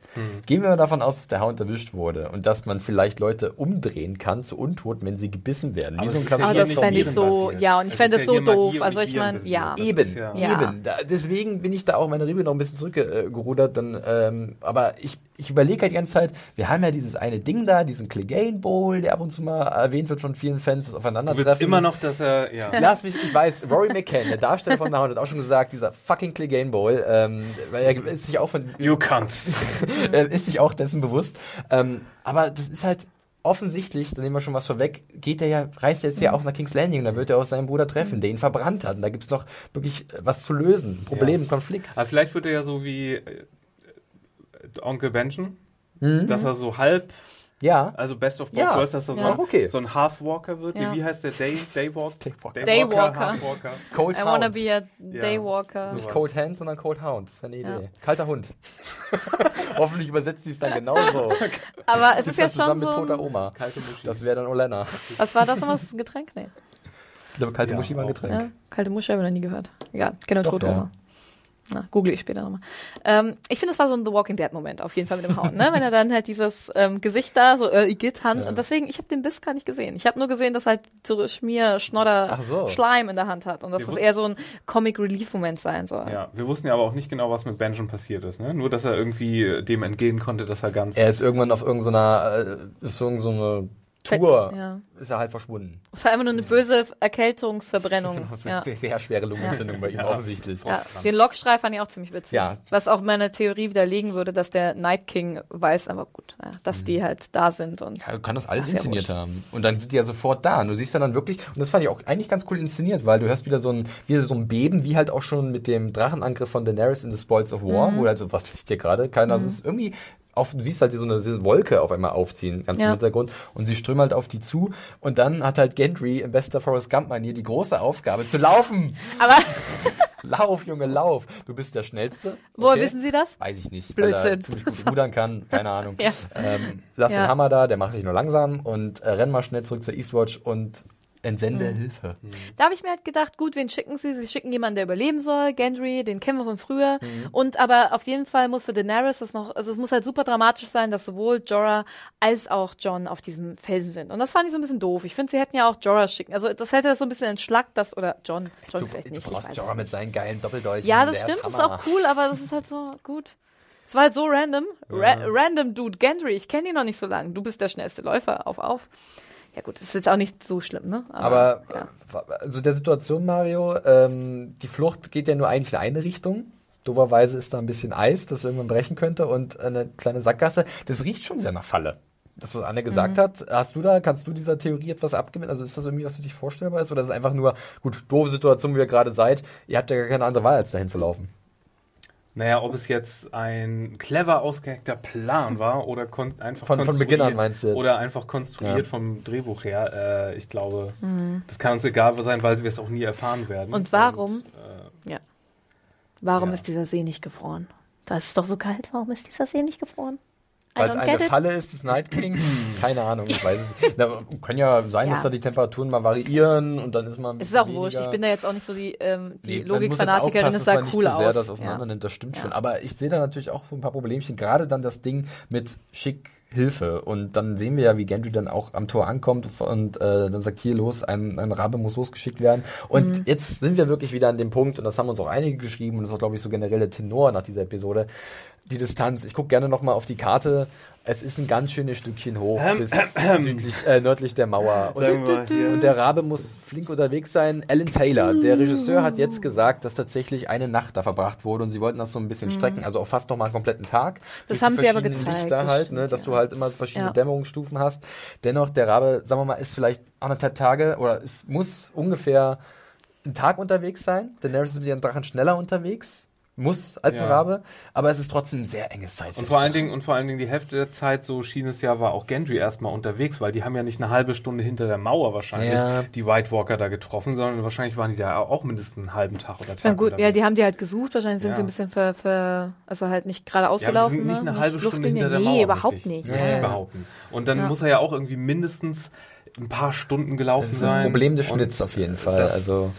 A: Gehen wir mal davon aus, dass der Hound erwischt wurde und dass man vielleicht Leute umdrehen kann zu Untoten, wenn sie gebissen werden.
B: Aber
A: Wie so ein
B: ja
C: das
B: nicht
C: fände ich so,
B: basiert.
C: ja, und ich fände es
B: ja
C: so doof. Also ich meine, ja.
B: Das
A: Eben,
B: ja-
A: eben. Da, deswegen bin ich da auch meine Review noch ein bisschen zurückgerudert. Dann, ähm, aber ich, ich überlege halt die ganze Zeit, wir haben ja dieses eine Ding da, diesen Clegane Bowl, der ab und zu mal erwähnt wird von vielen Fans, das
B: Du
A: Aufeinandertreffen.
B: willst immer noch, dass er, ja.
A: Lass mich, ich weiß, Rory McCann, der Darsteller von Hound, hat auch schon gesagt, dieser fucking Clegane Bowl, ähm, weil er ist sich auch von,
B: You can't.
A: er ist sich auch dessen bewusst. Ähm, aber das ist halt offensichtlich, da nehmen wir schon was vorweg, geht er ja, reist jetzt ja auch nach King's Landing und da wird er auch seinen Bruder treffen, der ihn verbrannt hat. Und da gibt's noch wirklich äh, was zu lösen. Problem,
B: Ja.
A: Konflikt.
B: Aber vielleicht wird er ja so wie äh, Onkel Benjen,
A: Mhm.
B: dass er so halb,
A: Ja.
B: also Best of Both
A: Ja.
B: Worlds, dass er so,
C: Ja.
B: ein,
A: Okay.
B: so ein Half-Walker wird.
C: Ja.
B: Wie, wie heißt der? Day, Daywalk?
A: Daywalker.
C: Daywalker.
B: Half-Walker.
A: Cold
C: I wanna
A: Hound.
C: be a Daywalker.
B: So.
A: Nicht Cold Hand, sondern Cold Hound. Das wäre eine Idee.
C: Ja.
A: Kalter Hund. Hoffentlich übersetzt sie es dann genauso.
C: Aber es ist
A: Ist
C: ja
A: das zusammen
C: schon
A: mit
C: so.
A: toter Oma.
B: Kalte Muschi.
A: Das wäre dann Olena.
C: Was war das nochmal? Das ist ein Getränk? Nee.
A: Ich glaube, kalte
B: Ja,
A: Muschi war ein. Getränk.
C: Ja, kalte Muschi habe ich noch nie gehört. Egal, kenne
A: Doch,
C: tote
A: ja.
C: Oma. Na, google ich später nochmal. Ähm, ich finde, es war so ein The Walking Dead Moment auf jeden Fall mit dem Hauen, ne? Wenn er dann halt dieses ähm, Gesicht da so äh, Igitt Hand
A: Ja.
C: und deswegen, ich habe den Biss gar nicht gesehen. Ich habe nur gesehen, dass er halt so Schmier, Schnodder,
A: so.
C: Schleim in der Hand hat und dass
B: Wir
C: das eher so ein Comic Relief Moment sein soll.
B: Ja, wir wussten ja aber auch nicht genau, was mit Benjamin passiert ist. Ne? Nur, dass er irgendwie äh, dem entgehen konnte, dass er ganz.
A: Er ist irgendwann auf irgendeiner, äh, ist irgend so eine Tour,
C: Ja.
A: Ist er halt verschwunden.
C: Es war einfach nur eine böse Erkältungsverbrennung.
A: Das ist
C: ja.
A: eine sehr schwere Lungenentzündung bei ihm
B: Ja.
A: offensichtlich.
C: Ja, den Lockstreif fand ich auch ziemlich witzig.
A: Ja.
C: Was auch meine Theorie widerlegen würde, dass der Night King weiß, aber gut, ja, dass die halt da sind und
A: Ja, kann das alles
C: sehr
A: inszeniert haben. Und dann sind die ja sofort da. Und du siehst ja dann wirklich, und das fand ich auch eigentlich ganz cool inszeniert, weil du hörst wieder so ein, wieder so ein Beben, wie halt auch schon mit dem Drachenangriff von Daenerys in The Spoils of War,
C: Mhm.
A: wo halt so, was liegt hier gerade? Keiner, das ist irgendwie, auf, du siehst halt so eine, so eine Wolke auf einmal aufziehen, ganz
C: Ja.
A: im Hintergrund, und sie strömen halt auf die zu. Und dann hat halt Gendry in bester Forrest Gump-Manier die große Aufgabe zu laufen.
C: Aber
A: Lauf, Junge, lauf. Du bist der Schnellste.
C: woher
A: Okay?
C: wissen Sie das?
A: Weiß ich nicht. Weil er
C: Blödsinn.
A: ziemlich gut rudern kann, keine Ahnung.
C: Ja.
A: Ähm, lass
C: Ja.
A: den Hammer da, der macht dich nur langsam und äh, renn mal schnell zurück zur Eastwatch und entsende
C: Mhm.
A: Hilfe.
C: Da habe ich mir halt gedacht, gut, wen schicken sie? Sie schicken jemanden, der überleben soll. Gendry, den kennen wir von früher.
A: Mhm.
C: Und aber auf jeden Fall muss für Daenerys das noch, also es muss halt super dramatisch sein, dass sowohl Jorah als auch John auf diesem Felsen sind. Und das fand ich so ein bisschen doof. Ich finde, sie hätten ja auch Jorah schicken. Also das hätte das so ein bisschen entschlackt, das, oder John, John
A: Du,
C: vielleicht
A: du
C: nicht. ich
A: brauchst
C: weiß
A: Jorah mit seinen geilen Doppeldolchen.
C: Ja, das stimmt, das ist auch cool, aber das ist halt so gut. Es war halt so random. Ra random Dude, Gendry, ich kenne ihn noch nicht so lange. Du bist der schnellste Läufer, auf, auf. Ja gut, das ist jetzt auch nicht so schlimm, ne?
A: Aber
C: ja.
A: äh, also der Situation, Mario, ähm, die Flucht geht ja nur eigentlich in eine Richtung. Doberweise ist da ein bisschen Eis, das irgendwann brechen könnte und eine kleine Sackgasse. Das riecht schon sehr nach Falle. Das, was Anne
C: Mhm.
A: gesagt hat, hast du da, kannst du dieser Theorie etwas abgewinnen? Also ist das irgendwie, was für dich vorstellbar ist? Oder ist es einfach nur, gut, doofe Situation, wie ihr gerade seid, ihr habt ja gar keine andere Wahl, als dahin zu laufen.
B: Naja, ob es jetzt ein clever ausgehackter Plan war oder kon einfach
A: Von- von
B: konstruiert-
A: Beginn an meinst du jetzt?
B: Oder einfach konstruiert
A: Ja.
B: vom Drehbuch her. Äh, ich glaube, das kann uns egal sein, weil wir es auch nie erfahren werden.
C: Und warum?
B: äh,
C: Ja. Warum
B: Ja.
C: ist dieser See nicht gefroren? Das ist doch so kalt. Warum ist dieser See nicht gefroren?
A: Weil es eine. Falle ist, des Night King? Keine Ahnung, ich weiß es nicht. Na, kann ja sein,
C: Ja.
A: dass da die Temperaturen mal variieren und dann ist man.
C: Es ist auch
A: bisschen
C: wurscht.
A: weniger-
C: Ich bin da jetzt auch nicht so die, ähm, die
A: Nee,
C: Logikfanatikerin. Es sah cool
A: nicht zu sehr
C: aus.
A: das auseinander
C: ja.
A: nimmt, das stimmt
C: Ja.
A: schon. Aber ich sehe da natürlich auch so ein paar Problemchen. Gerade dann das Ding mit schick Hilfe. Und dann sehen wir ja, wie Gendry dann auch am Tor ankommt und äh, dann sagt, hier los, ein, ein Rabe muss losgeschickt werden. Und
C: Mhm.
A: jetzt sind wir wirklich wieder an dem Punkt, und das haben uns auch einige geschrieben, und das auch, glaube ich, so generell der Tenor nach dieser Episode, die Distanz. Ich gucke gerne nochmal auf die Karte. Es ist ein ganz schönes Stückchen hoch bis südlich, äh, nördlich der Mauer. Und,
B: wir hier.
A: und der Rabe muss flink unterwegs sein. Alan Taylor, der Regisseur, hat jetzt gesagt, dass tatsächlich eine Nacht da verbracht wurde und sie wollten das so ein bisschen strecken, also auch fast noch mal einen kompletten Tag.
C: Mhm. Das haben sie aber gezeigt,
A: Lichter
C: das
A: halt,
C: stimmt,
A: ne, dass
C: ja.
A: du halt immer verschiedene
C: Ja.
A: Dämmerungsstufen hast. Dennoch, der Rabe, sagen wir mal, ist vielleicht anderthalb Tage oder es muss ungefähr einen Tag unterwegs sein. Daenerys ist mit ihren Drachen schneller unterwegs. Muss als ein
B: Ja.
A: Rabe, aber es ist trotzdem ein sehr enges Zeitfenster.
B: Und vor allen Dingen, und vor allen Dingen die Hälfte der Zeit, so schien es ja, war auch Gendry erstmal unterwegs, weil die haben ja nicht eine halbe Stunde hinter der Mauer wahrscheinlich
A: Ja.
B: die White Walker da getroffen, sondern wahrscheinlich waren die da auch mindestens einen halben Tag oder Tag.
C: Na gut, ja, die haben die halt gesucht. Wahrscheinlich sind
B: Ja.
C: sie ein bisschen ver, ver also halt nicht gerade
B: Ja,
C: ausgelaufen.
B: die sind nicht
C: ne?
B: eine halbe Stunde
C: Luftlinie.
B: hinter der
C: nee,
B: Mauer.
C: überhaupt
B: wirklich.
C: nicht.
A: Ja, ja.
B: behaupten. Und dann
C: Ja.
B: muss er ja auch irgendwie mindestens ein paar Stunden gelaufen
A: das ist
B: sein.
A: das Problem des Schnitts auf jeden Fall.
B: das
A: Also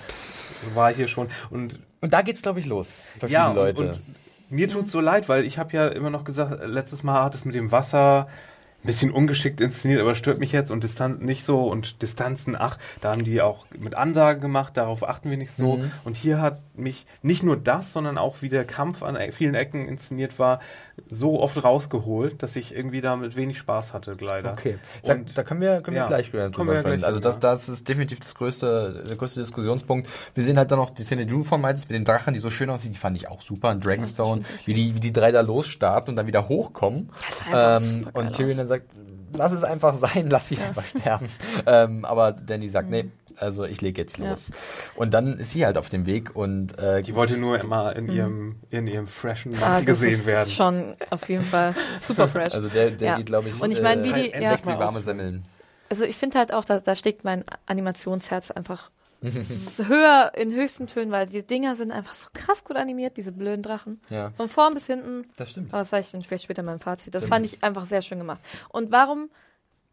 B: war hier schon. Und
A: und da geht's glaube ich los für
B: ja,
A: viele Leute.
B: Und, und mir tut's so leid, weil ich habe ja immer noch gesagt, letztes Mal hat es mit dem Wasser ein bisschen ungeschickt inszeniert, aber stört mich jetzt und Distanz nicht so und Distanzen, ach, da haben die auch mit Ansagen gemacht, darauf achten wir nicht so.
A: Mhm.
B: Und hier hat mich nicht nur das, sondern auch wie der Kampf an e- vielen Ecken inszeniert war, so oft rausgeholt, dass ich irgendwie damit wenig Spaß hatte, leider.
A: Okay, da,
B: Und
A: da können wir, können wir
B: ja,
A: gleich drüber
B: wir
A: sprechen.
B: gleich
A: Also das, das ist definitiv das größte, der größte Diskussionspunkt. Wir sehen halt dann noch die Szene, die du von meintest, mit den Drachen, die so schön aussieht, die fand ich auch super. Und Dragonstone, wie die, wie die drei da losstarten und dann wieder hochkommen.
C: Das einfach
A: Ähm, und Tyrion dann sagt, lass es einfach sein, lass sie einfach sterben. Ähm, aber Danny sagt, nee, also ich lege jetzt
C: Mhm. Ja.
A: los. Und dann ist sie halt auf dem Weg und äh,
B: Die wollte nur immer in ihrem, in ihrem freshen
C: Mhm. Ah,
B: Mantel
C: das
B: gesehen
C: ist
B: werden.
C: schon auf jeden Fall super fresh.
A: also der, der
C: Ja.
A: geht, glaube ich,
C: Und ich meine, wie die-
A: äh,
C: ja.
A: wie warme Semmeln.
C: Also ich finde halt auch, da, da schlägt mein Animationsherz einfach höher in höchsten Tönen, weil die Dinger sind einfach so krass gut animiert, diese blöden Drachen.
A: Ja,
C: Von vorn bis hinten.
A: das stimmt.
C: Aber das sage ich dann vielleicht später in meinem Fazit. Das fand ich einfach sehr schön gemacht. Und warum?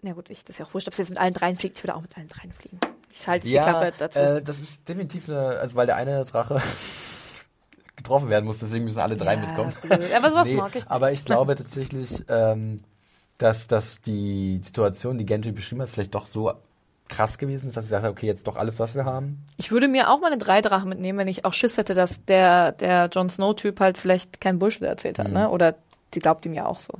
C: Na gut, ich, das ist ja auch wurscht, ob es jetzt mit allen dreien fliegt. Ich würde auch mit allen dreien fliegen. Ich halte die
A: Ja,
C: Klappe dazu.
A: äh, das ist definitiv eine, also weil der eine Drache getroffen werden muss, deswegen müssen alle drei
C: Ja,
A: mitkommen.
C: blöd. Aber sowas
A: Nee,
C: mag ich nicht.
A: Aber ich glaube tatsächlich, ähm, dass, dass die Situation, die Gentry beschrieben hat, vielleicht doch so krass gewesen ist, dass sie hat, okay, jetzt doch alles, was wir haben.
C: Ich würde mir auch meine drei Drachen mitnehmen, wenn ich auch Schiss hätte, dass der, der Jon Snow-Typ halt vielleicht kein Bullshit erzählt hat, ne? Oder die glaubt ihm ja auch so.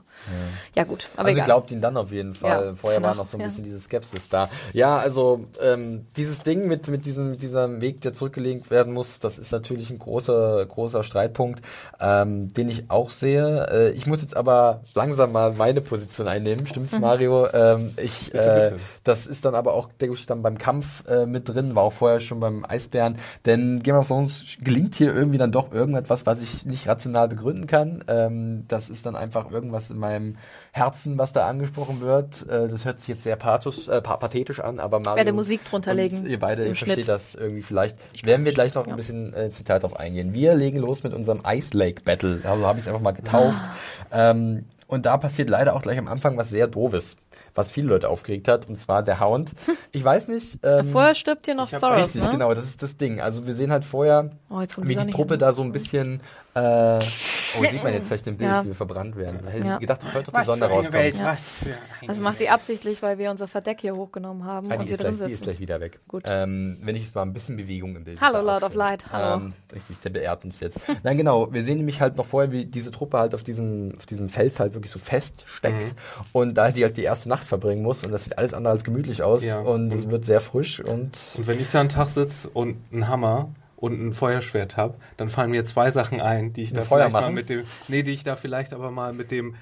C: Ja, gut, aber
A: also
C: egal.
A: glaubt ihn dann auf jeden Fall.
C: Ja,
A: Vorher war noch so ein
C: ja.
A: bisschen diese Skepsis da. Ja, also ähm, dieses Ding mit, mit diesem, mit diesem Weg, der zurückgelegt werden muss, das ist natürlich ein großer, großer Streitpunkt, ähm, den ich auch sehe. Äh, ich muss jetzt aber langsam mal meine Position einnehmen. Stimmt's,
C: Mhm.
A: Mario? Ähm, ich,
B: Bitte,
A: äh,
B: bitte.
A: das ist dann aber auch, denke ich, dann beim Kampf äh, mit drin, war auch vorher schon beim Eisbären. Denn Game of Thrones gelingt hier irgendwie dann doch irgendetwas, was ich nicht rational begründen kann. Ähm, das ist dann einfach irgendwas in meinem Herzen, was da angesprochen wird. Äh, das hört sich jetzt sehr pathos, äh, pa- pathetisch an, aber Mario
C: Werde Musik drunter legen
A: Ihr beide, ihr versteht das irgendwie vielleicht. Werden wir gleich noch
C: ja.
A: ein bisschen äh, ins Detail drauf eingehen. Wir legen los mit unserem Ice Lake Battle. Also habe ich es einfach mal getauft. Ähm, und da passiert leider auch gleich am Anfang was sehr doofes, was viele Leute aufgeregt hat, und zwar der Hound. Ich weiß nicht. Ähm,
C: Vorher stirbt hier noch
B: ich
C: Thoros,
A: Richtig,
C: ne?
A: genau, das ist das Ding. Also wir sehen halt vorher,
C: Oh, jetzt kommt
A: wie die. Truppe da so ein bisschen, äh, oh, sieht man jetzt vielleicht im Bild,
C: Ja.
A: wie wir verbrannt werden. Ich hätte
C: Ja.
A: gedacht, dass heute noch die Sonne rauskommt.
C: Ja.
B: was für eine
C: Das macht die absichtlich, weil wir unser Verdeck hier hochgenommen haben
A: Ah,
C: und
A: die,
C: hier
A: ist
C: drin
A: gleich, die ist
C: sitzen.
A: gleich wieder weg.
C: Gut.
A: Ähm, wenn ich jetzt mal ein bisschen Bewegung im Bild
C: Hallo, Lord of
A: aufstelle.
C: Light, hallo.
A: Ähm, richtig, der beehrt uns jetzt. Nein, genau. Wir sehen nämlich halt noch vorher, wie diese Truppe halt auf diesem, auf diesem Fels halt wirklich so feststeckt
B: Mhm.
A: und da die halt die erste Nacht verbringen muss und das sieht alles andere als gemütlich aus
B: Ja.
A: und es wird sehr frisch und
B: Und wenn ich da einen Tag sitze und einen Hammer und ein Feuerschwert habe, dann fallen mir zwei Sachen ein, die ich
A: Ein
B: da
A: Feuer
B: vielleicht mal mit dem, nee, die ich da vielleicht aber mal mit dem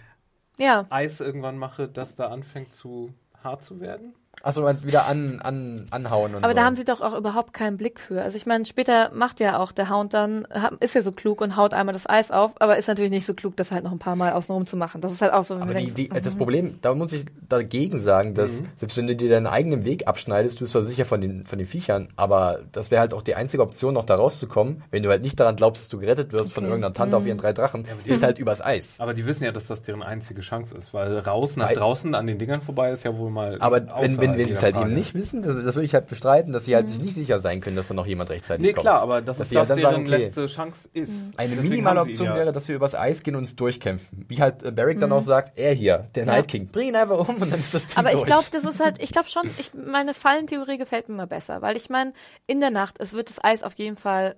C: Ja,
B: Eis irgendwann mache, das da anfängt zu hart zu werden.
A: Achso, du meinst wieder an, an, anhauen und
C: aber
A: so.
C: da haben sie doch auch überhaupt keinen Blick für. Also ich meine, später macht ja auch der Hound dann, ist ja so klug und haut einmal das Eis auf, aber ist natürlich nicht so klug, das halt noch ein paar Mal außenrum zu machen. Das ist halt auch so, wenn
A: Aber die, die, das Problem, da muss ich dagegen sagen, dass selbst wenn du dir deinen eigenen Weg abschneidest, bist du zwar sicher von den, von den Viechern, aber das wäre halt auch die einzige Option, noch da rauszukommen, wenn du halt nicht daran glaubst, dass du gerettet wirst von
C: Okay.
A: irgendeiner Tante auf ihren drei Drachen, ist halt übers Eis.
B: Aber die wissen ja, dass das deren einzige Chance ist, weil raus nach
A: Weil-
B: draußen an den Dingern vorbei ist ja wohl mal.
A: Aber wenn, wenn,
B: außerhalb
A: wenn sie es halt
B: Frage.
A: eben nicht wissen, das, das würde ich halt bestreiten, dass sie halt sich nicht sicher sein können, dass da noch jemand rechtzeitig
B: Nee,
A: kommt.
B: klar, aber das
A: Dass
B: ist das,
A: halt dann
B: deren
A: sagen, okay,
B: letzte Chance ist.
A: Eine
B: Deswegen
A: minimale Option
B: ja-
A: wäre, dass wir übers Eis gehen und uns durchkämpfen. Wie halt äh, Barrick dann auch sagt, er hier, der Night King, bring ihn einfach um und dann ist das Ding
C: Aber ich glaube, das ist halt, ich glaube schon, ich, meine Fallentheorie gefällt mir immer besser, weil ich meine, in der Nacht, es wird das Eis auf jeden Fall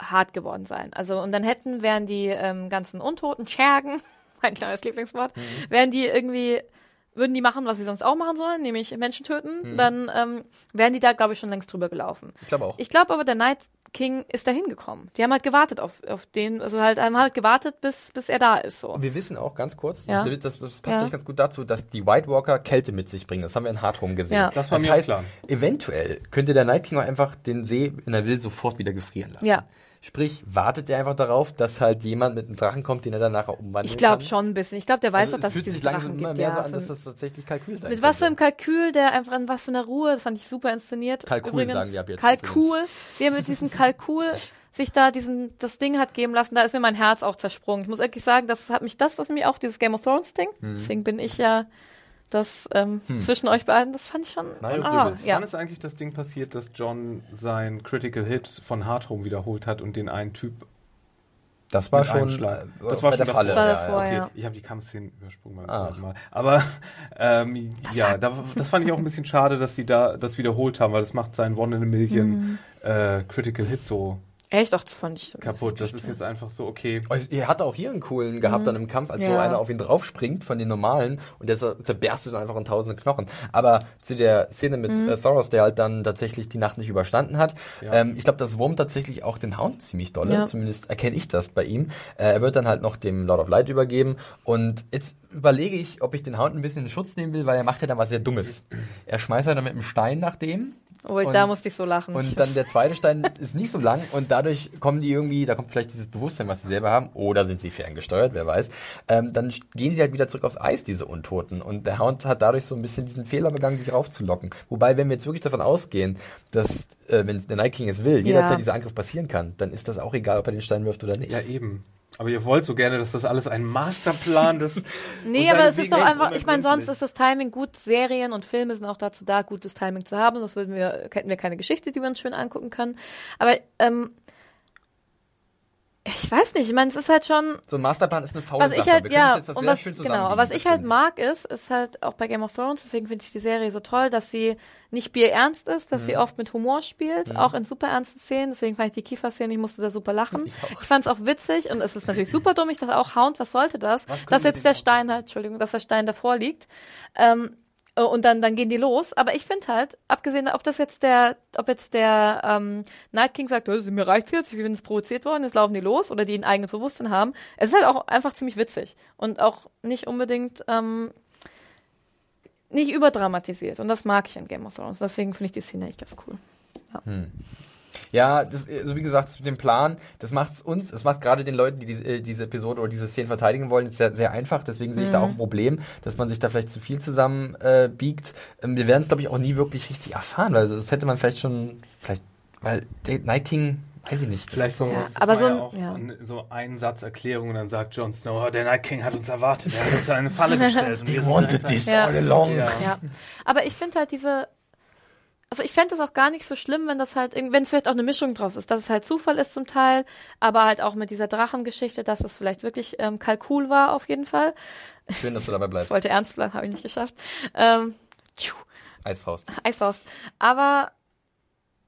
C: hart geworden sein. Also, und dann hätten, wären die ähm, ganzen Untoten, Schergen, mein kleines Lieblingswort, wären die irgendwie, würden die machen, was sie sonst auch machen sollen, nämlich Menschen töten, dann ähm, wären die da, glaube ich, schon längst drüber gelaufen.
A: Ich glaube auch.
C: Ich glaube aber, der Night King ist da hingekommen. Die haben halt gewartet auf, auf den, also halt, haben halt gewartet, bis, bis er da ist, so.
A: Und wir wissen auch ganz kurz,
C: Ja.
A: das, das passt
C: Ja.
A: ganz gut dazu, dass die White Walker Kälte mit sich bringen. Das haben wir in Hardhome gesehen.
C: Ja.
B: Das war mir auch
A: heißt,
B: klar.
A: eventuell könnte der Night King auch einfach den See, wenn er will, sofort wieder gefrieren lassen.
C: Ja.
A: Sprich, wartet er einfach darauf, dass halt jemand mit einem Drachen kommt, den er dann nachher umwandeln
C: Ich glaube schon ein bisschen. Ich glaube, der weiß
A: Also
C: doch, dass
A: es
C: es
A: sich
C: diese
A: langsam
C: Drachen
A: immer
C: gibt.
A: mehr
C: Ja,
A: so an, dass das tatsächlich Kalkül sein
C: Mit was für einem. Kalkül, der einfach in was für einer Ruhe, das fand ich super inszeniert.
A: Kalkul
C: übrigens.
A: sagen die ab jetzt
C: Kalkul, wie er mit diesem Kalkul sich da diesen, das Ding hat geben lassen, da ist mir mein Herz auch zersprungen. Ich muss wirklich sagen, das hat mich, das, das ist nämlich auch dieses Game of Thrones Ding.
A: Mhm.
C: Deswegen bin ich ja das ähm, zwischen euch beiden, das fand ich schon. Ah, ja.
B: Wann ist eigentlich das Ding passiert, dass John sein Critical Hit von Hardhome wiederholt hat und den einen Typ
A: Das war schon
B: Schlag.
A: äh,
B: Das war schon
A: der Falle.
C: Das war
A: ja,
C: davor,
A: ja.
C: ja.
B: Okay, ich habe die Kampfszenen übersprungen beim
A: Ah.
B: zweiten Mal. Aber ähm, ja, da, das fand ich auch ein bisschen schade, dass sie da das wiederholt haben, weil das macht seinen One in a Million
C: Mhm.
B: äh, Critical Hit so
C: Echt, doch, das fand ich so.
B: kaputt. Das ist jetzt einfach so, okay.
A: Oh, Er hatte auch hier einen coolen gehabt dann im Kampf, als so
C: Ja.
A: einer auf ihn draufspringt von den normalen und der zer- zerberstet dann einfach in tausende Knochen. Aber zu der Szene mit äh, Thoros, der halt dann tatsächlich die Nacht nicht überstanden hat,
B: Ja.
A: ähm, ich glaube, das wurmt tatsächlich auch den Hound ziemlich dolle.
C: Ja.
A: Zumindest erkenne ich das bei ihm. Äh, er wird dann halt noch dem Lord of Light übergeben und jetzt überlege ich, ob ich den Hound ein bisschen in Schutz nehmen will, weil er macht ja dann was sehr Dummes. Er schmeißt halt dann mit einem Stein nach dem
C: Oh, da musste ich so lachen.
A: und dann der zweite Stein ist nicht so lang und dadurch kommen die irgendwie, da kommt vielleicht dieses Bewusstsein, was sie selber haben, oder sind sie ferngesteuert, wer weiß. Ähm, dann gehen sie halt wieder zurück aufs Eis, diese Untoten. Und der Hound hat dadurch so ein bisschen diesen Fehler begangen, sich raufzulocken. Wobei, wenn wir jetzt wirklich davon ausgehen, dass, äh, wenn der Night King es will, jederzeit dieser Angriff passieren kann, dann ist das auch egal, ob er den Stein wirft oder nicht.
B: Ja, eben. Aber ihr wollt so gerne, dass das alles ein Masterplan des.
C: Nee, aber es ist doch einfach, ich meine, sonst ist das Timing gut. Serien und Filme sind auch dazu da, gutes Timing zu haben, sonst würden wir, hätten wir keine Geschichte, die wir uns schön angucken können. Aber ähm, Ich weiß nicht, ich meine, es ist halt schon,
A: So ein Masterplan ist eine faule
C: was ich
A: Sache.
C: halt,
A: Wir können
C: ja,
A: uns jetzt das
C: und
A: sehr
C: was, genau, was ich halt mag ist, ist halt auch bei Game of Thrones, deswegen finde ich die Serie so toll, dass sie nicht bierernst ist, dass sie
A: Mhm.
C: oft mit Humor spielt, auch in super ernsten Szenen, deswegen fand ich die Kiefer-Szene, ich musste da super lachen.
A: Ich.
C: Ich fand es auch witzig und es ist natürlich super dumm, ich dachte auch, Hound, was sollte das?
A: Was
C: dass jetzt der Stein halt, Entschuldigung, dass der Stein davor liegt. Ähm, äh, und dann, dann gehen die los. Aber ich finde halt, abgesehen, ob das jetzt der, ob jetzt der ähm, Night King sagt, "Oh, mir reicht's jetzt, ich bin jetzt provoziert worden, jetzt laufen die los, oder die ein eigenes Bewusstsein haben, es ist halt auch einfach ziemlich witzig. Und auch nicht unbedingt ähm, nicht überdramatisiert. Und das mag ich an Game of Thrones. Deswegen finde ich die Szene echt ganz cool.
A: Ja, das, also wie gesagt, das mit dem Plan, das macht uns, es macht gerade den Leuten, die diese, äh, diese Episode oder diese Szenen verteidigen wollen, ist sehr, sehr einfach. Deswegen sehe ich
C: Mhm.
A: da auch ein Problem, dass man sich da vielleicht zu viel zusammen äh, biegt. Ähm, wir werden es, glaube ich, auch nie wirklich richtig erfahren, weil das hätte man vielleicht schon, vielleicht, weil Night King, weiß ich nicht.
B: Vielleicht so,
C: Ja,
B: das
C: aber so
B: ja
C: ein- ja.
B: ein- so ein Satz Erklärung und dann sagt Jon Snow, "Oh, der Night King hat uns erwartet, er hat uns eine Falle gestellt. und wir sind dahinter."
C: Ja.
A: all along.
B: Ja.
C: Ja. Aber ich finde halt diese. Also ich fände es auch gar nicht so schlimm, wenn das halt, wenn es vielleicht auch eine Mischung draus ist, dass es halt Zufall ist zum Teil, aber halt auch mit dieser Drachengeschichte, dass es vielleicht wirklich ähm, Kalkul war auf jeden Fall.
A: Schön, dass du dabei
C: Ich
A: bleibst.
C: wollte ernst bleiben, habe ich nicht geschafft. Ähm, tschu,
A: Eisfaust.
C: Eisfaust. Aber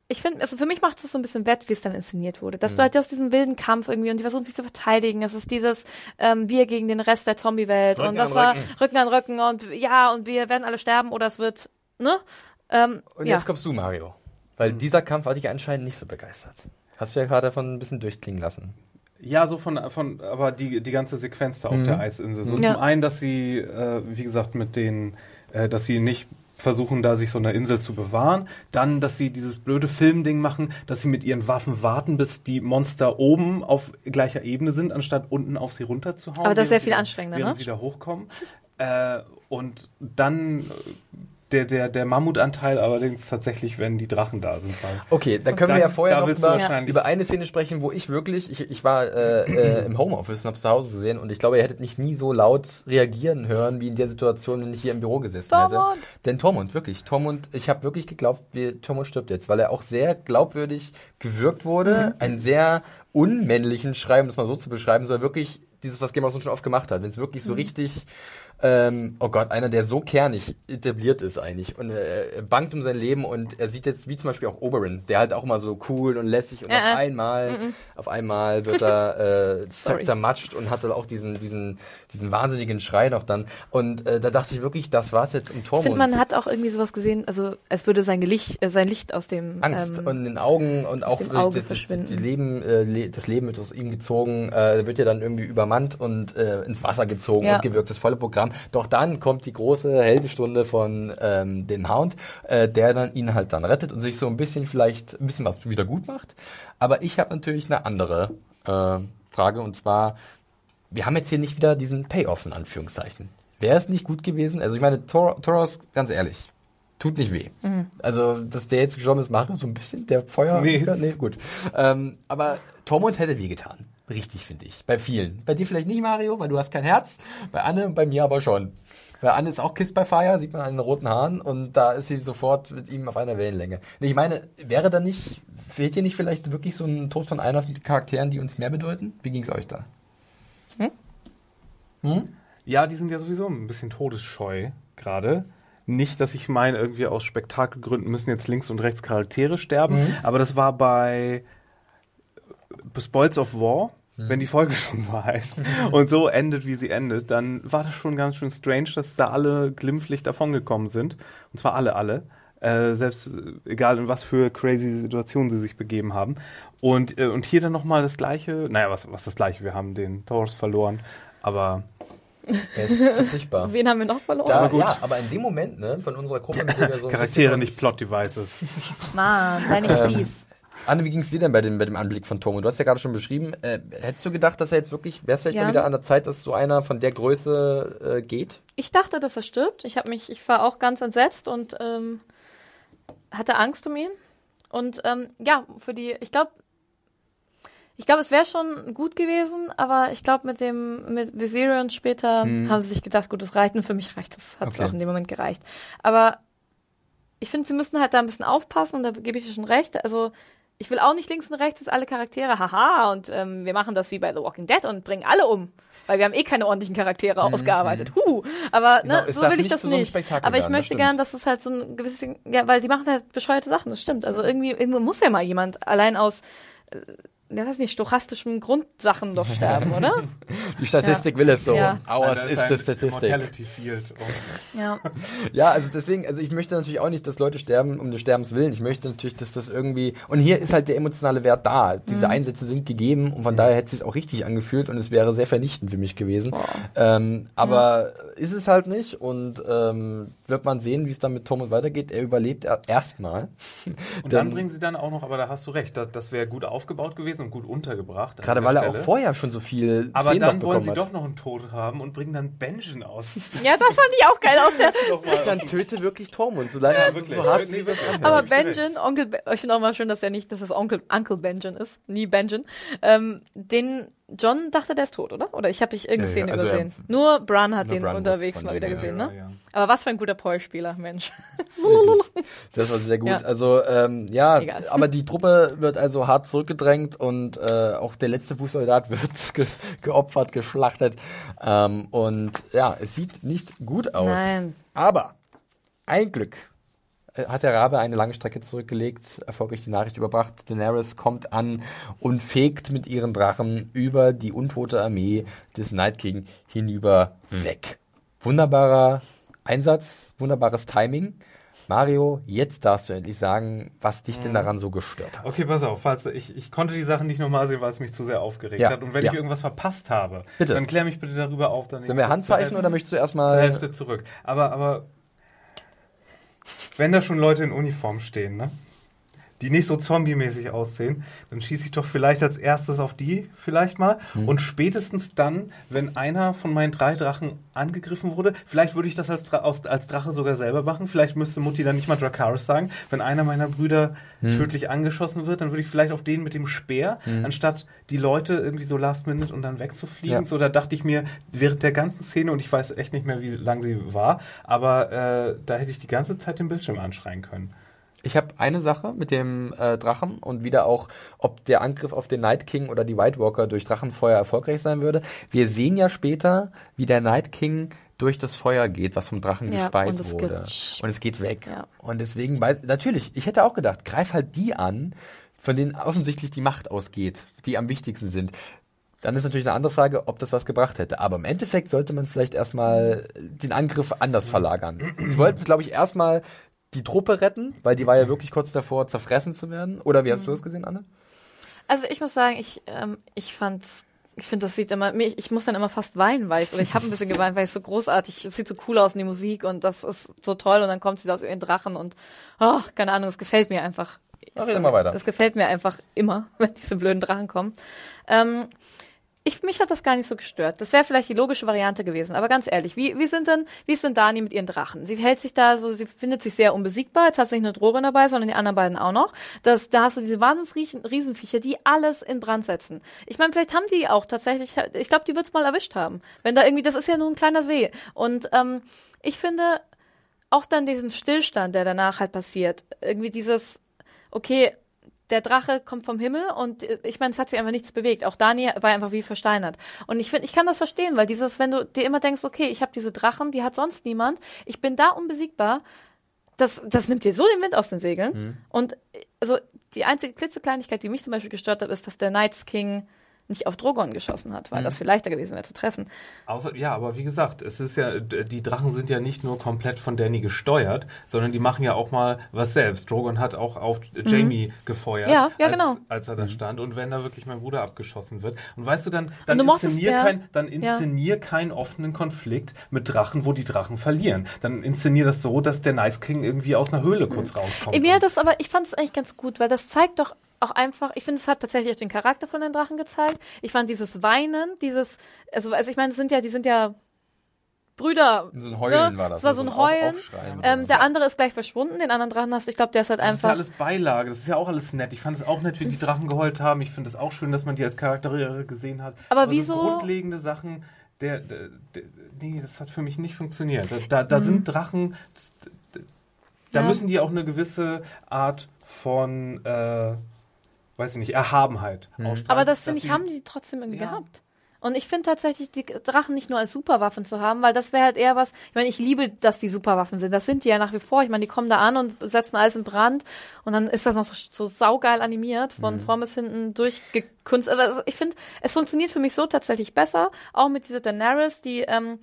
C: ich finde, also für mich macht es so ein bisschen wett, wie es dann inszeniert wurde. Dass du halt aus diesem wilden Kampf irgendwie und die versuchen sich zu verteidigen. Es ist dieses wir gegen den Rest der Zombie-Welt. Und das war
A: Rücken.
C: Rücken an Rücken und ja, und wir werden alle sterben oder es wird, ne? Ähm,
A: Und
C: ja.
A: jetzt kommst du, Mario. Weil dieser Kampf hat dich anscheinend nicht so begeistert. Hast du ja gerade davon ein bisschen durchklingen lassen.
B: Ja, so von, von aber die, die ganze Sequenz da auf der Eisinsel. So
C: Ja.
B: zum einen, dass sie, äh, wie gesagt, mit den, äh, dass sie nicht versuchen, da sich so eine Insel zu bewahren. Dann, dass sie dieses blöde Filmding machen, dass sie mit ihren Waffen warten, bis die Monster oben auf gleicher Ebene sind, anstatt unten auf sie runterzuhauen.
C: Aber das ist sehr viel anstrengender,
B: Während
C: ne?
B: sie da hochkommen. Äh, und dann äh, der, der, der Mammutanteil allerdings tatsächlich, wenn die Drachen da sind. Weil
A: Okay, dann können
B: Da-
A: wir ja vorher noch über, über eine Szene sprechen, wo ich wirklich, ich, ich war äh, äh, im Homeoffice und hab's zu Hause gesehen und ich glaube, ihr hättet mich nie so laut reagieren hören, wie in der Situation, wenn ich hier im Büro gesessen
C: Tormund!
A: hätte. Denn Tormund, wirklich, Tormund, ich habe wirklich geglaubt, wir, Tormund stirbt jetzt, weil er auch sehr glaubwürdig gewirkt wurde, einen sehr unmännlichen Schrei, um das mal so zu beschreiben, so wirklich dieses, was Game of Thrones schon oft gemacht hat, wenn es wirklich so richtig ähm, oh Gott, einer, der so kernig etabliert ist eigentlich und äh, er bangt um sein Leben und er sieht jetzt, wie zum Beispiel auch Oberyn, der halt auch immer so cool und lässig und
C: Äh,
A: auf
C: äh.
A: einmal, auf einmal wird er äh, zermatscht und hatte auch diesen, diesen, diesen wahnsinnigen Schrei noch dann und äh, da dachte ich wirklich, das war's jetzt im
C: Ich
A: Tormund.
C: finde, man hat auch irgendwie sowas gesehen, also es würde sein Licht, äh, sein Licht aus dem
A: Angst
C: ähm,
A: und in den Augen und auch
C: Auge
A: das, das,
C: verschwinden.
A: die Leben, äh, le das Leben wird aus ihm gezogen, äh, wird ja dann irgendwie übermannt und äh, ins Wasser gezogen
C: Ja.
A: und gewirkt, das volle Programm. Doch dann kommt die große Heldenstunde von ähm, den Hound, äh, der dann ihn halt dann rettet und sich so ein bisschen vielleicht ein bisschen was wieder gut macht. Aber ich habe natürlich eine andere äh, Frage und zwar, wir haben jetzt hier nicht wieder diesen Payoff in Anführungszeichen. Wäre es nicht gut gewesen? Also ich meine, Tor Toros, ganz ehrlich, tut nicht weh. Also, dass der jetzt gestorben ist, macht so ein bisschen der Feuer.
B: Nee.
A: nee gut. Ähm, aber Tormund hätte wehgetan. Richtig, finde ich. Bei vielen. Bei dir vielleicht nicht, Mario, weil du hast kein Herz. Bei Anne und bei mir aber schon. Weil Anne ist auch Kiss by Fire, sieht man an den roten Haaren und da ist sie sofort mit ihm auf einer Wellenlänge. Ich meine, wäre da nicht, fehlt dir nicht vielleicht wirklich so ein Tod von einer von den Charakteren, die uns mehr bedeuten? Wie ging es euch da?
B: Ja, die sind ja sowieso ein bisschen todesscheu gerade. Nicht, dass ich meine, irgendwie aus Spektakelgründen müssen jetzt links und rechts Charaktere sterben, aber das war bei Spoils of War, wenn die Folge schon so heißt und so endet, wie sie endet, dann war das schon ganz schön strange, dass da alle glimpflich davongekommen sind. Und zwar alle, alle. Äh, selbst äh, egal in was für crazy Situationen sie sich begeben haben. Und, äh, und hier dann nochmal das gleiche, naja, was, was das gleiche, wir haben den Taurus verloren, aber
A: Er ist verzichtbar.
C: Wen haben wir noch verloren?
A: Da,
B: Aber gut.
A: ja, aber in dem Moment, ne, von unserer Gruppe, mit der wir so
B: Charaktere, nicht Plot-Devices.
C: Mann, sei nicht
A: Ähm,
C: fies.
A: Anne, wie ging es dir denn bei dem, bei dem Anblick von Tormund? Du hast ja gerade schon beschrieben. Äh, hättest du gedacht, dass er jetzt wirklich, wäre es vielleicht
C: Ja.
A: mal wieder an der Zeit, dass so einer von der Größe äh, geht?
C: Ich dachte, dass er stirbt. Ich habe mich, ich war auch ganz entsetzt und ähm, hatte Angst um ihn. Und ähm, ja, für die, ich glaube, ich glaube, es wäre schon gut gewesen, aber ich glaube, mit dem, mit Viserion später haben sie sich gedacht, gut, das reicht und für mich reicht das, hat es
A: Okay.
C: auch in dem Moment gereicht. Aber ich finde, sie müssen halt da ein bisschen aufpassen und da gebe ich dir schon recht. Also ich will auch nicht links und rechts, dass alle Charaktere, haha, und ähm, wir machen das wie bei The Walking Dead und bringen alle um. Weil wir haben eh keine ordentlichen Charaktere ausgearbeitet. Huh. Aber
A: Genau,
C: ne,
A: es
C: so will ich das
A: so
C: nicht.
A: Spektakel
C: Aber ich
A: werden, das
C: möchte
A: stimmt.
C: gern, dass es halt so ein gewisses, ja, weil die machen halt bescheuerte Sachen, das stimmt. Also irgendwie, irgendwo muss ja mal jemand allein aus, äh, ja weiß nicht, stochastischem Grundsachen doch sterben, oder?
A: Die Statistik will es so.
C: Ja.
A: Ours
B: Da
A: ist die Statistik.
B: Mortality Field. Und
C: ja.
A: Ja, also deswegen, also ich möchte natürlich auch nicht, dass Leute sterben um des Sterbens willen. Ich möchte natürlich, dass das irgendwie. Und hier ist halt der emotionale Wert da. Diese
C: Mhm.
A: Einsätze sind gegeben und von daher hätte es sich auch richtig angefühlt und es wäre sehr vernichtend für mich gewesen. Ähm, aber ist es halt nicht und ähm, wird man sehen, wie es dann mit Thomas weitergeht. Er überlebt er- erstmal.
B: Und dann bringen sie dann auch noch, aber da hast du recht, das, das wäre gut aufgebaut gewesen und gut untergebracht.
A: Gerade weil er auch vorher schon so viel
B: Aber
A: Szenen
B: dann
A: noch
B: wollen sie
A: hat.
B: doch noch einen Tod haben und bringen dann Benjen aus.
C: ja, das fand ich auch geil aus der.
A: Dann töte wirklich Tormund, so, leid,
B: Ja,
A: so,
B: wirklich.
A: so hart
B: Nee.
C: Aber Benjen, Onkel, Be ich finde auch mal schön, dass er nicht, dass es Onkel, Uncle Benjen ist, nie Benjen. Ähm, den John dachte, der ist tot, oder? Oder ich habe dich irgendeine
A: Ja,
C: Szene
A: ja, also
C: übersehen. Nur Bran hat
A: Nur
C: den
A: Bran
C: unterwegs mal wieder
A: dem,
C: gesehen,
B: ja,
C: ne?
B: ja.
C: Aber was für ein guter Poil-Spieler, Mensch.
A: Das war sehr gut.
C: Ja.
A: Also ähm, ja,
C: Egal.
A: aber die Truppe wird also hart zurückgedrängt und äh, auch der letzte Fußsoldat wird ge geopfert, geschlachtet. Ähm, und ja, es sieht nicht gut aus.
C: Nein.
A: Aber ein Glück hat der Rabe eine lange Strecke zurückgelegt, erfolgreich die Nachricht überbracht. Daenerys kommt an und fegt mit ihren Drachen über die untote Armee des Night King hinüber weg. Wunderbarer Einsatz, wunderbares Timing. Mario, jetzt darfst du endlich sagen, was dich denn daran so gestört hat.
B: Okay, pass auf, falls ich, ich konnte die Sachen nicht nochmal sehen, weil es mich zu sehr aufgeregt
A: Ja,
B: hat. Und wenn
A: ja.
B: ich irgendwas verpasst habe,
A: Bitte.
B: dann klär mich bitte darüber auf. Dann
A: Sollen wir Handzeichen oder möchtest du erstmal.
B: zur Hälfte zurück? Aber, aber wenn da schon Leute in Uniform stehen, ne? Die nicht so zombie-mäßig aussehen, dann schieße ich doch vielleicht als erstes auf die vielleicht mal.
A: Hm.
B: Und spätestens dann, wenn einer von meinen drei Drachen angegriffen wurde, vielleicht würde ich das als, Dra als Drache sogar selber machen. Vielleicht müsste Mutti dann nicht mal Dracarys sagen. Wenn einer meiner Brüder
A: Hm.
B: tödlich angeschossen wird, dann würde ich vielleicht auf den mit dem Speer, anstatt die Leute irgendwie so last minute und dann wegzufliegen.
A: Ja.
B: So, da dachte ich mir, während der ganzen Szene, und ich weiß echt nicht mehr, wie lang sie war, aber äh, da hätte ich die ganze Zeit den Bildschirm anschreien können.
A: Ich habe eine Sache mit dem äh, Drachen und wieder auch, ob der Angriff auf den Night King oder die White Walker durch Drachenfeuer erfolgreich sein würde. Wir sehen ja später, wie der Night King durch das Feuer geht, was vom Drachen
C: Ja,
A: gespeit
C: und
A: wurde. und es geht weg.
C: Ja.
A: Und deswegen, weiß, natürlich, ich hätte auch gedacht, greif halt die an, von denen offensichtlich die Macht ausgeht, die am wichtigsten sind. Dann ist natürlich eine andere Frage, ob das was gebracht hätte. Aber im Endeffekt sollte man vielleicht erstmal den Angriff anders verlagern. Sie wollten, glaube ich, erstmal die Truppe retten, weil die war ja wirklich kurz davor, zerfressen zu werden. Oder wie hast du das gesehen, Anne?
C: Also ich muss sagen, ich, ähm, ich fand's, ich finde, das sieht immer, ich muss dann immer fast weinen, weil ich, oder ich habe ein bisschen geweint, weil es so großartig, es sieht so cool aus in die Musik und das ist so toll und dann kommt sie aus ihren Drachen und, oh, keine Ahnung, es gefällt mir einfach.
A: Rede mal weiter.
C: Es gefällt mir einfach immer, wenn diese blöden Drachen kommen. Ähm, ich, mich hat das gar nicht so gestört. Das wäre vielleicht die logische Variante gewesen. Aber ganz ehrlich, wie, wie sind denn, wie ist denn Dani mit ihren Drachen? Sie hält sich da so, sie findet sich sehr unbesiegbar. Jetzt hat sie nicht nur Drogon dabei, sondern die anderen beiden auch noch. Das, da hast du diese wahnsinns Riesenviecher, die alles in Brand setzen. Ich meine, vielleicht haben die auch tatsächlich, ich glaube, die wird's mal erwischt haben. Wenn da irgendwie, das ist ja nur ein kleiner See. Und ähm, ich finde auch dann diesen Stillstand, der danach halt passiert, irgendwie dieses, okay, der Drache kommt vom Himmel und äh, ich meine, es hat sich einfach nichts bewegt. Auch Dani war einfach wie versteinert. Und ich finde, ich kann das verstehen, weil dieses, wenn du dir immer denkst, okay, ich habe diese Drachen, die hat sonst niemand, ich bin da unbesiegbar, das, das nimmt dir so den Wind aus den Segeln. Und äh, also die einzige klitzekleinigkeit, die mich zum Beispiel gestört hat, ist, dass der Knights King nicht auf Drogon geschossen hat, weil das viel leichter gewesen wäre zu treffen.
B: Außer, ja, aber wie gesagt, es ist ja, die Drachen sind ja nicht nur komplett von Danny gesteuert, sondern die machen ja auch mal was selbst. Drogon hat auch auf Jamie gefeuert,
C: Mhm. Ja, ja,
B: als,
C: genau.
B: als er da stand. Und wenn da wirklich mein Bruder abgeschossen wird. Und weißt du, dann, dann
C: du mochtest-
B: inszenier,
C: ja.
B: kein, dann
C: Ja.
B: inszenier keinen offenen Konflikt mit Drachen, wo die Drachen verlieren. Dann inszenier das so, dass der Nice King irgendwie aus einer Höhle kurz rauskommt.
C: Mir hat das aber, ich fand es eigentlich ganz gut, weil das zeigt doch auch einfach, ich finde, es hat tatsächlich auch den Charakter von den Drachen gezeigt. Ich fand dieses Weinen, dieses, also, also ich meine, es sind ja, die sind ja Brüder.
A: So ein Heulen
C: ne?
A: war das,
C: Es war
A: ne?
C: so ein
A: So
C: Heulen. Ähm, der andere ist gleich verschwunden, den anderen Drachen hast du, ich glaube, der ist halt
B: Das ist ja
C: einfach.
B: alles Beilage, das ist ja auch alles nett. Ich fand es auch nett, wie die Drachen geheult haben. Ich finde es auch schön, dass man die als Charaktere gesehen hat.
C: Aber
B: so
C: wieso-
B: grundlegende Sachen, der, der, der, nee, das hat für mich nicht funktioniert. Da, da, da
C: Mhm.
B: sind Drachen, da
C: Ja.
B: müssen die auch eine gewisse Art von, äh, weiß ich nicht, Erhabenheit
A: Mhm.
B: ausstrahlen.
C: Aber das finde ich,
B: sie-
C: haben die trotzdem irgendwie
B: Ja.
C: gehabt. Und ich finde tatsächlich, die Drachen nicht nur als Superwaffen zu haben, weil das wäre halt eher was, ich meine, ich liebe, dass die Superwaffen sind. Das sind die ja nach wie vor. Ich meine, die kommen da an und setzen alles in Brand und dann ist das noch so, so saugeil animiert, von
B: Mhm.
C: vorn bis hinten durchgekunst. Aber also ich finde, es funktioniert für mich so tatsächlich besser, auch mit dieser Daenerys, die, ähm,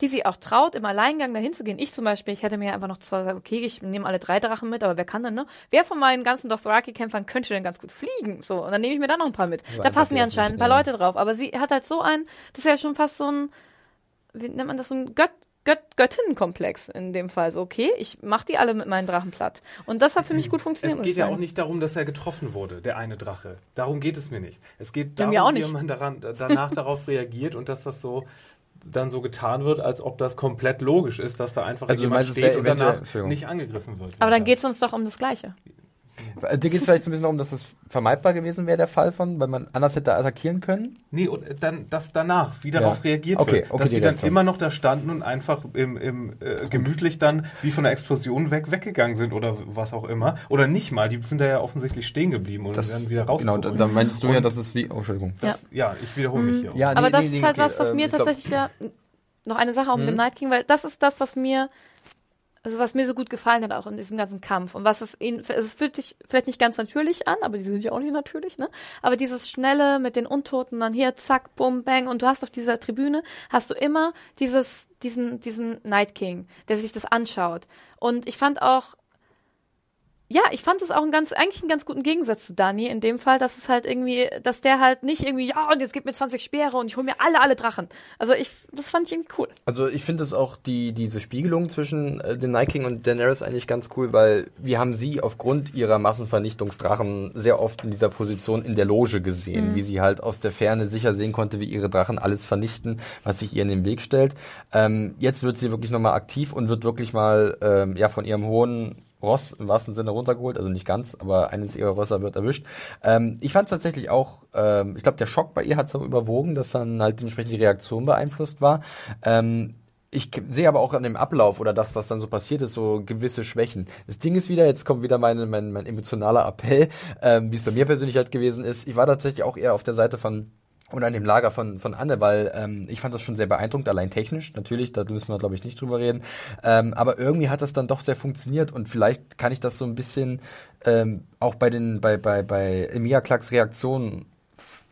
C: die sich auch traut, im Alleingang dahin zu gehen. Ich zum Beispiel, ich hätte mir einfach noch zwar gesagt, okay, ich nehme alle drei Drachen mit, aber wer kann denn, ne? Wer von meinen ganzen Dothraki-Kämpfern könnte denn ganz gut fliegen? So, und dann nehme ich mir da noch ein paar mit. da
A: einfach
C: passen ja anscheinend ein paar Leute drauf. Aber sie hat halt so ein, das ist ja schon fast so ein, wie nennt man das, so ein Gött, Gött, Göttinnenkomplex in dem Fall. So, okay, ich mach die alle mit meinen Drachen platt. Und das hat für mich gut funktioniert.
B: Es geht ja auch nicht darum, dass er getroffen wurde, der eine Drache. Darum geht es mir nicht. Es geht
C: Ja,
B: darum,
C: auch
B: wie man daran, danach darauf reagiert und dass das so dann so getan wird, als ob das komplett logisch ist, dass da einfach
A: Also
B: jemand
A: meinst, es
B: steht und danach nicht angegriffen wird.
C: Aber dann geht's uns doch um das Gleiche.
A: Äh, Dir geht es vielleicht so ein bisschen darum, dass das vermeidbar gewesen wäre, der Fall von, weil man anders hätte attackieren können?
B: Nee, und dann, dass danach, wie
A: Ja.
B: darauf reagiert
A: Okay,
B: wird.
A: okay,
B: dass
A: die
B: die dann
A: Reaktion.
B: immer noch da standen und einfach im, im, äh, gemütlich dann wie von der Explosion weg weggegangen sind oder was auch immer. Oder nicht mal, die sind da ja offensichtlich stehen geblieben und werden wieder raus.
A: Genau, da, da meintest du ja, dass es wie. Oh, Entschuldigung.
B: das, ja. ich wiederhole mich hier. auch.
A: Ja,
C: Aber
A: nee,
C: das
A: nee,
C: ist
A: nee,
C: halt
A: okay,
C: was, was
A: ähm,
C: mir
A: ich glaub-
C: tatsächlich ja noch eine Sache auch mit dem
A: Mhm.
C: Night King, weil das ist das, was mir also was mir so gut gefallen hat auch in diesem ganzen Kampf und was es ihn es fühlt sich vielleicht nicht ganz natürlich an, aber die sind ja auch nicht natürlich, ne? Aber dieses schnelle mit den Untoten dann hier zack bum bang und du hast auf dieser Tribüne hast du immer dieses diesen diesen Night King, der sich das anschaut und ich fand auch ja, ich fand es auch ein ganz, eigentlich einen ganz guten Gegensatz zu Dani in dem Fall, dass es halt irgendwie, dass der halt nicht irgendwie, ja, und jetzt gib mir 20 Speere und ich hole mir alle, alle Drachen. Also ich, das fand ich irgendwie cool.
A: Also ich finde es auch die, diese Spiegelung zwischen äh, dem Night King und Daenerys eigentlich ganz cool, weil wir haben sie aufgrund ihrer Massenvernichtungsdrachen sehr oft in dieser Position in der Loge gesehen, wie sie halt aus der Ferne sicher sehen konnte, wie ihre Drachen alles vernichten, was sich ihr in den Weg stellt. Ähm, jetzt wird sie wirklich nochmal aktiv und wird wirklich mal ähm, ja von ihrem hohen Ross im wahrsten Sinne runtergeholt, also nicht ganz, aber eines ihrer Rösser wird erwischt. Ähm, ich fand es tatsächlich auch, ähm, ich glaube, der Schock bei ihr hat so überwogen, dass dann halt dementsprechend die Reaktion beeinflusst war. Ähm, ich sehe aber auch an dem Ablauf oder das, was dann so passiert ist, so gewisse Schwächen. Das Ding ist wieder, jetzt kommt wieder meine, mein, mein emotionaler Appell, ähm, wie es bei mir persönlich halt gewesen ist. Ich war tatsächlich auch eher auf der Seite von oder an dem Lager von, von Anne, weil ähm, ich fand das schon sehr beeindruckend, allein technisch, natürlich, da müssen wir, glaube ich, nicht drüber reden. Ähm, aber irgendwie hat das dann doch sehr funktioniert und vielleicht kann ich das so ein bisschen ähm, auch bei den, bei, bei, bei Emilia Clarks Reaktionen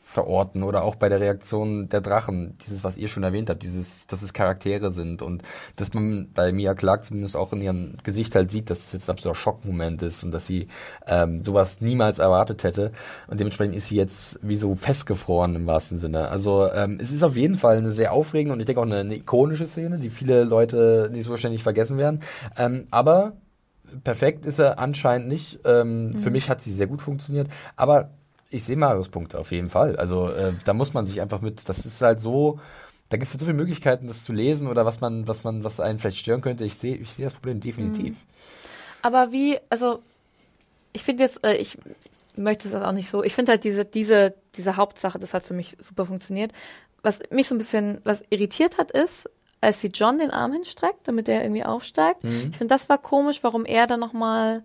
A: verorten oder auch bei der Reaktion der Drachen, dieses, was ihr schon erwähnt habt, dieses, dass es Charaktere sind und dass man bei Mia Clark zumindest auch in ihrem Gesicht halt sieht, dass es jetzt ein absoluter Schockmoment ist und dass sie ähm, sowas niemals erwartet hätte und dementsprechend ist sie jetzt wie so festgefroren im wahrsten Sinne. Also ähm, es ist auf jeden Fall eine sehr aufregende und ich denke auch eine, eine ikonische Szene, die viele Leute nicht so wahrscheinlich vergessen werden, ähm, aber perfekt ist er anscheinend nicht. Ähm, Für mich hat sie sehr gut funktioniert, aber ich sehe Marius Punkte auf jeden Fall. Also äh, da muss man sich einfach mit, das ist halt so, da gibt es halt so viele Möglichkeiten, das zu lesen oder was man, was man, was einen vielleicht stören könnte. Ich sehe, ich sehe das Problem definitiv.
C: Aber wie, also ich finde jetzt, äh, ich möchte das auch nicht so. Ich finde halt diese, diese, diese Hauptsache, das hat für mich super funktioniert. Was mich so ein bisschen, was irritiert hat, ist, als sie John den Arm hinstreckt, damit er irgendwie aufsteigt. Ich finde, das war komisch, warum er dann nochmal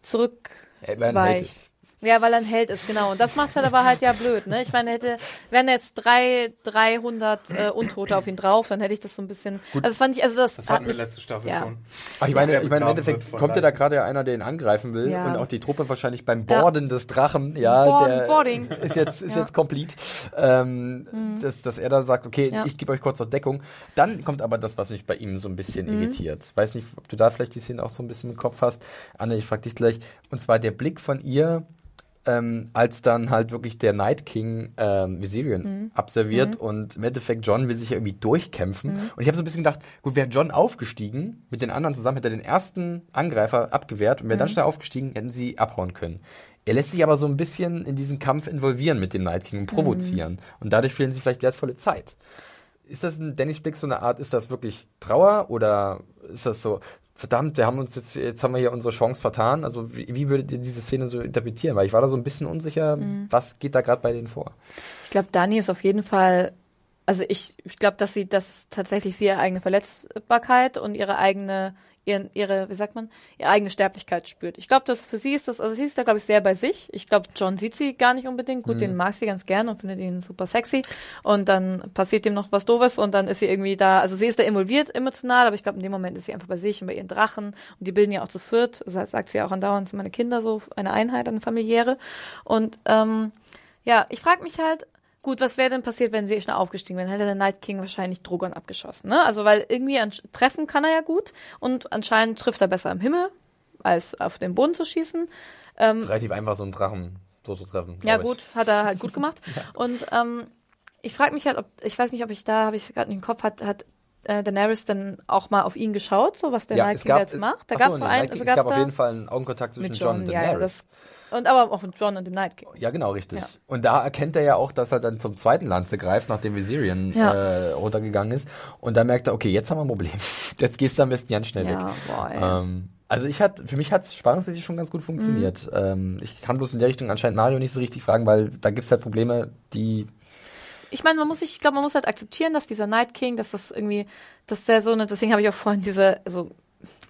C: zurück
A: ein
C: weicht. Ja, weil er ein Held ist, genau. Und das macht's halt aber halt ja blöd, ne? Ich meine, hätte, wären jetzt drei, 300 äh, Untote auf ihn drauf, dann hätte ich das so ein bisschen, also das fand ich, also das,
B: Das
C: hat
B: hatten wir
C: mich,
B: letzte Staffel
C: ja.
B: schon.
A: Ach, ich meine, ich meine, im Endeffekt kommt ja da gerade ja einer, der ihn angreifen will
C: Ja.
A: und auch die Truppe wahrscheinlich beim
C: Ja.
A: Borden des Drachen, ja,
C: Borden,
A: der
C: Boarding.
A: ist jetzt, ist
C: Ja.
A: jetzt complete, ähm, dass, dass er da sagt, okay,
C: Ja.
A: ich gebe euch kurz noch Deckung. Dann kommt aber das, was mich bei ihm so ein bisschen irritiert. Weiß nicht, ob du da vielleicht die Szene auch so ein bisschen im Kopf hast. Anne, ich frag dich gleich. Und zwar der Blick von ihr, ähm, als dann halt wirklich der Night King ähm, Viserion abserviert und im Endeffekt John will sich ja irgendwie durchkämpfen. Und ich habe so ein bisschen gedacht, gut, wäre John aufgestiegen, mit den anderen zusammen hätte er den ersten Angreifer abgewehrt und wäre dann schnell aufgestiegen, hätten sie abhauen können. Er lässt sich aber so ein bisschen in diesen Kampf involvieren mit dem Night King und provozieren. Und dadurch fehlen sie vielleicht wertvolle Zeit. Ist das ein Dennis Blick so eine Art, ist das wirklich Trauer oder ist das so, verdammt, wir haben uns jetzt, jetzt haben wir hier unsere Chance vertan? Also wie, wie würdet ihr diese Szene so interpretieren? Weil ich war da so ein bisschen unsicher, was geht da gerade bei denen vor?
C: Ich glaube, Dani ist auf jeden Fall, also ich, ich glaube, dass sie das tatsächlich sie ihre eigene Verletzbarkeit und ihre eigene ihren, ihre, wie sagt man, ihre eigene Sterblichkeit spürt. Ich glaube, dass für sie ist das, also sie ist da, glaube ich, sehr bei sich. Ich glaube, John sieht sie gar nicht unbedingt. Gut, mhm. den mag sie ganz gern und findet ihn super sexy. Und dann passiert ihm noch was Doofes und dann ist sie irgendwie da, also sie ist da involviert emotional, aber ich glaube, in dem Moment ist sie einfach bei sich und bei ihren Drachen. Und die bilden ja auch zu viert. Das sagt sie ja auch andauernd, sind meine Kinder so eine Einheit, eine familiäre. Und ähm, ja, ich frage mich halt, Gut, was wäre denn passiert, wenn sie schnell aufgestiegen wären? Hätte der Night King wahrscheinlich Drogon abgeschossen, ne? Also, weil irgendwie treffen kann er ja gut und anscheinend trifft er besser im Himmel, als auf den Boden zu schießen.
A: Ähm, relativ einfach, so einen Drachen so zu treffen.
C: Ja, gut, ich. hat er halt gut gemacht. ja. Und ähm, ich frage mich halt, ob, ich weiß nicht, ob ich da, habe ich gerade nicht im Kopf, hat, hat äh, Daenerys dann auch mal auf ihn geschaut, so was der ja, Night King
A: gab,
C: jetzt macht?
A: Da gab es so einen, also es gab auf jeden Fall einen Augenkontakt zwischen John, John und Daenerys. Ja, das,
C: und aber auch mit John und dem Night King.
A: Ja, genau, richtig. Ja. Und da erkennt er ja auch, dass er dann zum zweiten Lanze greift, nachdem Viserion ja. äh, runtergegangen ist. Und da merkt er, okay, jetzt haben wir ein Problem. Jetzt gehst du am besten ganz schnell ja, weg. Boah, ähm, also ich hat, für mich hat es spannungsmäßig schon ganz gut funktioniert. Mhm. Ähm, ich kann bloß in der Richtung anscheinend Mario nicht so richtig fragen, weil da gibt es halt Probleme, die
C: ich meine, man muss sich, ich glaube, man muss halt akzeptieren, dass dieser Night King, dass das irgendwie, dass der so eine, deswegen habe ich auch vorhin diese, also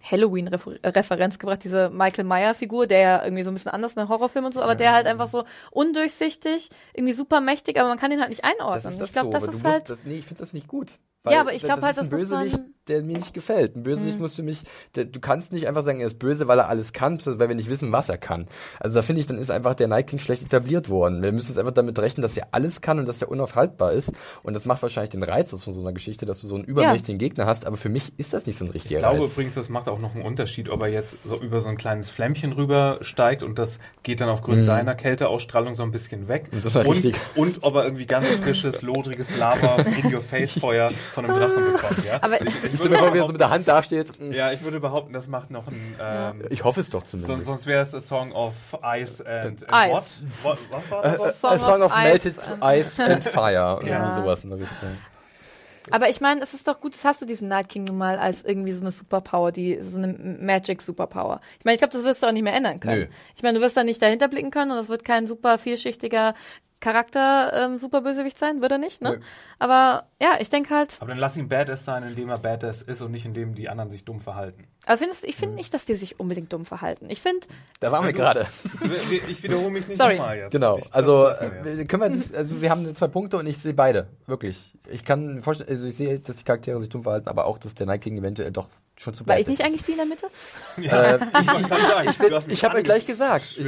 C: Halloween-Referenz gebracht, diese Michael Meyer-Figur, der ja irgendwie so ein bisschen anders in Horrorfilm und so, aber ja. der halt einfach so undurchsichtig, irgendwie super mächtig, aber man kann ihn halt nicht einordnen.
A: ich glaube, das ist halt. Das, nee, ich finde das nicht gut.
C: Weil ja, aber ich glaube halt,
A: das
C: muss
A: Bösewicht,
C: man
A: der mir nicht gefällt. Ein Bösewicht mhm. musst du mich, der, du kannst nicht einfach sagen, er ist böse, weil er alles kann, weil wir nicht wissen, was er kann. Also da finde ich, dann ist einfach der Night King schlecht etabliert worden. Wir müssen jetzt einfach damit rechnen, dass er alles kann und dass er unaufhaltbar ist. Und das macht wahrscheinlich den Reiz aus von so einer Geschichte, dass du so einen übermächtigen ja. Gegner hast. Aber für mich ist das nicht so ein richtiger
B: Reiz. Ich glaube Reiz. übrigens, das macht auch noch einen Unterschied, ob er jetzt so über so ein kleines Flämmchen rüber steigt und das geht dann aufgrund mhm. seiner Kälteausstrahlung so ein bisschen weg. Und, so und, und, ob er irgendwie ganz frisches, lodriges Lava in your face Feuer von einem Drachen bekommt. Ja?
A: Aber ich, ich, ich würde mal, wie er so mit der Hand dasteht.
B: Ja, ich würde behaupten, das macht noch ein.
A: Ähm, ich hoffe es doch zumindest.
B: Sonst, sonst wäre es a Song of Ice and,
C: and Ice.
B: What? Was war das? A,
A: song, a song of, of Melted Ice and Fire. ja. sowas in der Richtung.
C: Aber ich meine, es ist doch gut, das hast du diesen Night King nun mal als irgendwie so eine Superpower, die so eine Magic Superpower. Ich meine, ich glaube, das wirst du auch nicht mehr ändern können. Nö. Ich meine, du wirst da nicht dahinter blicken können und das wird kein super vielschichtiger Charakter ähm, super Bösewicht sein, würde er nicht, ne? Nö. Aber ja, ich denke halt.
B: Aber dann lass ihn Badass sein, indem er Badass ist und nicht indem die anderen sich dumm verhalten.
C: Aber findest, ich finde mhm. nicht, dass die sich unbedingt dumm verhalten. Ich finde.
A: Da waren wir gerade.
B: Ich wiederhole mich nicht
A: nochmal jetzt. Genau. Ich, also, äh, können wir das, also wir haben zwei Punkte und ich sehe beide. Wirklich. Ich kann mir vorstellen, also ich sehe, dass die Charaktere sich dumm verhalten, aber auch, dass der Night King eventuell doch schon zu
C: War ich nicht eigentlich die in der Mitte?
A: Ja, äh, ich, ich, ich habe euch gleich gesagt.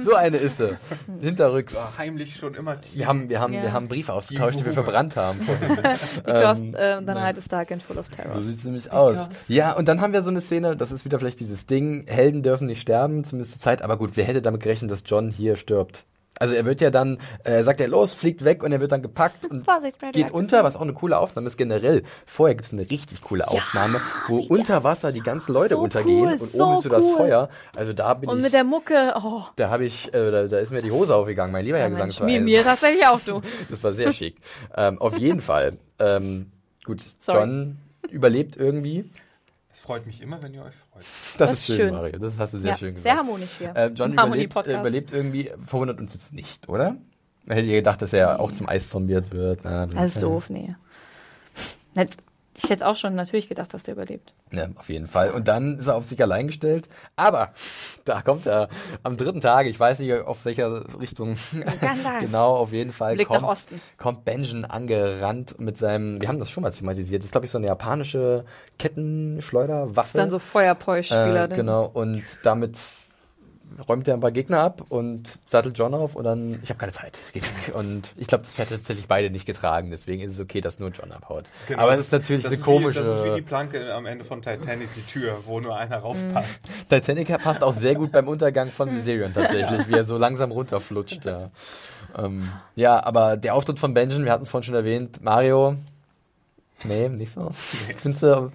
A: so eine ist sie. Hinterrücks.
B: War heimlich schon immer
A: tief. Wir haben, wir haben, ja. wir haben einen Brief ausgetauscht, die wir verbrannt haben.
C: Because ähm, uh, the night is dark and full of terror.
A: So sieht es nämlich aus. Ja, und dann haben wir so eine Szene, das ist wieder vielleicht dieses Ding, Helden dürfen nicht sterben, zumindest zur Zeit, aber gut, wer hätte damit gerechnet, dass John hier stirbt? Also er wird ja dann, äh, sagt er los, fliegt weg und er wird dann gepackt und Vorsicht, geht unter, was auch eine coole Aufnahme ist generell. Vorher gibt es eine richtig coole Aufnahme, ja, wo ja. unter Wasser die ganzen Leute so untergehen cool, und so oben ist so das Feuer. Also da bin
C: und
A: ich.
C: Und mit der Mucke, oh.
A: Da habe ich, äh, da, da, ist mir die Hose aufgegangen, mein lieber ja, Herr Gesangsverein.
C: Mir, mir tatsächlich auch du.
A: das war sehr schick. ähm, auf jeden Fall. Ähm, gut, Sorry. John überlebt irgendwie
B: freut mich immer, wenn ihr euch freut.
A: Das, das ist schön, schön, Mario. Das hast du sehr ja, schön gesagt.
C: Sehr harmonisch hier.
A: Äh, John überlebt, überlebt, irgendwie, verwundert uns jetzt nicht, oder? Hätte ihr gedacht, dass er auch zum Eis zombiert wird?
C: Na, das ist doof, nee. Ich hätte auch schon natürlich gedacht, dass der überlebt.
A: Ja, auf jeden Fall. Und dann ist er auf sich allein gestellt. Aber da kommt er am dritten Tag, ich weiß nicht, auf welcher Richtung. genau, auf jeden Fall.
C: Blick kommt, nach Osten.
A: Kommt Benjen angerannt mit seinem, wir haben das schon mal thematisiert, das ist glaube ich so eine japanische Kettenschleuderwaffe. Das ist
C: dann so Feuerpeuch-Spieler.
A: Äh, genau, und damit räumt er ein paar Gegner ab und sattelt John auf und dann, ich habe keine Zeit. Und ich glaube, das Pferd hat tatsächlich beide nicht getragen, deswegen ist es okay, dass nur John abhaut. Genau, Aber es ist natürlich eine komische. Wie,
B: das ist wie die Planke am Ende von Titanic, die Tür, wo nur einer raufpasst.
A: Mhm. Titanic passt auch sehr gut beim Untergang von Viserion tatsächlich, wie er so langsam runterflutscht. Ja, ähm, ja aber der Auftritt von Benjamin, wir hatten es vorhin schon erwähnt, Mario, nee, nicht so. Nee. Findest du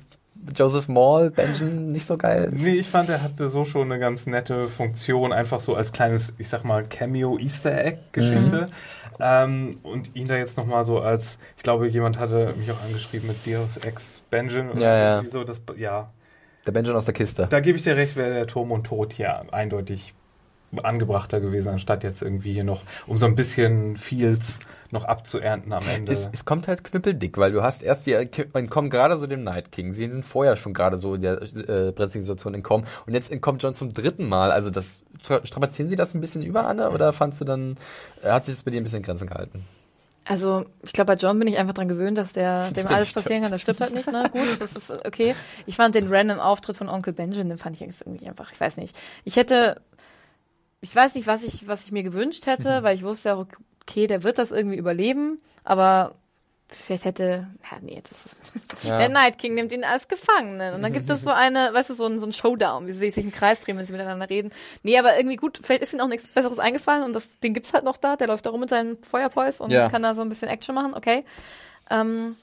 A: Joseph Mall, Benjamin nicht so geil?
B: Nee, ich fand, er hatte so schon eine ganz nette Funktion, einfach so als kleines, ich sag mal, Cameo-Easter-Egg-Geschichte. Mhm. Ähm, und ihn da jetzt nochmal so als, ich glaube, jemand hatte mich auch angeschrieben mit Deus Ex Benjamin oder
A: ja,
B: ja. so, das, ja.
A: Der Benjamin aus der Kiste.
B: Da gebe ich dir recht, wäre der Turm und Tod ja eindeutig angebrachter gewesen, anstatt jetzt irgendwie hier noch, um so ein bisschen Feels noch abzuernten am Ende.
A: Es, es kommt halt knüppeldick, weil du hast erst die entkommen gerade so dem Night King. Sie sind vorher schon gerade so in der äh, brenzligen Situation entkommen und jetzt entkommt John zum dritten Mal. Also das strapazieren Sie das ein bisschen über, Anne, oder fandst du dann, äh, hat sich das bei dir ein bisschen in Grenzen gehalten?
C: Also, ich glaube, bei John bin ich einfach dran gewöhnt, dass der, dem alles passieren kann. Das stimmt halt nicht, ne? Gut, das ist okay. Ich fand den random Auftritt von Onkel Benjamin, den fand ich irgendwie einfach, ich weiß nicht. Ich hätte, ich weiß nicht, was ich, was ich mir gewünscht hätte, weil ich wusste ja, okay, der wird das irgendwie überleben, aber vielleicht hätte, ja, nee, das ist,
A: Ja.
C: der Night King nimmt ihn als Gefangenen. Und dann gibt es so eine, weißt du, so ein, so ein Showdown, wie sie sich im Kreis drehen, wenn sie miteinander reden. Nee, aber irgendwie gut, vielleicht ist ihnen auch nichts Besseres eingefallen und das, den gibt's halt noch da, der läuft da rum mit seinem Feuerpois und
A: Ja.
C: kann da so ein bisschen Action machen, okay. Ähm,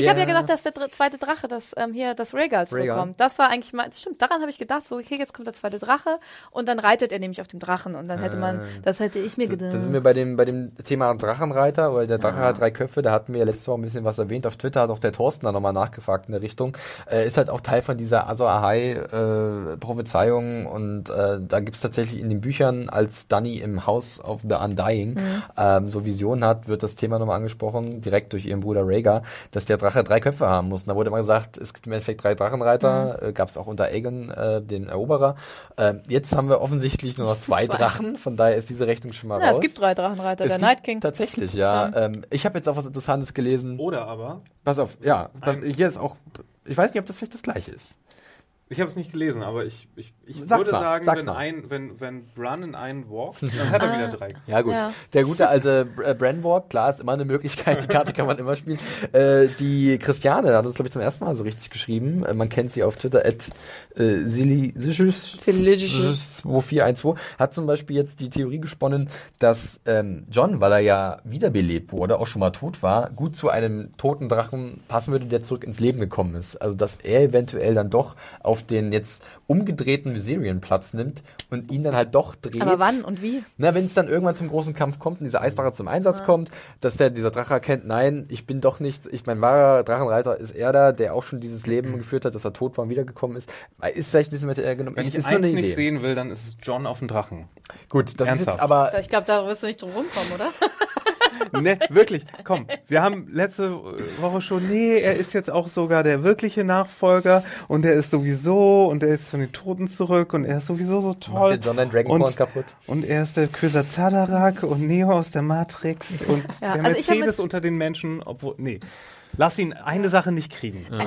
C: ich
A: Ja.
C: habe ja gedacht, dass der zweite Drache, dass ähm, hier das Rhaegal zurückkommt. Das war eigentlich mal, stimmt, daran habe ich gedacht, so, okay, jetzt kommt der zweite Drache und dann reitet er nämlich auf dem Drachen und dann hätte man, das hätte ich mir
A: Da,
C: gedacht.
A: da sind wir bei dem, bei dem Thema Drachenreiter, weil der Drache hat drei Köpfe, da hatten wir ja letzte Woche ein bisschen was erwähnt. Auf Twitter hat auch der Thorsten da nochmal nachgefragt in der Richtung. Äh, ist halt auch Teil von dieser Azor Ahai äh, Prophezeiung und äh, da gibt's tatsächlich in den Büchern, als Dani im House of the Undying ähm, so Visionen hat, wird das Thema nochmal angesprochen, direkt durch ihren Bruder Rhaegar, dass der Drache drei Köpfe haben muss. Und da wurde immer gesagt, es gibt im Endeffekt drei Drachenreiter, äh, gab's auch unter Aegon, äh, den Eroberer. Ähm, jetzt haben wir offensichtlich nur noch zwei,
C: Zwei.
A: Drachen, von daher ist diese Rechnung schon mal
C: ja,
A: raus.
C: es gibt drei Drachenreiter,
A: Es
C: der Night King.
A: Tatsächlich, ja. Ähm, ich habe jetzt auch was Interessantes gelesen.
B: Oder aber,
A: Pass auf, ja. Pass, hier ist auch. Ich weiß nicht, ob das vielleicht das gleiche ist.
B: Ich habe es nicht gelesen, aber ich, ich, ich
A: Sag's
B: würde
A: mal,
B: sagen,
A: sag's
B: wenn,
A: mal.
B: ein, wenn, wenn Bran in einen walkt, dann hat er wieder drei.
A: Ja, gut.
C: Ja.
A: Der gute alte äh, Branwalk, klar, ist immer eine Möglichkeit. Die Karte kann man immer spielen. Äh, die Christiane hat uns, glaube ich, zum ersten Mal so richtig geschrieben. Äh, man kennt sie auf Twitter, at äh,
C: Silicious.
A: 2412, hat zum Beispiel jetzt die Theorie gesponnen, dass ähm, John, weil er ja wiederbelebt wurde, auch schon mal tot war, gut zu einem toten Drachen passen würde, der zurück ins Leben gekommen ist. Also, dass er eventuell dann doch auf den jetzt umgedrehten Viserion Platz nimmt und ihn dann halt doch dreht.
C: Aber wann und wie?
A: Na, wenn es dann irgendwann zum großen Kampf kommt und dieser Eisdrache zum Einsatz kommt, dass der dieser Drache erkennt, nein, ich bin doch nicht, ich mein wahrer Drachenreiter ist er da, der auch schon dieses Leben geführt hat, dass er tot war und wiedergekommen ist. Ist vielleicht ein bisschen mit der genommen.
B: Wenn ich
A: ist
B: eins nicht sehen will, dann ist es John auf dem Drachen.
A: Gut, das ist
B: Ernsthaft?
A: jetzt aber
C: Ich glaube, da wirst du nicht drum rumkommen, oder?
B: ne, wirklich, komm. Wir haben letzte Woche schon, nee, er ist jetzt auch sogar der wirkliche Nachfolger und er ist sowieso und er ist von den Toten zurück und er ist sowieso so
A: macht
B: toll.
A: der John dein Dragonborn
B: und,
A: kaputt.
B: und er ist der Quasar und Neo aus der Matrix und
C: Ja,
B: der
C: also ich hab
B: Mercedes unter den Menschen, obwohl, nee. Lass ihn eine Sache nicht kriegen.
C: Ich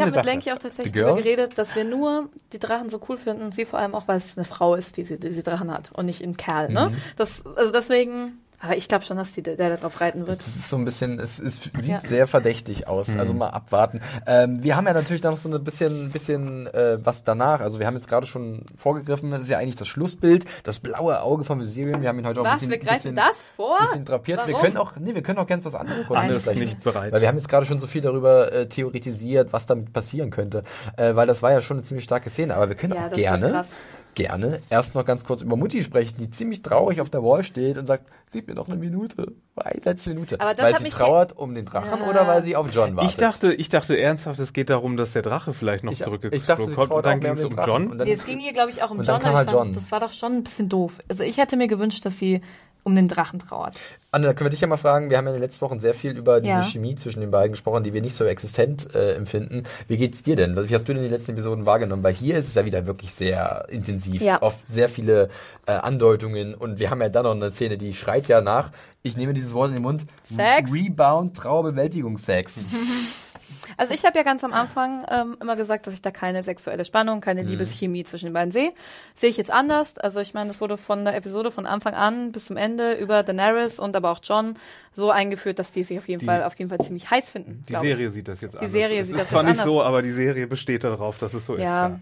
B: Eine
C: habe mit. Lenky auch tatsächlich darüber geredet, dass wir nur die Drachen so cool finden, sie vor allem auch, weil es eine Frau ist, die sie, die sie Drachen hat und nicht ein Kerl,
A: Mhm.
C: ne? Das, also deswegen, aber ich glaube schon, dass die, der, der da drauf reiten wird.
A: Das ist so ein bisschen, es, es sieht
C: Ja.
A: sehr verdächtig aus. Also mal abwarten. Ähm, wir haben ja natürlich noch so ein bisschen, bisschen äh, was danach. Also wir haben jetzt gerade schon vorgegriffen, das ist ja eigentlich das Schlussbild, das blaue Auge von Viserion. Wir haben ihn heute auch ein
C: Was?
A: bisschen,
C: Wir greifen
A: bisschen,
C: das vor?
A: bisschen drapiert. Wir
C: Warum?
A: können auch, nee, wir können auch ganz das andere kurz besprechen.
B: nicht bereit.
A: Weil wir haben jetzt gerade schon so viel darüber äh, theoretisiert, was damit passieren könnte. Äh, weil das war ja schon eine ziemlich starke Szene. Aber wir können
C: Ja,
A: auch gerne,
C: krass.
A: Gerne erst noch ganz kurz über Mutti sprechen, die ziemlich traurig auf der Wall steht und sagt, gib mir noch eine Minute. Eine letzte Minute.
C: Aber das
A: weil
C: hat
A: sie
C: mich
A: trauert um den Drachen
C: Ja.
A: oder weil sie auf John wartet.
B: Ich dachte, ich dachte ernsthaft, es geht darum, dass der Drache vielleicht noch
A: ich, ich dachte,
B: zurückgeflogen
A: sie
B: kommt und dann ging es um. John.
A: Und dann,
C: Nee, es ging ihr, glaube ich, auch um John,
A: halt
C: fand,
A: John.
C: das war doch schon ein bisschen doof. Also ich hätte mir gewünscht, dass sie um den Drachen trauert.
A: Anne, da können wir dich ja mal fragen. Wir haben ja in den letzten Wochen sehr viel über diese
C: Ja.
A: Chemie zwischen den beiden gesprochen, die wir nicht so existent äh, empfinden. Wie geht's dir denn? Wie hast du denn die letzten Episoden wahrgenommen? Weil hier ist es ja wieder wirklich sehr intensiv.
C: Ja.
A: Oft sehr viele äh, Andeutungen. Und wir haben ja dann noch eine Szene, die schreit ja nach, ich nehme dieses Wort in den Mund,
C: Sex?
A: Rebound, Trauerbewältigungssex.
C: Also ich habe ja ganz am Anfang ähm, immer gesagt, dass ich da keine sexuelle Spannung,
A: Mhm.
C: keine Liebeschemie zwischen den beiden sehe. Sehe ich jetzt anders. Also ich meine, das wurde von der Episode von Anfang an bis zum Ende über Daenerys und aber auch John so eingeführt, dass die sich auf jeden
B: Die-
C: Fall auf jeden Fall ziemlich heiß finden.
B: Die
C: glaub ich.
B: Serie sieht das jetzt anders.
C: Serie
B: es
C: sieht
B: ist
C: das
B: zwar
C: jetzt
B: nicht so,
C: anders.
B: aber die Serie besteht darauf, dass es so ist.
C: Ja.
B: Ja.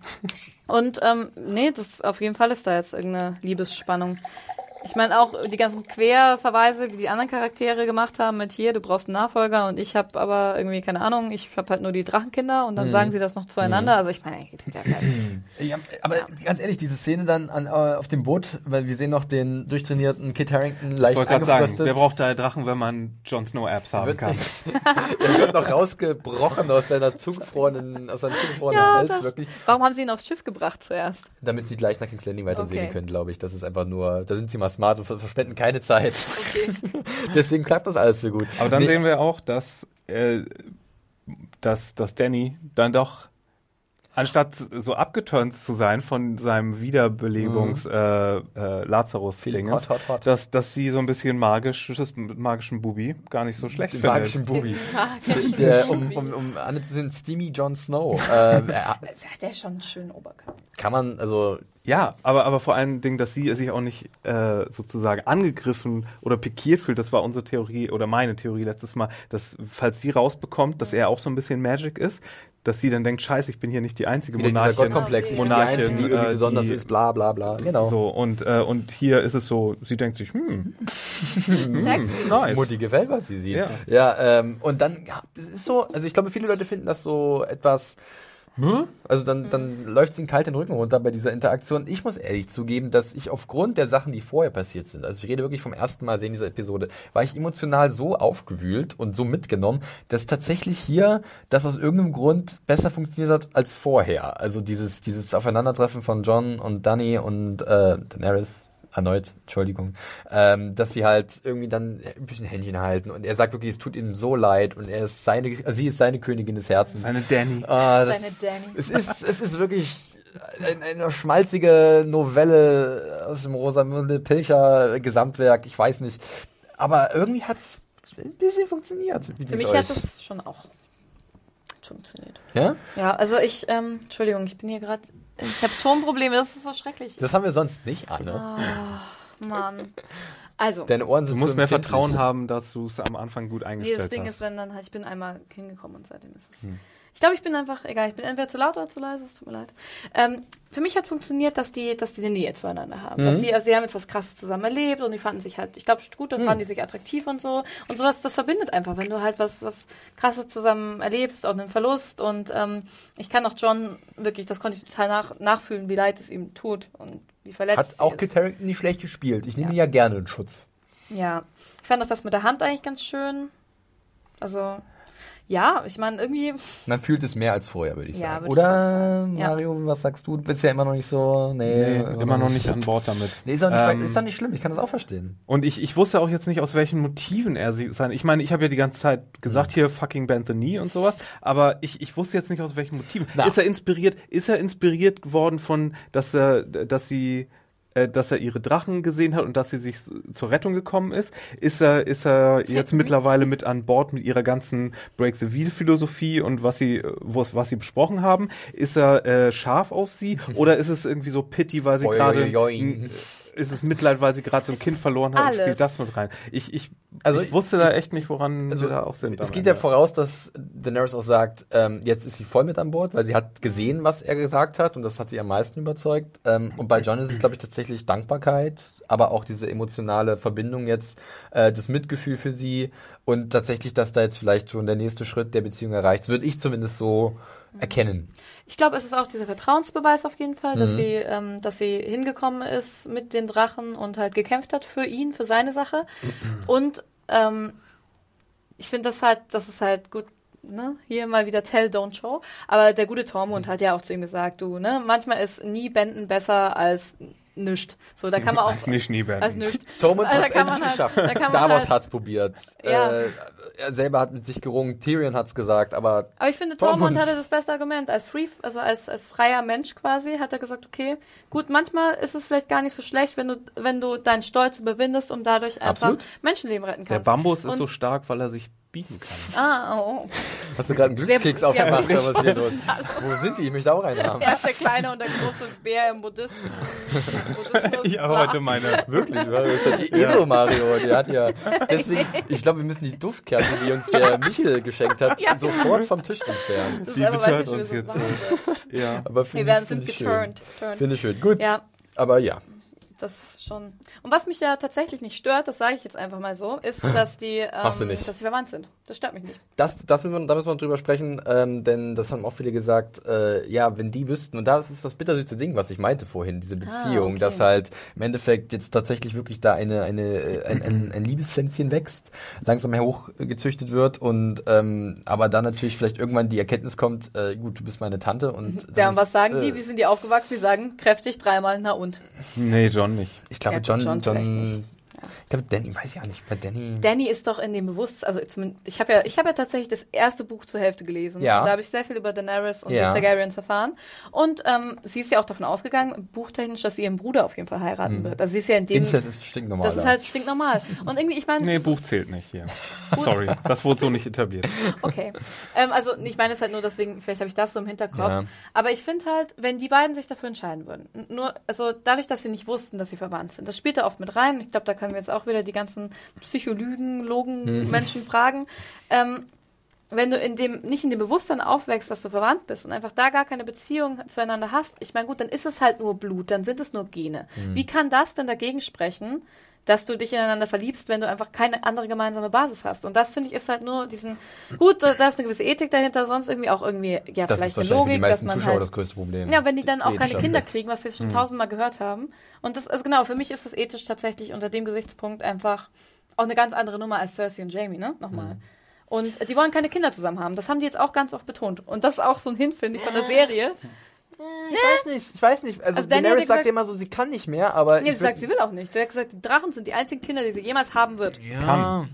C: Und ähm, nee, das auf jeden Fall ist da jetzt irgendeine Liebesspannung. Ich meine auch die ganzen Querverweise, die die anderen Charaktere gemacht haben mit hier, du brauchst einen Nachfolger und ich habe aber irgendwie keine Ahnung, ich habe halt nur die Drachenkinder und dann
A: Mhm.
C: sagen sie das noch zueinander. Also ich meine, geht ja kein-
A: Ja, aber ganz ehrlich, diese Szene dann an, äh, auf dem Boot, weil wir sehen noch den durchtrainierten Kit Harington
B: Ich
A: leicht
B: wollte gerade sagen, wer braucht da Drachen, wenn man Jon Snow Apps haben kann?
A: er wird noch rausgebrochen aus seiner zugefrorenen, aus seinem zugefrorenen
C: ja,
A: Hals, wirklich.
C: warum haben sie ihn aufs Schiff gebracht zuerst?
A: Damit sie gleich nach King's Landing weiter
C: Okay.
A: können, glaube ich. Das ist einfach nur, da sind sie mal smart und ver- verschwenden keine Zeit. Deswegen klappt das alles so gut.
B: Aber dann
A: Nee,
B: sehen wir auch, dass, äh, dass, dass Danny dann doch anstatt so abgeturnt zu sein von seinem Wiederbelebungs äh, äh, lazarus ding dass, dass sie so ein bisschen magisches, magischen Bubi gar nicht so schlecht
A: den
B: findet.
A: magischen Bubi.
C: Der,
A: um, um, um Anne zu sehen, Steamy Jon Snow. ähm, er-
C: der ist schon einen schönen Oberkörper.
A: kann man, also,
B: Ja, aber, aber vor allen Dingen, dass sie sich auch nicht äh, sozusagen angegriffen oder pikiert fühlt, das war unsere Theorie oder meine Theorie letztes Mal, dass falls sie rausbekommt, dass er auch so ein bisschen Magic ist, dass sie dann denkt, scheiße, ich bin hier nicht die einzige
A: wieder
B: Monarchin.
A: Gottkomplex. Ich bin die
B: Monarchin,
A: Einzige, die irgendwie
B: äh,
A: besonders
B: die-
A: ist, bla bla bla. Genau.
B: So, und, äh, und hier ist es so, sie denkt sich, hm,
C: Sexy.
B: nice.
A: Mutti gefällt, was sie sieht.
B: Ja.
A: Ja, ähm, und dann, ja, es ist so, also ich glaube, viele Leute finden das so etwas, hm? Also dann, dann läuft es ihnen kalt den Rücken runter bei dieser Interaktion. Ich muss ehrlich zugeben, dass ich aufgrund der Sachen, die vorher passiert sind, also ich rede wirklich vom ersten Mal sehen dieser Episode, war ich emotional so aufgewühlt und so mitgenommen, dass tatsächlich hier das aus irgendeinem Grund besser funktioniert hat als vorher. Also dieses, dieses Aufeinandertreffen von John und Danny und äh, Daenerys, erneut, Entschuldigung, ähm, dass sie halt irgendwie dann ein bisschen Händchen halten und er sagt wirklich, es tut ihm so leid und er ist seine, also sie ist seine Königin des Herzens.
B: Eine Danny.
A: Das,
C: Seine Danny.
A: Es ist, es ist wirklich ein, eine schmalzige Novelle aus dem Rosamunde Pilcher Gesamtwerk, ich weiß nicht. Aber irgendwie hat es ein bisschen funktioniert. Wie
C: Für mich
A: euch?
C: hat das schon auch funktioniert.
A: Ja?
C: Ja, also ich, ähm, Entschuldigung, ich bin hier gerade, ich habe Tonprobleme, das ist so schrecklich.
A: Das haben wir sonst nicht, Anne.
C: Ah, Mann. Also,
A: Deine Ohren
B: Du
A: sind
B: musst
A: so
B: mehr. Vertrauen haben, dass du es am Anfang gut
C: nee,
B: eingestellt
C: das Ding
B: hast.
C: ist, wenn dann halt, ich bin einmal hingekommen und seitdem ist es.
A: Hm.
C: Ich glaube, ich bin einfach, egal, ich bin entweder zu laut oder zu leise, es tut mir leid. Ähm, für mich hat funktioniert, dass die, dass die eine Nähe zueinander haben. Dass
A: Mhm.
C: sie, also sie haben jetzt was krasses zusammen erlebt und die fanden sich halt, ich glaube, gut, dann
A: Mhm.
C: fanden die sich attraktiv und so. Und sowas, das verbindet einfach, wenn du halt was, was krasses zusammen erlebst, auch einen Verlust. Und ähm, ich kann auch John wirklich, das konnte ich total nach, nachfühlen, wie leid es ihm tut und wie verletzt
A: Hat auch. Kit Harington nicht schlecht gespielt. Ich nehme
C: Ja.
A: ihn ja gerne in Schutz.
C: Ja, ich fand auch das mit der Hand eigentlich ganz schön. Also, ja, ich meine, irgendwie,
A: Man fühlt es mehr als vorher, würde ich
C: Ja,
A: sagen.
C: würde ich
A: Oder,
C: sagen. Ja.
A: Mario, was sagst du? Du bist ja immer noch nicht so. Nee,
B: Nee, immer noch nicht an Bord damit.
A: Nee, ist auch nicht,
B: Ähm,
A: ist doch nicht schlimm. Ich kann das auch verstehen.
B: Und ich, ich wusste auch jetzt nicht, aus welchen Motiven er sie sein. Ich meine, ich habe ja die ganze Zeit gesagt, hier fucking bend the knee und sowas, aber ich, ich wusste jetzt nicht, aus welchen Motiven.
A: Na.
B: Ist er inspiriert, ist er inspiriert worden von, dass er, dass sie, äh, dass er ihre Drachen gesehen hat und dass sie sich zur Rettung gekommen ist? Ist er, ist er jetzt mittlerweile mit an Bord mit ihrer ganzen Break the Wheel Philosophie und was sie, äh, was, was sie besprochen haben? Ist er äh, scharf auf sie oder ist es irgendwie so Pity, weil sie gerade n- ist es Mitleid, weil sie gerade so ein Kind verloren hat und
C: alles.
B: spielt das mit rein. Ich, ich,
A: Also
B: ich wusste da echt nicht, woran
A: Also,
B: wir da auch sind.
A: Es geht ja voraus, dass Daenerys auch sagt, ähm, jetzt ist sie voll mit an Bord, weil sie hat gesehen, was er gesagt hat und das hat sie am meisten überzeugt. Ähm, und bei John ist es, glaube ich, tatsächlich Dankbarkeit, aber auch diese emotionale Verbindung jetzt, äh, das Mitgefühl für sie und tatsächlich, dass da jetzt vielleicht schon der nächste Schritt der Beziehung erreicht, würde ich zumindest so erkennen.
C: Ich glaube, es ist auch dieser Vertrauensbeweis auf jeden Fall, dass
A: Mhm.
C: sie, ähm, dass sie hingekommen ist mit den Drachen und halt gekämpft hat für ihn, für seine Sache. Und ähm, ich finde das halt, das ist halt gut. Ne? Hier mal wieder Tell, don't show. Aber der gute Tormund hat ja auch zu ihm gesagt, du, ne, manchmal ist nie Benden besser als nischt. So, da kann man auch
B: Als nicht nie werden.
C: als nischt.
A: Tormund
C: Also
A: hat es endlich
C: halt-
A: geschafft.
C: da
A: Davos
C: halt-
A: hat's probiert.
C: Ja.
A: Äh, er selber hat mit sich gerungen. Tyrion hat's gesagt, aber
C: Aber ich finde,
A: Tormund.
C: Tormund hatte das beste Argument. Als Free, also als, als freier Mensch quasi, hat er gesagt, okay, gut, manchmal ist es vielleicht gar nicht so schlecht, wenn du, wenn du deinen Stolz überwindest und dadurch einfach
A: Absolut.
C: Menschenleben retten
B: Der
C: kannst.
B: Bambus ist
C: Und-
B: so stark, weil er sich biegen kann.
C: Ah, oh,
A: hast du gerade einen
C: Sehr-
A: Glückskeks
C: ja,
A: aufgemacht?
C: wirklich.
A: oder was ist hier los? Wo sind die? Ich möchte auch einen haben.
C: Er ist der kleine und der große Bär im Buddhisten. Buddhismus.
B: Ich habe heute meine.
A: Wirklich, ja, das ist ja die ESO Mario, der hat ja, deswegen, ich glaube, wir müssen die Duftkerze, die uns der Michel geschenkt hat,
C: Ja.
A: sofort vom Tisch entfernen.
C: Das
B: Die
C: wir
B: uns
C: so
B: jetzt
C: machen.
B: Ja.
A: Aber
C: Wir werden sind geturnt. Turnt.
A: Finde ich schön. Gut,
C: Ja,
A: aber ja.
C: Das ist schon. Und was mich ja tatsächlich nicht stört, das sage ich jetzt einfach mal so, ist, dass die, ähm,
A: nicht.
C: dass sie verwandt sind. Das stört mich nicht.
A: Das, das müssen wir, da müssen wir drüber sprechen, ähm, denn das haben auch viele gesagt, äh, ja, wenn die wüssten, und das ist das bittersüße Ding, was ich meinte vorhin, diese Beziehung,
C: okay.
A: dass halt im Endeffekt jetzt tatsächlich wirklich da eine, eine, äh, ein, ein, ein Liebespflänzchen wächst, langsam hochgezüchtet wird und ähm, aber dann natürlich vielleicht irgendwann die Erkenntnis kommt, äh, gut, du bist meine Tante und das
C: Ja, und was sagen die?
A: äh,
C: Wie sind die aufgewachsen? Die sagen kräftig dreimal, na und.
B: Nee, John nicht.
A: Ich glaube,
C: Ja,
A: John,
C: John
A: John,
C: nicht.
A: ich glaube, Danny, weiß ich ja nicht, bei Danny.
C: Danny ist doch in dem Bewusstsein, also zumindest, ich habe ja, ich habe ja tatsächlich das erste Buch zur Hälfte gelesen.
A: Ja.
C: Da habe ich sehr viel über Daenerys und
A: Ja.
C: die Targaryens erfahren. Und ähm, sie ist ja auch davon ausgegangen, buchtechnisch, dass sie ihren Bruder auf jeden Fall heiraten wird. Also sie ist ja in dem,
A: Incest ist stinknormal.
C: das ist halt stinknormal. Und irgendwie, ich meine,
B: Nee, Buch zählt nicht hier. Sorry, das wurde so nicht etabliert.
C: Okay. Ähm, also ich meine es halt nur deswegen, vielleicht habe ich das so im Hinterkopf.
A: Ja.
C: Aber ich finde halt, wenn die beiden sich dafür entscheiden würden, nur, also dadurch, dass sie nicht wussten, dass sie verwandt sind, das spielt da oft mit rein. Ich glaube, da können wir jetzt auch wieder die ganzen Psycholygen, Logen,
A: Mhm.
C: Menschen fragen. Ähm, wenn du in dem, nicht in dem Bewusstsein aufwächst, dass du verwandt bist und einfach da gar keine Beziehung zueinander hast, ich meine, gut, dann ist es halt nur Blut, dann sind es nur Gene.
A: Mhm.
C: Wie kann das denn dagegen sprechen, dass du dich ineinander verliebst, wenn du einfach keine andere gemeinsame Basis hast? Und das finde ich ist halt nur diesen, gut, da ist eine gewisse Ethik dahinter, sonst irgendwie auch irgendwie, ja,
A: das
C: vielleicht
A: ist
C: eine Logik, dass man
A: Zuschauer
C: halt
A: das größte Problem.
C: ja, wenn die dann auch keine Kinder
A: Aspekt.
C: kriegen, was wir schon
A: Mhm.
C: tausendmal gehört haben. Und das, also genau, für mich ist es ethisch tatsächlich unter dem Gesichtspunkt einfach auch eine ganz andere Nummer als Cersei und Jamie, ne? Nochmal.
A: Mhm.
C: Und die wollen keine Kinder zusammen haben. Das haben die jetzt auch ganz oft betont. Und das ist auch so ein Hint, finde ich, von der Serie.
A: Ich weiß nicht, ich weiß nicht. Also,
C: Also
A: Daenerys sagt ja immer so, sie kann nicht mehr, aber.
C: Nee,
A: ich
C: sie sagt, sie will auch nicht. Sie hat gesagt, die Drachen sind die einzigen Kinder, die sie jemals haben wird.
A: ja.
B: Kann.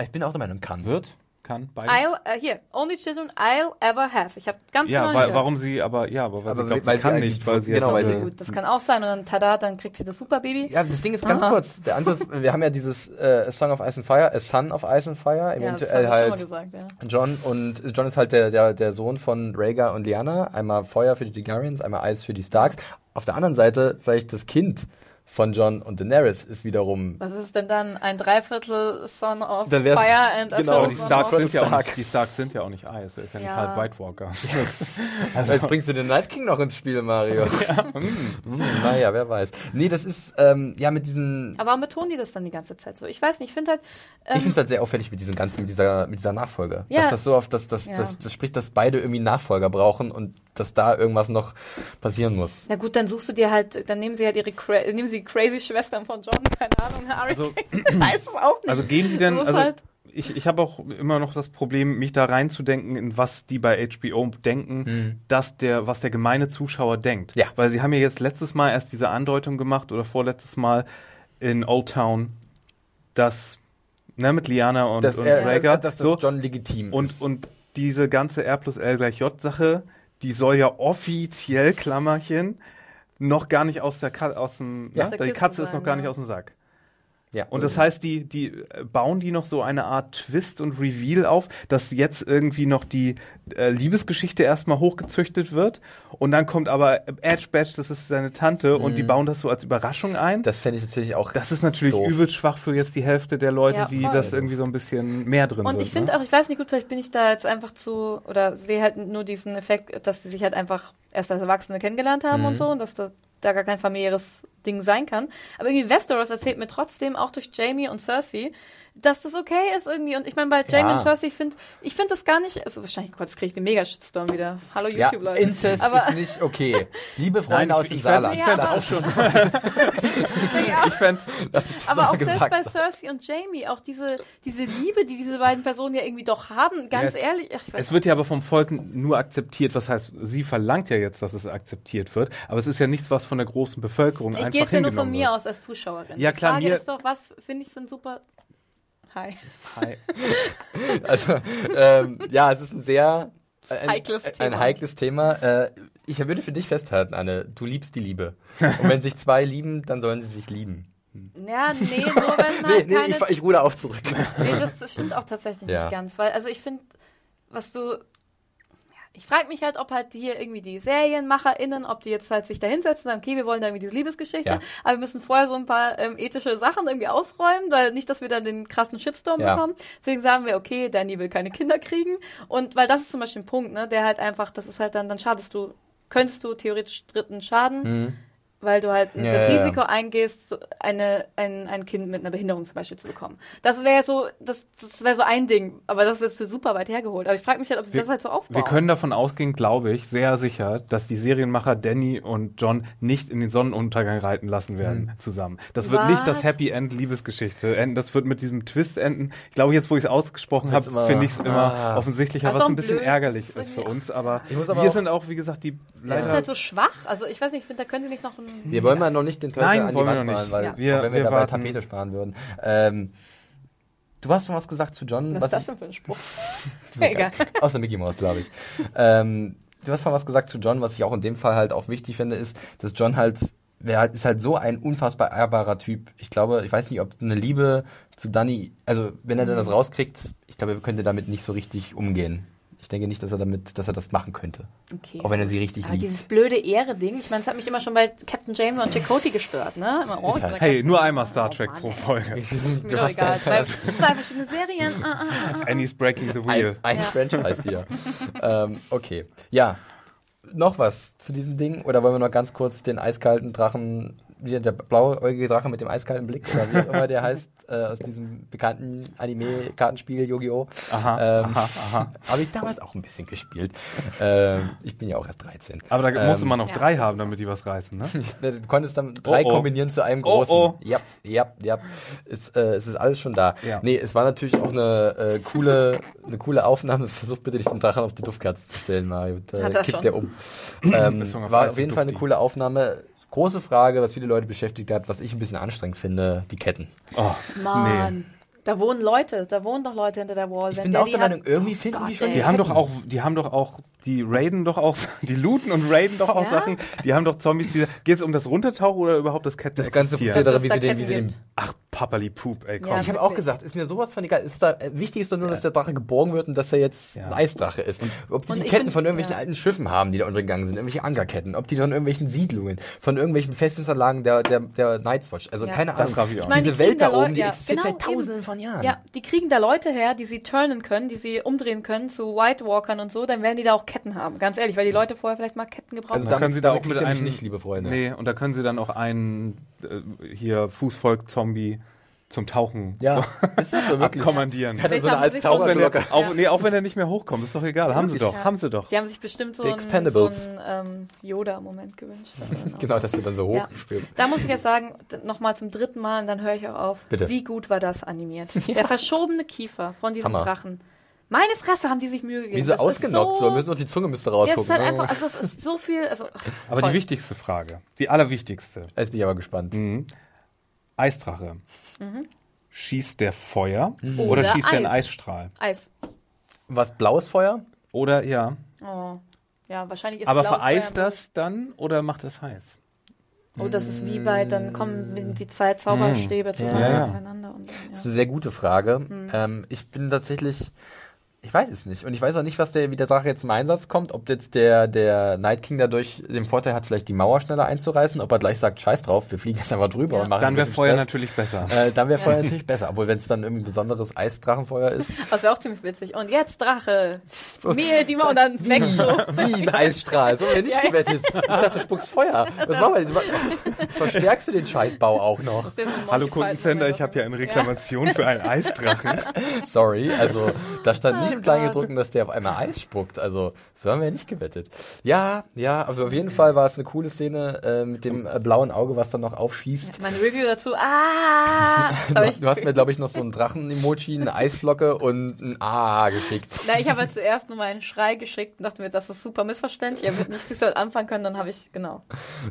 A: Ich bin auch der Meinung, kann.
B: Wird? Kann? Beides?
C: I'll, äh, hier, only children I'll ever have. Ich habe ganz
B: Ja,
C: genau
B: weil, warum sie, aber ja, aber weil
A: Aber
B: sie glaubt,
A: weil
B: sie kann nicht, weil sie
A: genau,
B: hat
A: weil sie-
C: Gut, das kann auch sein. Und dann tada, dann kriegt sie das Superbaby.
A: Ja, das Ding ist ganz
C: Aha.
A: kurz. Der ist, wir haben ja dieses äh, A Song of Ice and Fire, A Son of Ice and Fire,
C: Ja, das
A: eventuell
C: habe ich schon mal
A: halt
C: gesagt, ja.
A: John und John ist halt der, der, der Sohn von Rhaegar und Lyanna. Einmal Feuer für die Targaryens, einmal Eis für die Starks. Auf der anderen Seite vielleicht das Kind von John und Daenerys ist wiederum
C: Was ist es denn dann? Ein Dreiviertel Son of
A: Dann
C: Fire and a
A: genau,
B: Aber die
C: Son
B: Starks
C: of...
B: sind ja auch
A: Stark.
B: nicht, die Starks sind ja auch nicht Eis, er ist ja nicht
C: Ja.
B: halb White Walker.
A: Also jetzt bringst du den Night King noch ins Spiel, Mario. Hm, naja, wer weiß. Nee, das ist, ähm, ja, mit diesen.
C: Aber warum betonen die das dann die ganze Zeit so? Ich weiß nicht, ich finde halt... Ähm,
A: ich finde es halt sehr auffällig mit diesem ganzen, mit dieser, mit dieser Nachfolge.
C: Ja.
A: Dass das so oft, dass das,
C: Ja.
A: das, das spricht, dass beide irgendwie Nachfolger brauchen und dass da irgendwas noch passieren muss.
C: na gut, dann suchst du dir halt, dann nehmen sie halt ihre, cra nehmen sie die crazy Schwestern von John, keine Ahnung, Harry.
B: Also-
C: ich weiß es auch nicht.
B: Also gehen die denn,
C: Das
B: also
C: halt-
B: ich, ich habe auch immer noch das Problem, mich da reinzudenken, in was die bei HBO denken, dass der, was der gemeine Zuschauer denkt.
A: Ja.
B: Weil sie haben ja jetzt letztes Mal erst diese Andeutung gemacht oder vorletztes Mal in Old Town, dass, ne, mit Liana und,
A: Dass,
B: und
A: er,
B: Rhaegar,
A: dass das
B: so,
A: John legitim
B: und,
A: ist.
B: und diese ganze R plus L gleich J Sache, die soll ja offiziell, Klammerchen, noch gar nicht aus der Ka aus dem,
A: Ja.
C: der
B: die Katze ist
C: sein,
B: noch gar nicht aus dem Sack.
A: Ja.
B: Und das heißt, die, die äh, bauen die noch so eine Art Twist und Reveal auf, dass jetzt irgendwie noch die äh, Liebesgeschichte erstmal hochgezüchtet wird. Und dann kommt aber Edge Badge, das ist seine Tante, und die bauen das so als Überraschung ein.
A: Mhm. das fände ich natürlich auch.
B: Das ist natürlich
A: Doof.
B: übel schwach für jetzt die Hälfte der Leute,
C: Ja,
B: die das irgendwie so ein bisschen mehr drin
C: Und
B: sind.
C: ich finde
B: ne?
C: auch, ich weiß nicht gut, vielleicht bin ich da jetzt einfach zu, oder sehe halt nur diesen Effekt, dass sie sich halt einfach erst als Erwachsene kennengelernt haben
A: Mhm.
C: und so und dass da, da gar kein familiäres Ding sein kann. Aber irgendwie Westeros erzählt mir trotzdem, auch durch Jamie und Cersei, dass das okay ist irgendwie. Und ich meine, bei Jamie
A: Ja.
C: und Cersei, ich finde ich find das gar nicht, also wahrscheinlich, Gott, jetzt kriege ich den Mega-Shitstorm wieder. Hallo
A: ja,
C: YouTube-Leute.
A: Incest
C: Aber-
A: ist nicht okay. Liebe Freunde
B: Nein,
A: aus
B: ich-
A: dem
B: ich
A: Saarland.
B: ich fänd's
A: lass
B: auch schon.
C: ja.
B: Ich fänd's,
A: Das ist
C: Aber auch selbst bei Cersei und Jamie, auch diese, diese Liebe, die diese beiden Personen ja irgendwie doch haben, ganz
B: Ja, es-
C: ehrlich. Ach, ich weiß
B: es wird ja aber vom Volk nur akzeptiert, was heißt, sie verlangt ja jetzt, dass es akzeptiert wird, aber es ist ja nichts, was von der großen Bevölkerung
C: Ich
B: einfach
C: gehe jetzt ja nur von mir
B: wird.
C: aus als Zuschauerin.
B: Ja,
C: Die
B: klar,
C: Frage
B: mir-
C: ist doch, was finde ich sind super. Hi.
B: Hi.
A: Also, ähm, ja, es ist ein sehr ein,
C: Heikles
A: ein
C: Thema.
A: heikles Thema. Äh, ich würde für dich festhalten, Anne, du liebst die Liebe. Und wenn sich zwei lieben, dann sollen sie sich lieben.
C: Ja, nee, nur wenn
A: Nee,
C: halt
A: nee,
C: keine...
A: ich, ich ruder auch zurück.
C: nee, das, das stimmt auch tatsächlich
A: Ja.
C: nicht ganz. Weil, also ich finde, was du... Ich frage mich halt, ob halt hier irgendwie die SerienmacherInnen, ob die jetzt halt sich da hinsetzen und sagen, okay, wir wollen da irgendwie diese Liebesgeschichte,
A: Ja.
C: aber wir müssen vorher so ein paar ähm, ethische Sachen irgendwie ausräumen, weil nicht, dass wir dann den krassen Shitstorm
A: Ja.
C: bekommen. Deswegen sagen wir, okay, Danny will keine Kinder kriegen. Und weil das ist zum Beispiel ein Punkt, ne, der halt einfach, das ist halt dann, dann schadest du, könntest du theoretisch Dritten schaden.
A: Mhm.
C: Weil du halt
A: Ja,
C: das
A: ja, ja.
C: Risiko eingehst, so eine, ein, ein Kind mit einer Behinderung zum Beispiel zu bekommen. Das wäre so, das, das wäre so ein Ding, aber das ist jetzt so super weit hergeholt. Aber ich frage mich halt, ob sie
B: Wir-
C: das halt so aufbauen.
B: Wir können davon ausgehen, glaube ich, sehr sicher, dass die Serienmacher Danny und John nicht in den Sonnenuntergang reiten lassen werden
A: Hm.
B: zusammen. Das wird nicht das
C: Was?
B: Happy End Liebesgeschichte enden. Das wird mit diesem Twist enden. Ich glaube, jetzt, wo ich es ausgesprochen habe, finde ich es immer
A: Ah.
B: offensichtlicher,
C: Also
B: was ein
C: blöd,
B: bisschen ärgerlich
C: das
B: ist für uns. Aber
A: aber
B: wir
A: auch-
B: sind auch, wie gesagt, die
C: das
B: leider.
C: ist halt so schwach. Also ich weiß nicht, ich finde, da können sie nicht noch ein.
A: Wir wollen mal noch nicht den Teufel
B: Nein,
A: an die Wand
B: noch
A: malen, weil
C: Ja.
B: Wir-
A: wenn wir,
B: wir
A: dabei
B: warten.
A: Tapete sparen würden. Ähm, du hast schon was gesagt zu John.
C: Was ist das denn für ein Spruch? Egal.
A: Aus der Mickey Mouse, glaube ich. ähm, du hast schon was gesagt zu John, was ich auch in dem Fall halt auch wichtig finde, ist, dass John halt, wer halt, ist halt so ein unfassbar ehrbarer Typ. Ich glaube, ich weiß nicht, ob eine Liebe zu Danny, also wenn er dann das rauskriegt, ich glaube, er könnte damit nicht so richtig umgehen. Ich denke nicht, dass er damit, dass er das machen könnte.
C: Okay.
A: Auch wenn er sie richtig
C: Aber
A: liebt.
C: dieses blöde Ehre-Ding, ich meine, es hat mich immer schon bei Captain Jamie und Chakotay gestört, ne? Immer, oh,
A: halt-
B: Hey, nur einmal Star Trek pro
C: ey.
B: Folge.
A: Du hast
C: egal. Zwei, zwei verschiedene Serien. Ah, ah, ah.
B: Annie's Breaking the
A: ein,
B: Wheel.
A: ein
C: Ja.
A: Franchise hier. ähm, okay. Ja. Noch was zu diesem Ding? Oder wollen wir noch ganz kurz den eiskalten Drachen, wie der blauäugige Drache mit dem eiskalten Blick, oder wie auch immer der heißt, äh, aus diesem bekannten Anime-Kartenspiel Yu-Gi-Oh!
B: Aha,
A: ähm,
B: aha, aha.
A: Habe ich damals auch ein bisschen gespielt. ähm, ich bin ja auch erst 13.
B: Aber da
A: Ähm,
B: musste man noch
C: ja,
B: drei haben,
C: ist-
B: damit die was reißen, ne?
A: Du konntest dann drei
B: Oh, oh.
A: kombinieren zu einem
B: Oh,
A: großen.
B: oh.
A: Ja, ja, ja. Es, äh, es ist alles schon da.
B: Ja.
A: Nee, es war natürlich auch eine äh, coole, eine coole Aufnahme. Versuch bitte nicht den Drachen auf die Duftkerze zu stellen, Mario. Da
C: Hat er
A: kippt
C: schon.
A: der um. ähm, war auf jeden Fall eine coole Aufnahme. Große Frage, was viele Leute beschäftigt hat, was ich ein bisschen anstrengend finde, die Ketten.
B: Oh,
C: Mann. Da wohnen Leute, da wohnen doch Leute hinter der Wall.
A: Ich bin
C: der
A: auch
C: die
A: der Meinung, irgendwie
C: Oh
A: finden die
C: Gott,
A: schon
C: ey.
B: Die haben doch
A: Ketten.
B: auch, die haben doch auch, die raiden doch auch, die looten und raiden doch auch
C: Ja?
B: Sachen. Die haben doch Zombies, die, geht es um das Runtertauchen oder überhaupt das Ketten
A: Das ganze? Prozedere, wie sie
C: da
A: den, wie sie den.
B: Ach, Papali Poop, ey, komm.
C: Ja.
A: Ich habe auch gesagt, ist mir sowas von egal. Ist da, äh, wichtig ist doch nur, dass der Drache geborgen wird und dass er jetzt
B: Ja.
A: ein Eisdrache ist. ob die,
C: Und
A: die Ketten
C: find-
A: von irgendwelchen
C: ja.
A: alten Schiffen haben, die da untergegangen sind, irgendwelche Ankerketten, ob die von irgendwelchen Siedlungen, von irgendwelchen Festungsanlagen der, der, der Night's Watch. Also
C: Ja.
A: keine
B: Das
A: Ahnung.
B: raff ich
C: meine,
A: Diese
C: die
A: Welt da oben, die
C: ja,
A: existiert
C: genau,
A: seit tausenden
C: eben.
A: von Jahren.
C: Ja, die kriegen da Leute her, die sie turnen können, die sie umdrehen können zu White Walkern und so, dann werden die da auch Ketten haben. Ganz ehrlich, weil die Leute vorher vielleicht mal Ketten gebraucht
A: Also
C: haben.
B: können sie da auch mit einem,
A: nicht, liebe Freunde.
B: Nee, und da können sie dann auch einen, äh, hier, Fußvolk-Zombie zum Tauchen
A: Ja, ist das so wirklich?
B: abkommandieren.
A: Hat er so eine
C: sie
B: Auch wenn, er, auch, nee, auch wenn er nicht mehr hochkommt, ist doch egal. Haben sie doch,
C: Ja.
B: haben sie doch.
C: Die haben sich bestimmt so einen, so einen ähm, Yoda-Moment gewünscht.
A: Genau, dass er dann so
C: Ja.
A: hochgespielt.
C: Da muss ich jetzt sagen, nochmal zum dritten Mal und dann höre ich auch auf.
A: Bitte.
C: Wie gut war das animiert? Der verschobene Kiefer von diesem
A: Hammer.
C: Drachen. Meine Fresse haben die sich Mühe gegeben.
A: Wie so
C: Das ist
A: ausgenockt, so,
C: so
A: müssen noch die Zunge müsste
C: ja, es
A: rausgucken.
C: ist halt
A: ne?
C: einfach, also es ist so viel, also
B: Aber
C: toll.
B: die wichtigste Frage, die allerwichtigste.
A: Jetzt bin ich aber gespannt.
B: Mhm. Eisdrache. Schießt der Feuer oder,
C: Mhm. Oder
B: schießt er einen
C: Eis.
B: Eisstrahl?
C: Eis.
A: Was, blaues Feuer?
B: Oder ja.
C: Oh. Ja, wahrscheinlich ist
B: Aber
C: blaues
B: vereist
C: Feuer-
B: das dann oder macht das heiß?
C: Oh, das ist wie bei, dann kommen die zwei Zauberstäbe zusammen
B: Ja, ja.
C: aufeinander. Und dann,
A: Das ist
C: ja.
A: eine sehr gute Frage.
C: Mhm.
A: Ähm, ich bin tatsächlich, ich weiß es nicht. Und ich weiß auch nicht, was der, wie der Drache jetzt zum Einsatz kommt. Ob jetzt der, der Night King dadurch den Vorteil hat, vielleicht die Mauer schneller einzureißen. Ob er gleich sagt, scheiß drauf, wir fliegen jetzt einfach drüber
C: Ja.
A: und machen
B: Dann wäre Feuer
A: Stress.
B: natürlich besser.
A: Äh, dann wäre Feuer natürlich besser. Obwohl, wenn es dann irgendwie ein besonderes Eisdrachenfeuer ist.
C: Das wäre auch ziemlich witzig. Und jetzt Drache. Mir die Mauer und dann weg so.
A: Wie ein Eisstrahl. So wir nicht
C: Ja, ja.
A: gewettet. Ich dachte, du spuckst Feuer. Was machen wir? Verstärkst du den Scheißbau auch noch?
C: So
B: Hallo
C: Python
B: ich habe hier eine. Reklamation für einen Eisdrachen.
A: Sorry, also da stand nicht im
C: Oh
A: Kleingedruckten, dass der auf einmal Eis spuckt. Also so haben wir ja nicht gewettet. Ja, ja, also auf jeden Fall war es eine coole Szene äh, mit dem äh, blauen Auge, was dann noch aufschießt.
C: Meine Review dazu. Ah!
A: Du, du hast mir, glaube ich, noch so einen Drachen-Emoji, eine Eisflocke und ein A geschickt.
C: Na, ich habe halt zuerst nur meinen Schrei geschickt und dachte mir, das ist super missverständlich. Er wird nichts damit anfangen können. Dann habe ich, genau,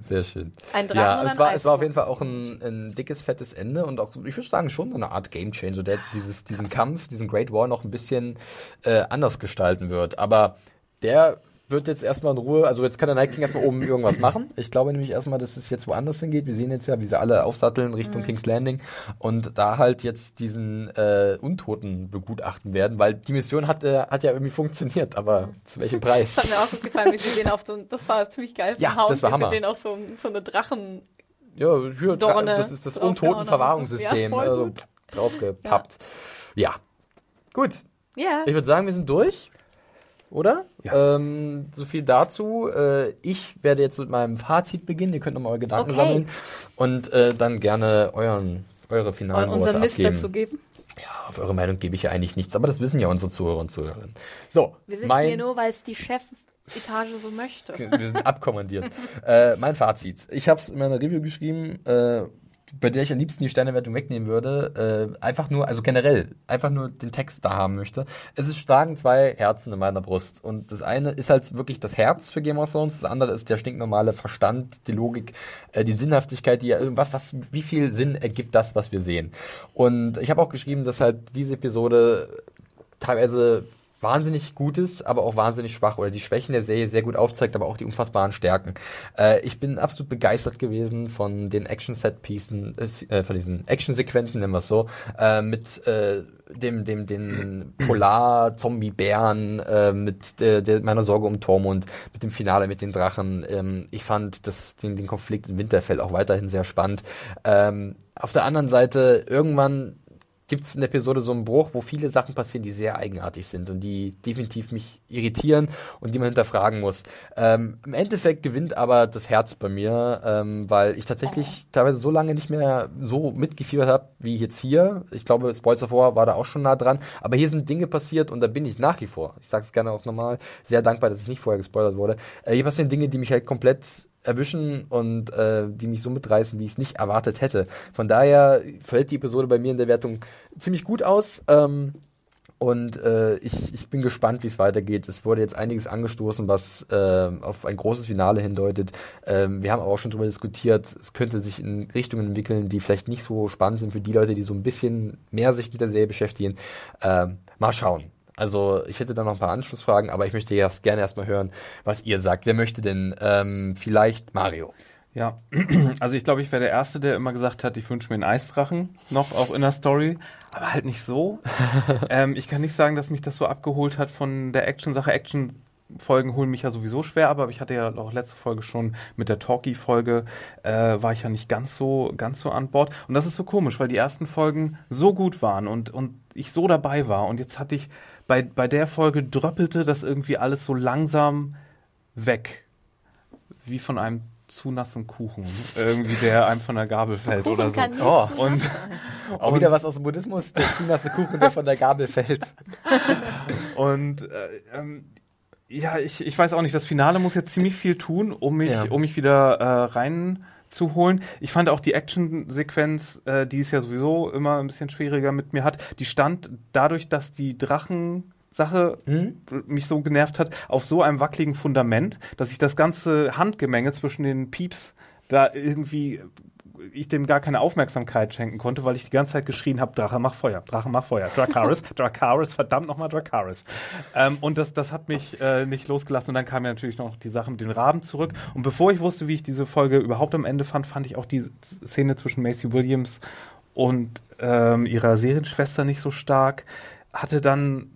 A: Sehr schön.
C: ein Drachen
A: Ja, es war, es war auf jeden Fall auch ein, ein dickes, fettes Ende und auch, ich würde sagen, schon so eine Art Game Changer, der dieses, diesen Kampf, diesen Great War noch ein bisschen äh, anders gestalten wird. Aber der wird jetzt erstmal in Ruhe, also jetzt kann der Night King erstmal oben irgendwas machen. Ich glaube nämlich erstmal, dass es jetzt woanders hingeht. Wir sehen jetzt ja, wie sie alle aufsatteln Richtung King's Landing und da halt jetzt diesen äh, Untoten begutachten werden, weil die Mission hat, äh, hat ja irgendwie funktioniert, aber zu welchem Preis?
C: Das hat mir auch gut gefallen, wie sie den auf so, das war ziemlich geil
A: Ja,
C: Haus,
A: das war
C: wie sie
A: Hammer.
C: den auf so, so eine Drachen,
A: Ja, hier,
C: Dorne
A: das ist das Untotenverwahrungssystem.
C: Ja,
A: also, draufgepappt. Ja. Gut.
C: Ja,
A: Ich würde sagen, wir sind durch. oder?
B: Ja.
A: Ähm, so viel dazu. Äh, ich werde jetzt mit meinem Fazit beginnen. Ihr könnt nochmal eure Gedanken
C: Okay.
A: sammeln und äh, dann gerne euren, eure finalen
C: Und unseren Mist
A: abgeben.
C: dazu geben.
A: Ja, auf eure Meinung gebe ich ja eigentlich nichts, aber das wissen ja unsere Zuhörer und Zuhörerinnen. So,
C: Wir sitzen
A: mein,
C: hier nur, weil es die Chefetage so möchte.
A: wir sind abkommandiert. äh, mein Fazit. Ich habe es in meiner Review geschrieben, äh, bei der ich am liebsten die Sternewertung wegnehmen würde. Äh, einfach nur, also generell, einfach nur den Text da haben möchte. Es ist schlagen zwei Herzen in meiner Brust. Und das eine ist halt wirklich das Herz für Game of Thrones, das andere ist der stinknormale Verstand, die Logik, äh, die Sinnhaftigkeit, die irgendwas, was, wie viel Sinn ergibt das, was wir sehen. Und ich habe auch geschrieben, dass halt diese Episode teilweise wahnsinnig gut ist, aber auch wahnsinnig schwach oder die Schwächen der Serie sehr gut aufzeigt, aber auch die unfassbaren Stärken. Äh, ich bin absolut begeistert gewesen von den Action-Set-Pieces, äh, von diesen Action-Sequenzen, nennen wir es so, äh, mit äh, dem, dem, den Polar-Zombie-Bären, äh, mit der, der, meiner Sorge um Tormund, mit dem Finale mit den Drachen. Ähm, ich fand das, den, den Konflikt in Winterfell auch weiterhin sehr spannend. Ähm, auf der anderen Seite, irgendwann gibt es in der Episode so einen Bruch, wo viele Sachen passieren, die sehr eigenartig sind und die definitiv mich irritieren und die man hinterfragen muss. Ähm, Im Endeffekt gewinnt aber das Herz bei mir, ähm, weil ich tatsächlich teilweise so lange nicht mehr so mitgefiebert habe wie jetzt hier. Ich glaube, Spoils davor war da auch schon nah dran, aber hier sind Dinge passiert und da bin ich nach wie vor, ich sage es gerne auch nochmal, sehr dankbar, dass ich nicht vorher gespoilert wurde. Äh, hier passieren Dinge, die mich halt komplett erwischen und äh, die mich so mitreißen, wie ich es nicht erwartet hätte. Von daher fällt die Episode bei mir in der Wertung ziemlich gut aus. Ähm, und äh, ich, ich bin gespannt, wie es weitergeht. Es wurde jetzt einiges angestoßen, was äh, auf ein großes Finale hindeutet. Ähm, wir haben aber auch schon darüber diskutiert, es könnte sich in Richtungen entwickeln, die vielleicht nicht so spannend sind für die Leute, die so ein bisschen mehr sich mit der Serie beschäftigen. Ähm, mal schauen. Also ich hätte da noch ein paar Anschlussfragen, aber ich möchte jetzt gerne erstmal hören, was ihr sagt. Wer möchte denn ähm, vielleicht Mario?
B: Ja, also ich glaube, ich wäre der Erste, der immer gesagt hat, ich wünsche mir einen Eisdrachen, noch auch in der Story, aber halt nicht so. ähm, ich kann nicht sagen, dass mich das so abgeholt hat von der Action-Sache. Action-Folgen holen mich ja sowieso schwer, aber ich hatte ja auch letzte Folge schon mit der Talkie-Folge, äh, war ich ja nicht ganz so, ganz so an Bord. Und das ist so komisch, weil die ersten Folgen so gut waren und, und ich so dabei war. Und jetzt hatte ich, bei, bei der Folge dröppelte das irgendwie alles so langsam weg. Wie von einem zu nassen Kuchen. Irgendwie, der einem von der Gabel fällt oder so.
C: Kann nie
A: Oh.
C: zu
B: Und,
C: sein.
A: Auch
B: Und-
A: wieder was aus dem Buddhismus, der zu nasse Kuchen, der von der Gabel fällt.
B: und äh, ähm, ja, ich, ich weiß auch nicht, das Finale muss jetzt ziemlich viel tun, um mich,
A: Ja.
B: um mich wieder äh, reinzuholen. Ich fand auch die Action-Sequenz, äh, die es ja sowieso immer ein bisschen schwieriger mit mir hat, die stand dadurch, dass die Drachen Sache mich so genervt hat, auf so einem wackeligen Fundament, dass ich das ganze Handgemenge zwischen den Pieps da irgendwie ich dem gar keine Aufmerksamkeit schenken konnte, weil ich die ganze Zeit geschrien habe, Drache mach Feuer, Drache mach Feuer, Dracaris, Dracaris, verdammt nochmal Dracaris. Ähm, und das, das hat mich äh, nicht losgelassen. Und dann kam ja natürlich noch die Sache mit den Raben zurück. Und bevor ich wusste, wie ich diese Folge überhaupt am Ende fand, fand ich auch die Szene zwischen Macy Williams und ähm, ihrer Serienschwester nicht so stark, hatte dann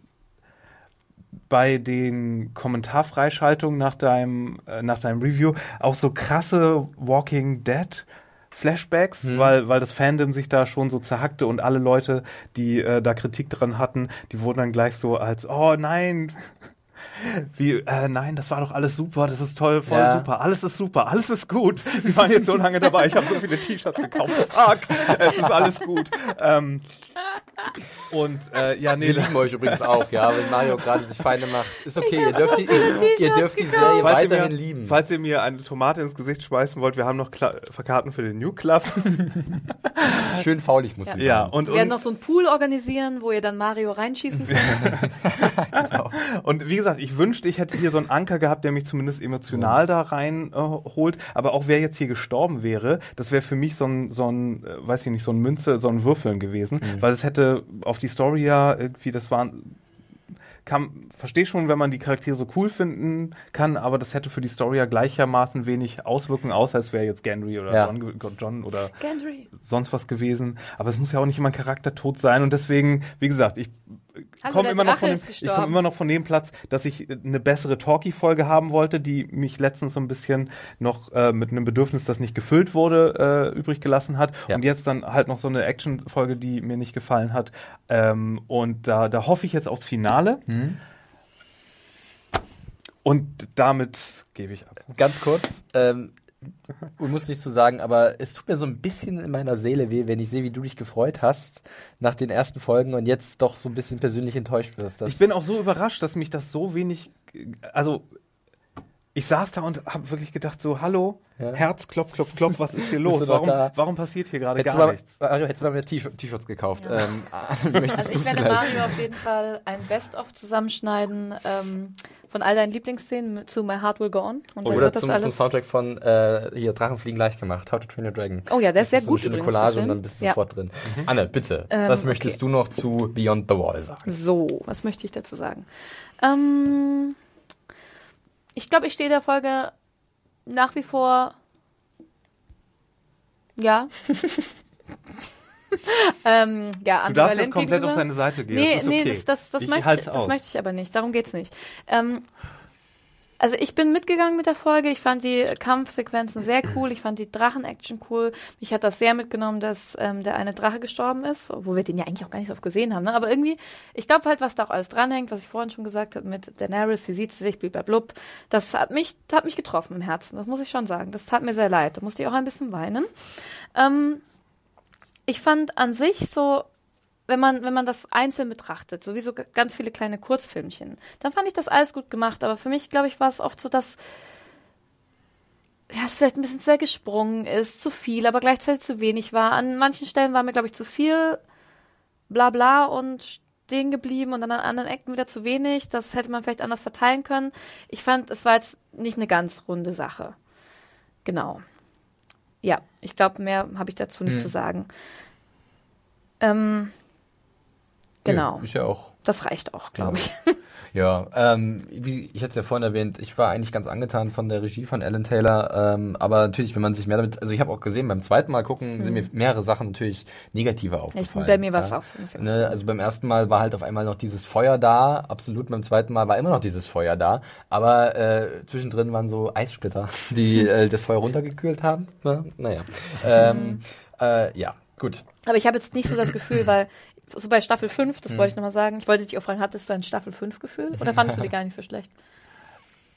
B: bei den Kommentarfreischaltungen nach deinem, äh, nach deinem Review auch so krasse Walking Dead Flashbacks, weil, weil das Fandom sich da schon so zerhackte und alle Leute, die äh, da Kritik dran hatten, die wurden dann gleich so als, oh nein, wie, äh, nein, das war doch alles super, das ist toll, voll
A: Ja.
B: super, alles ist super, alles ist gut. Wir waren jetzt so lange dabei, ich habe so viele T-Shirts gekauft, fuck, es ist alles gut. Ähm, und äh, ja, nee,
A: Wir lieben euch übrigens auch, ja, wenn Mario gerade sich Feinde macht. Ist okay, ihr dürft, die, ihr, ihr dürft die Serie
B: falls ihr,
A: weiterhin
B: mir,
A: lieben.
B: falls ihr mir eine Tomate ins Gesicht schmeißen wollt, wir haben noch Kla Verkarten für den New Club.
A: Schön faulig muss
C: Ja.
A: ich
B: ja,
A: sagen.
B: und,
C: Wir werden
B: und,
C: noch so einen Pool organisieren, wo ihr dann Mario reinschießen könnt.
B: und wie gesagt, ich wünschte, ich hätte hier so einen Anker gehabt, der mich zumindest emotional da rein äh, holt. Aber auch wer jetzt hier gestorben wäre, das wäre für mich so ein, so ein, äh, weiß ich nicht, so ein Münze, so ein Würfeln gewesen. Weil es hätte auf die Story ja irgendwie, das waren kann, verstehe schon, wenn man die Charaktere so cool finden kann, aber das hätte für die Story ja gleichermaßen wenig Auswirkungen, außer es wäre jetzt Gendry oder
A: Ja.
B: John, John oder
C: Gendry.
B: sonst was gewesen. Aber es muss ja auch nicht immer ein Charaktertod sein und deswegen, wie gesagt, ich komme immer, noch von dem- ich komm
C: gestorben.
B: immer noch von dem Platz, dass ich eine bessere Talkie-Folge haben wollte, die mich letztens so ein bisschen noch äh, mit einem Bedürfnis, das nicht gefüllt wurde, äh, übrig gelassen hat.
A: Ja.
B: Und jetzt dann halt noch so eine Action-Folge, die mir nicht gefallen hat. Ähm, und da, da hoffe ich jetzt aufs Finale. Und damit gebe ich ab.
A: Ganz kurz, ähm, du musst nicht zu sagen, aber es tut mir so ein bisschen in meiner Seele weh, wenn ich sehe, wie du dich gefreut hast nach den ersten Folgen und jetzt doch so ein bisschen persönlich enttäuscht wirst.
B: Ich bin auch so überrascht, dass mich das so wenig, also ich saß da und habe wirklich gedacht so, hallo,
A: Ja.
B: Herz, klopf, klopf, klopf, was ist hier los? Warum, warum passiert hier gerade gar
A: mal,
B: nichts?
A: Mario, hättest du mal mehr T-Shirt- T-Shirts gekauft.
C: Ja.
A: Ähm,
C: Also ich werde
A: vielleicht?
C: Mario auf jeden Fall ein Best-of zusammenschneiden ähm, von all deinen Lieblingsszenen zu My Heart Will Go On. Und dann
A: Oder
C: wird das
A: zum, zum
C: alles.
A: Soundtrack von äh, hier Drachen fliegen leicht gemacht, How to Train Your Dragon.
C: Oh ja, der
A: Das
C: ist sehr
A: so
C: gut
A: Eine schöne Collage und dann bist du
C: Ja.
A: sofort drin. Anne, bitte,
C: Ähm,
A: was möchtest
C: okay.
A: du noch zu Beyond the Wall sagen?
C: So, was möchte ich dazu sagen? Ähm, ich glaube, ich stehe der Folge nach wie vor. Ja. ähm, ja,
B: Du darfst jetzt komplett
C: gegenüber.
B: auf seine Seite gehen.
C: Nee,
B: das
C: nee,
B: okay.
C: das, das, das,
B: ich
C: möchte ich, das
B: aus.
C: möchte ich aber nicht. Darum geht's nicht. Ähm, also ich bin mitgegangen mit der Folge. Ich fand die Kampfsequenzen sehr cool. Ich fand die Drachen-Action cool. Mich hat das sehr mitgenommen, dass ähm, der eine Drache gestorben ist, wo wir den ja eigentlich auch gar nicht so oft gesehen haben. Ne? Aber irgendwie, ich glaube halt, was da auch alles dranhängt, was ich vorhin schon gesagt habe mit Daenerys, wie sieht sie sich, blub, das hat mich, hat mich getroffen im Herzen. Das muss ich schon sagen. Das tat mir sehr leid. Da musste ich auch ein bisschen weinen. Ähm, ich fand an sich so, wenn man, wenn man das einzeln betrachtet, sowieso ganz viele kleine Kurzfilmchen, dann fand ich das alles gut gemacht. Aber für mich, glaube ich, war es oft so, dass ja, es vielleicht ein bisschen sehr gesprungen ist, zu viel, aber gleichzeitig zu wenig war. An manchen Stellen war mir, glaube ich, zu viel Blabla und stehen geblieben und dann an anderen Ecken wieder zu wenig. Das hätte man vielleicht anders verteilen können. Ich fand, es war jetzt nicht eine ganz runde Sache. Genau. Ja, ich glaube, mehr habe ich dazu nicht
A: Hm.
C: zu sagen. Ähm, genau.
A: Ja, ist ja auch
C: Das reicht auch, glaube ich.
A: Ja, ähm, wie ich hatte es ja vorhin erwähnt, ich war eigentlich ganz angetan von der Regie von Alan Taylor, ähm, aber natürlich, wenn man sich mehr damit, also ich habe auch gesehen, beim zweiten Mal gucken sind mir mehrere Sachen natürlich negativer
C: Ich,
A: aufgefallen.
C: bei mir war es
A: ja.
C: auch so. Ich auch
A: Ne, also beim ersten Mal war halt auf einmal noch dieses Feuer da, absolut. Beim zweiten Mal war immer noch dieses Feuer da, aber äh, zwischendrin waren so Eissplitter, die äh, das Feuer runtergekühlt haben. Ne? Naja, ähm, äh, ja, gut.
C: Aber ich habe jetzt nicht so das Gefühl, weil so bei Staffel 5, das
A: Hm.
C: wollte ich nochmal sagen, ich wollte dich auch fragen, hattest du ein Staffel 5 Gefühl oder fandest du die gar nicht so schlecht?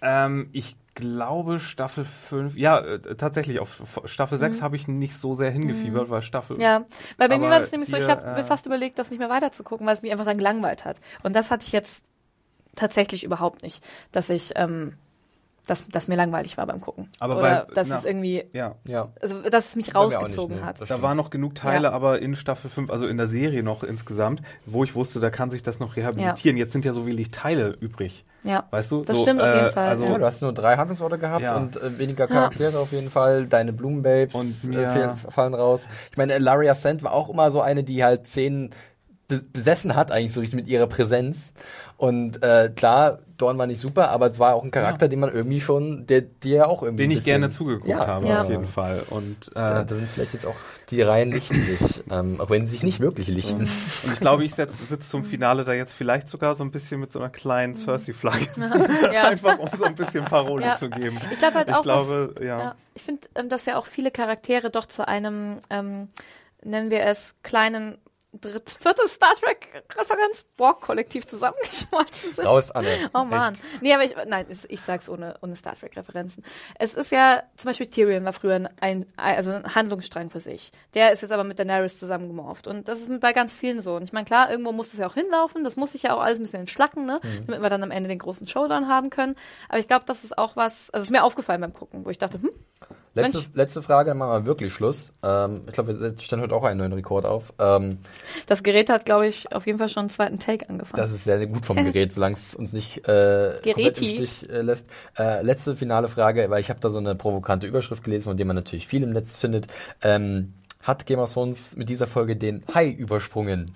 B: Ähm, ich glaube Staffel 5, ja, äh, tatsächlich, auf Staffel 6 habe ich nicht so sehr hingefiebert, weil Staffel
C: Mhm. Ja, weil bei mir war es nämlich so, ich
B: hier,
C: habe
B: äh,
C: mir fast überlegt, das nicht mehr weiterzugucken, weil es mich einfach dann gelangweilt hat. Und das hatte ich jetzt tatsächlich überhaupt nicht, dass ich, ähm, dass, dass mir langweilig war beim Gucken.
B: Aber
C: Oder
B: bei-
C: dass
B: na,
C: es irgendwie,
B: ja.
A: Ja.
C: also dass es mich rausgezogen
A: nicht, nee.
C: hat.
B: Da waren noch genug Teile,
C: Ja.
B: aber in Staffel 5, also in der Serie noch insgesamt, wo ich wusste, da kann sich das noch rehabilitieren. Jetzt sind ja so wenig Teile übrig.
C: Ja.
B: Weißt du?
C: Das
B: so,
C: stimmt auf jeden Fall,
B: Also,
A: Ja, du hast nur drei Handlungsorte gehabt
B: Ja.
A: und äh, weniger Charaktere auf jeden Fall. Deine Blumenbabes
B: Und
A: äh, fallen raus. Ich meine, Laria Sand war auch immer so eine, die halt Szenen be besessen hat, eigentlich so richtig mit ihrer Präsenz. Und äh, klar, Dorn war nicht super, aber es war auch ein Charakter, den man irgendwie schon, der dir auch irgendwie.
B: den ich
A: bisschen-
B: gerne zugeguckt
A: Ja.
B: habe,
C: Ja.
B: auf jeden Fall. Und, äh,
A: Da, da sind vielleicht jetzt auch die Reihen lichten sich, ähm, auch wenn sie sich nicht wirklich lichten.
B: und ich glaube, ich sitze sitz zum Finale da jetzt vielleicht sogar so ein bisschen mit so einer kleinen Cersei-Flagge.
C: Ja.
B: Einfach um so ein bisschen Parole
C: Ja.
B: zu geben.
C: Ich glaube halt
B: Ich
C: auch,
B: glaube,
C: was,
B: ja.
C: Ja, ich finde, ähm, dass ja auch viele Charaktere doch zu einem, ähm, nennen wir es, kleinen dritt, viertes Star Trek-Referenz Borg-Kollektiv zusammengeschmolzen sind.
A: Raus, Anne.
C: Oh man. Nee, aber ich, nein, ich, sag's ohne, ohne Star Trek-Referenzen. Es ist ja, zum Beispiel Tyrion war früher ein, also ein Handlungsstrang für sich. Der ist jetzt aber mit Daenerys zusammengemorpht. Und das ist bei ganz vielen so. Und ich meine, klar, irgendwo muss es ja auch hinlaufen. Das muss sich ja auch alles ein bisschen entschlacken, ne? Damit wir dann am Ende den großen Showdown haben können. Aber ich glaube, das ist auch was, also es ist mir aufgefallen beim Gucken, wo ich dachte, hm,
A: Letzte, letzte Frage, dann machen wir wirklich Schluss. Ähm, ich glaube, wir stellen heute auch einen neuen Rekord auf. Ähm,
C: das Gerät hat, glaube ich, auf jeden Fall schon einen zweiten Take angefangen.
A: Das ist sehr, gut vom Gerät, solange es uns nicht äh, komplett im. Stich äh, lässt. Äh, letzte finale Frage, weil ich habe da so eine provokante Überschrift gelesen, von der man natürlich viel im Netz findet. Ähm, hat Game of Thrones mit dieser Folge den Hai übersprungen?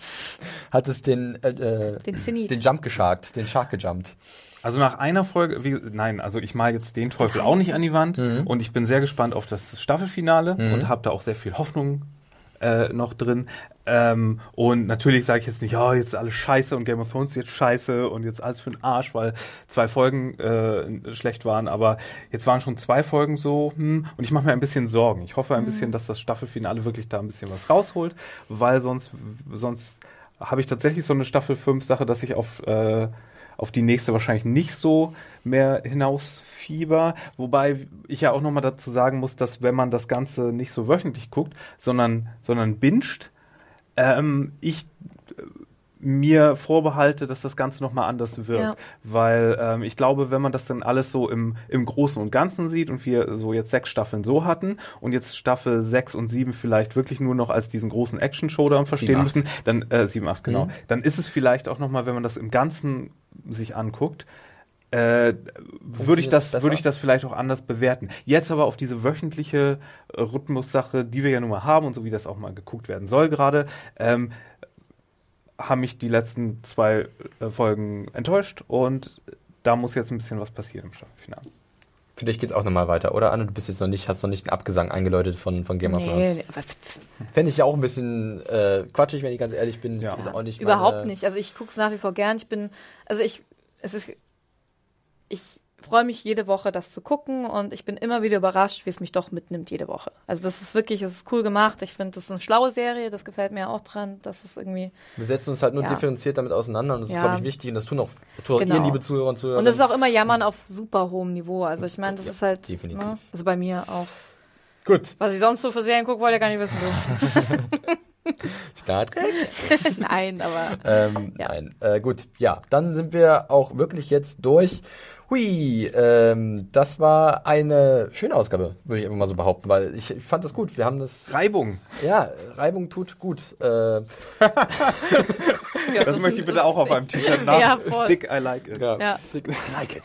A: Hat es den, äh, äh,
C: Den
A: den Jump gesharkt, den Shark gejumpt?
B: Also nach einer Folge, wie, nein, also ich mal jetzt den Teufel auch nicht an die Wand und ich bin sehr gespannt auf das Staffelfinale und habe da auch sehr viel Hoffnung äh, noch drin. Ähm, und natürlich sage ich jetzt nicht, ja, jetzt ist alles scheiße und Game of Thrones ist jetzt scheiße und jetzt alles für den Arsch, weil zwei Folgen äh, schlecht waren, aber jetzt waren schon zwei Folgen so, hm, und ich mache mir ein bisschen Sorgen. Ich hoffe ein bisschen, dass das Staffelfinale wirklich da ein bisschen was rausholt, weil sonst, sonst habe ich tatsächlich so eine Staffel 5 Sache, dass ich auf äh, auf die nächste wahrscheinlich nicht so mehr hinausfieber. Wobei ich ja auch nochmal dazu sagen muss, dass wenn man das Ganze nicht so wöchentlich guckt, sondern, sondern binscht, ähm, ich mir vorbehalte, dass das Ganze nochmal anders wirkt.
C: Ja.
B: Weil ähm, ich glaube, wenn man das dann alles so im, im Großen und Ganzen sieht und wir so jetzt sechs Staffeln so hatten und jetzt Staffel sechs und sieben vielleicht wirklich nur noch als diesen großen Action-Showdown verstehen müssen, dann äh, sieben, acht, genau,
A: Mhm.
B: dann ist es vielleicht auch nochmal, wenn man das im Ganzen sich anguckt, äh, würde ich das
A: besser?
B: würde ich das vielleicht auch anders bewerten. Jetzt aber auf diese wöchentliche äh, Rhythmussache, die wir ja nun mal haben und so wie das auch mal geguckt werden soll gerade, ähm, haben mich die letzten zwei äh, Folgen enttäuscht und da muss jetzt ein bisschen was passieren im Staffelfinale.
A: Für dich geht's auch nochmal weiter, oder? Anne, du bist jetzt noch nicht, hast noch nicht einen Abgesang eingeläutet von, von Game of Thrones.
C: Nee,
A: Fände ich ja auch ein bisschen äh, quatschig, wenn ich ganz ehrlich bin.
B: Ja.
A: Ist auch nicht
C: Überhaupt
A: meine-
C: nicht. Also ich gucke es nach wie vor gern. Ich bin, also ich, es ist, ich freue mich jede Woche, das zu gucken und ich bin immer wieder überrascht, wie es mich doch mitnimmt jede Woche. Also das ist wirklich, es ist cool gemacht. Ich finde, das ist eine schlaue Serie. Das gefällt mir auch dran. Das ist irgendwie
A: Wir setzen uns halt nur
C: Ja.
A: differenziert damit auseinander und das ist,
C: Ja.
A: glaube ich, wichtig und das tun auch tun
C: Genau.
A: ihr, liebe Zuhörer und Zuhörer.
C: und das ist auch immer Jammern auf super hohem Niveau. Also ich meine, das
A: Ja,
C: ist halt,
A: definitiv.
C: ne, also bei mir auch.
A: gut.
C: Was ich sonst so für Serien gucke, wollt ihr gar nicht wissen. Du.
A: Start.
C: Nein, aber
A: Ähm,
C: Ja.
A: Nein. Äh, gut, ja, dann sind wir auch wirklich jetzt durch. Hui, ähm, das war eine schöne Ausgabe, würde ich einfach mal so behaupten, weil ich, ich fand das gut. Wir haben das,
B: Reibung.
A: ja, Reibung tut gut. Äh,
C: ja,
B: Das, möchte ich bitte auch auf einem T-Shirt
C: Ja,
B: nach.
C: voll.
B: Dick, I like it.
A: ja,
C: Ja.
A: I like it.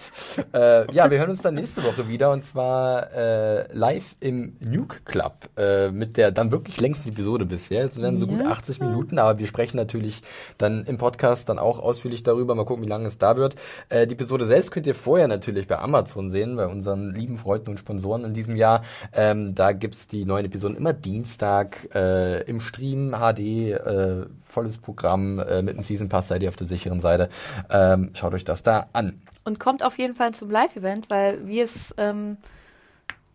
A: äh, ja, wir hören uns dann nächste Woche wieder und zwar äh, live im Nuke Club äh, mit der dann wirklich längsten Episode bisher. Es sind dann so gut 80 Minuten, aber wir sprechen natürlich dann im Podcast dann auch ausführlich darüber. Mal gucken, wie lange es da wird. Äh, die Episode selbst könnt ihr vorher natürlich bei Amazon sehen, bei unseren lieben Freunden und Sponsoren in diesem Jahr. Ähm, da gibt's die neuen Episoden immer Dienstag äh, im Stream HD, äh, volles Programm äh, mit einem Season Pass seid ihr auf der sicheren Seite. Ähm, schaut euch das da an.
C: Und kommt auf jeden Fall zum Live-Event, weil wie es ähm,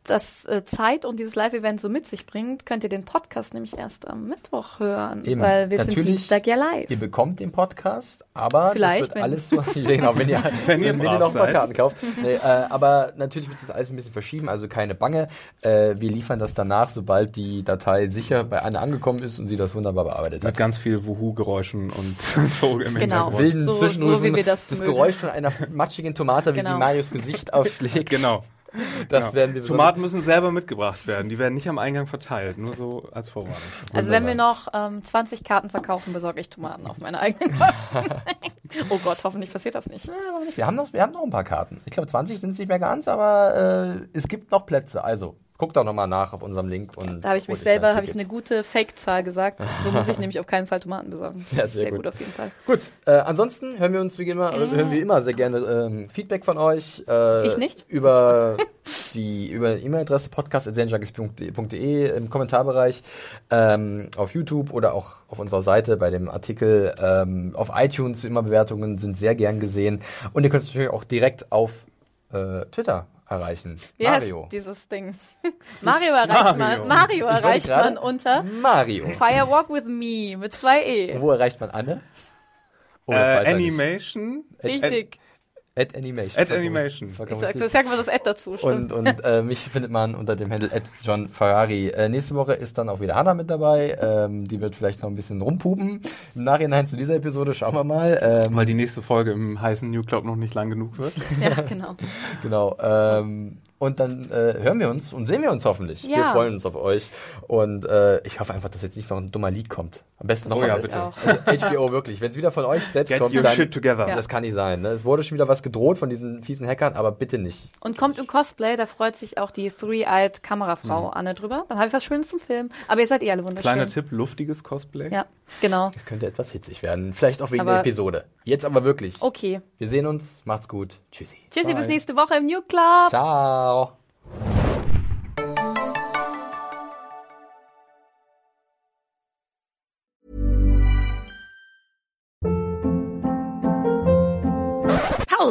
C: das äh, Zeit und dieses Live-Event so mit sich bringt, könnt ihr den Podcast nämlich erst am Mittwoch hören,
A: Eben.
C: weil wir sind
A: Natürlich.
C: Dienstag ja live.
A: Ihr bekommt den Podcast, aber
C: Vielleicht,
A: das wird alles so, ja, genau, wenn ihr,
B: Wenn ihr
A: wenn ihr noch ein paar. Karten kauft. Nee, äh, aber natürlich wird das alles ein bisschen verschieben, also keine Bange. Äh, wir liefern das danach, sobald die Datei sicher bei Anne angekommen ist und sie das wunderbar bearbeitet
B: Mit
A: hat.
B: ganz viel Wuhu-Geräuschen und so im
C: Genau.
B: Hintergrund.
A: Wilden
C: So-
A: Zwischenrufen,
C: so wie wir das
A: das
C: mögen.
A: Geräusch von einer matschigen Tomate, wie
C: Genau.
A: sie Marios Gesicht aufschlägt.
B: Genau.
A: Das
B: genau.
A: werden wir
B: Tomaten müssen selber mitgebracht werden. Die werden nicht am Eingang verteilt. Nur so als Vorwarnung.
C: Also wenn wir noch ähm, 20 Karten verkaufen, besorge ich Tomaten auf meine eigenen Kosten. oh Gott, hoffentlich passiert das nicht.
A: Ja, nicht? Wir haben, noch, wir haben noch ein paar Karten. Ich glaube, 20 sind es nicht mehr ganz, aber äh, es gibt noch Plätze. Also, guckt doch nochmal nach auf unserem Link. Und
C: Da habe ich mich selber, habe ich eine gute Fake-Zahl gesagt. So muss ich nämlich auf keinen Fall Tomaten besorgen. Das
A: Ja, sehr
C: sehr
A: gut.
C: gut. auf jeden Fall.
A: Gut, äh, ansonsten hören wir uns wie immer, äh, hören wir immer sehr gerne ähm, Feedback von euch. Äh,
C: Ich nicht.
A: Über die über E-Mail-Adresse podcast.zenjunkies.de im Kommentarbereich, ähm, auf YouTube oder auch auf unserer Seite bei dem Artikel ähm, auf iTunes. Immer Bewertungen sind sehr gern gesehen. Und ihr könnt uns natürlich auch direkt auf äh, Twitter erreichen.
C: Wie
A: Mario.
C: heißt dieses Ding? Mario erreicht
B: Mario.
C: man, Mario
A: Ich
C: erreicht man unter
A: Mario.
C: Firewalk with Me mit zwei E.
A: Wo erreicht man Anne? Oh,
B: Äh. Animation.
C: Richtig.
A: At Animation.
B: At
A: Vollkommen
B: Animation.
C: Ich sag, das sagt man das Ad dazu, stimmt.
A: Und, und äh, mich findet man unter dem Handle at John Ferrari. Äh, nächste Woche ist dann auch wieder Hannah mit dabei. Ähm, die wird vielleicht noch ein bisschen rumpupen. Im Nachhinein zu dieser Episode schauen wir mal. Ähm,
B: Weil die nächste Folge im heißen New Club noch nicht lang genug wird.
C: ja, genau.
A: genau. Ähm, und dann äh, hören wir uns und sehen wir uns hoffentlich. Wir
C: Ja.
A: freuen uns auf euch. Und äh, ich hoffe einfach, dass jetzt nicht noch ein dummer Lied kommt. Am besten noch
B: Oh
A: mal
B: ja,
A: das-
B: bitte.
A: Also HBO wirklich. Wenn es wieder von euch selbst
B: Get
A: kommt,
B: your
A: dann,
B: shit together.
A: das kann nicht sein. Ne? Es wurde schon wieder was gedroht von diesen fiesen Hackern, aber bitte nicht.
C: Und kommt im Cosplay, da freut sich auch die Three-Eyed Kamerafrau Anne drüber. Dann habe ich was Schönes zum Film. Aber ihr seid eh alle wunderschön.
B: Kleiner Tipp, luftiges Cosplay.
C: Ja, genau.
A: Es könnte etwas hitzig werden. Vielleicht auch wegen
C: Aber-
A: der Episode. Jetzt aber wirklich.
C: Okay.
A: Wir sehen uns. Macht's gut. Tschüssi.
C: Tschüssi,
B: Bye.
C: bis nächste Woche im New Club.
A: Ciao.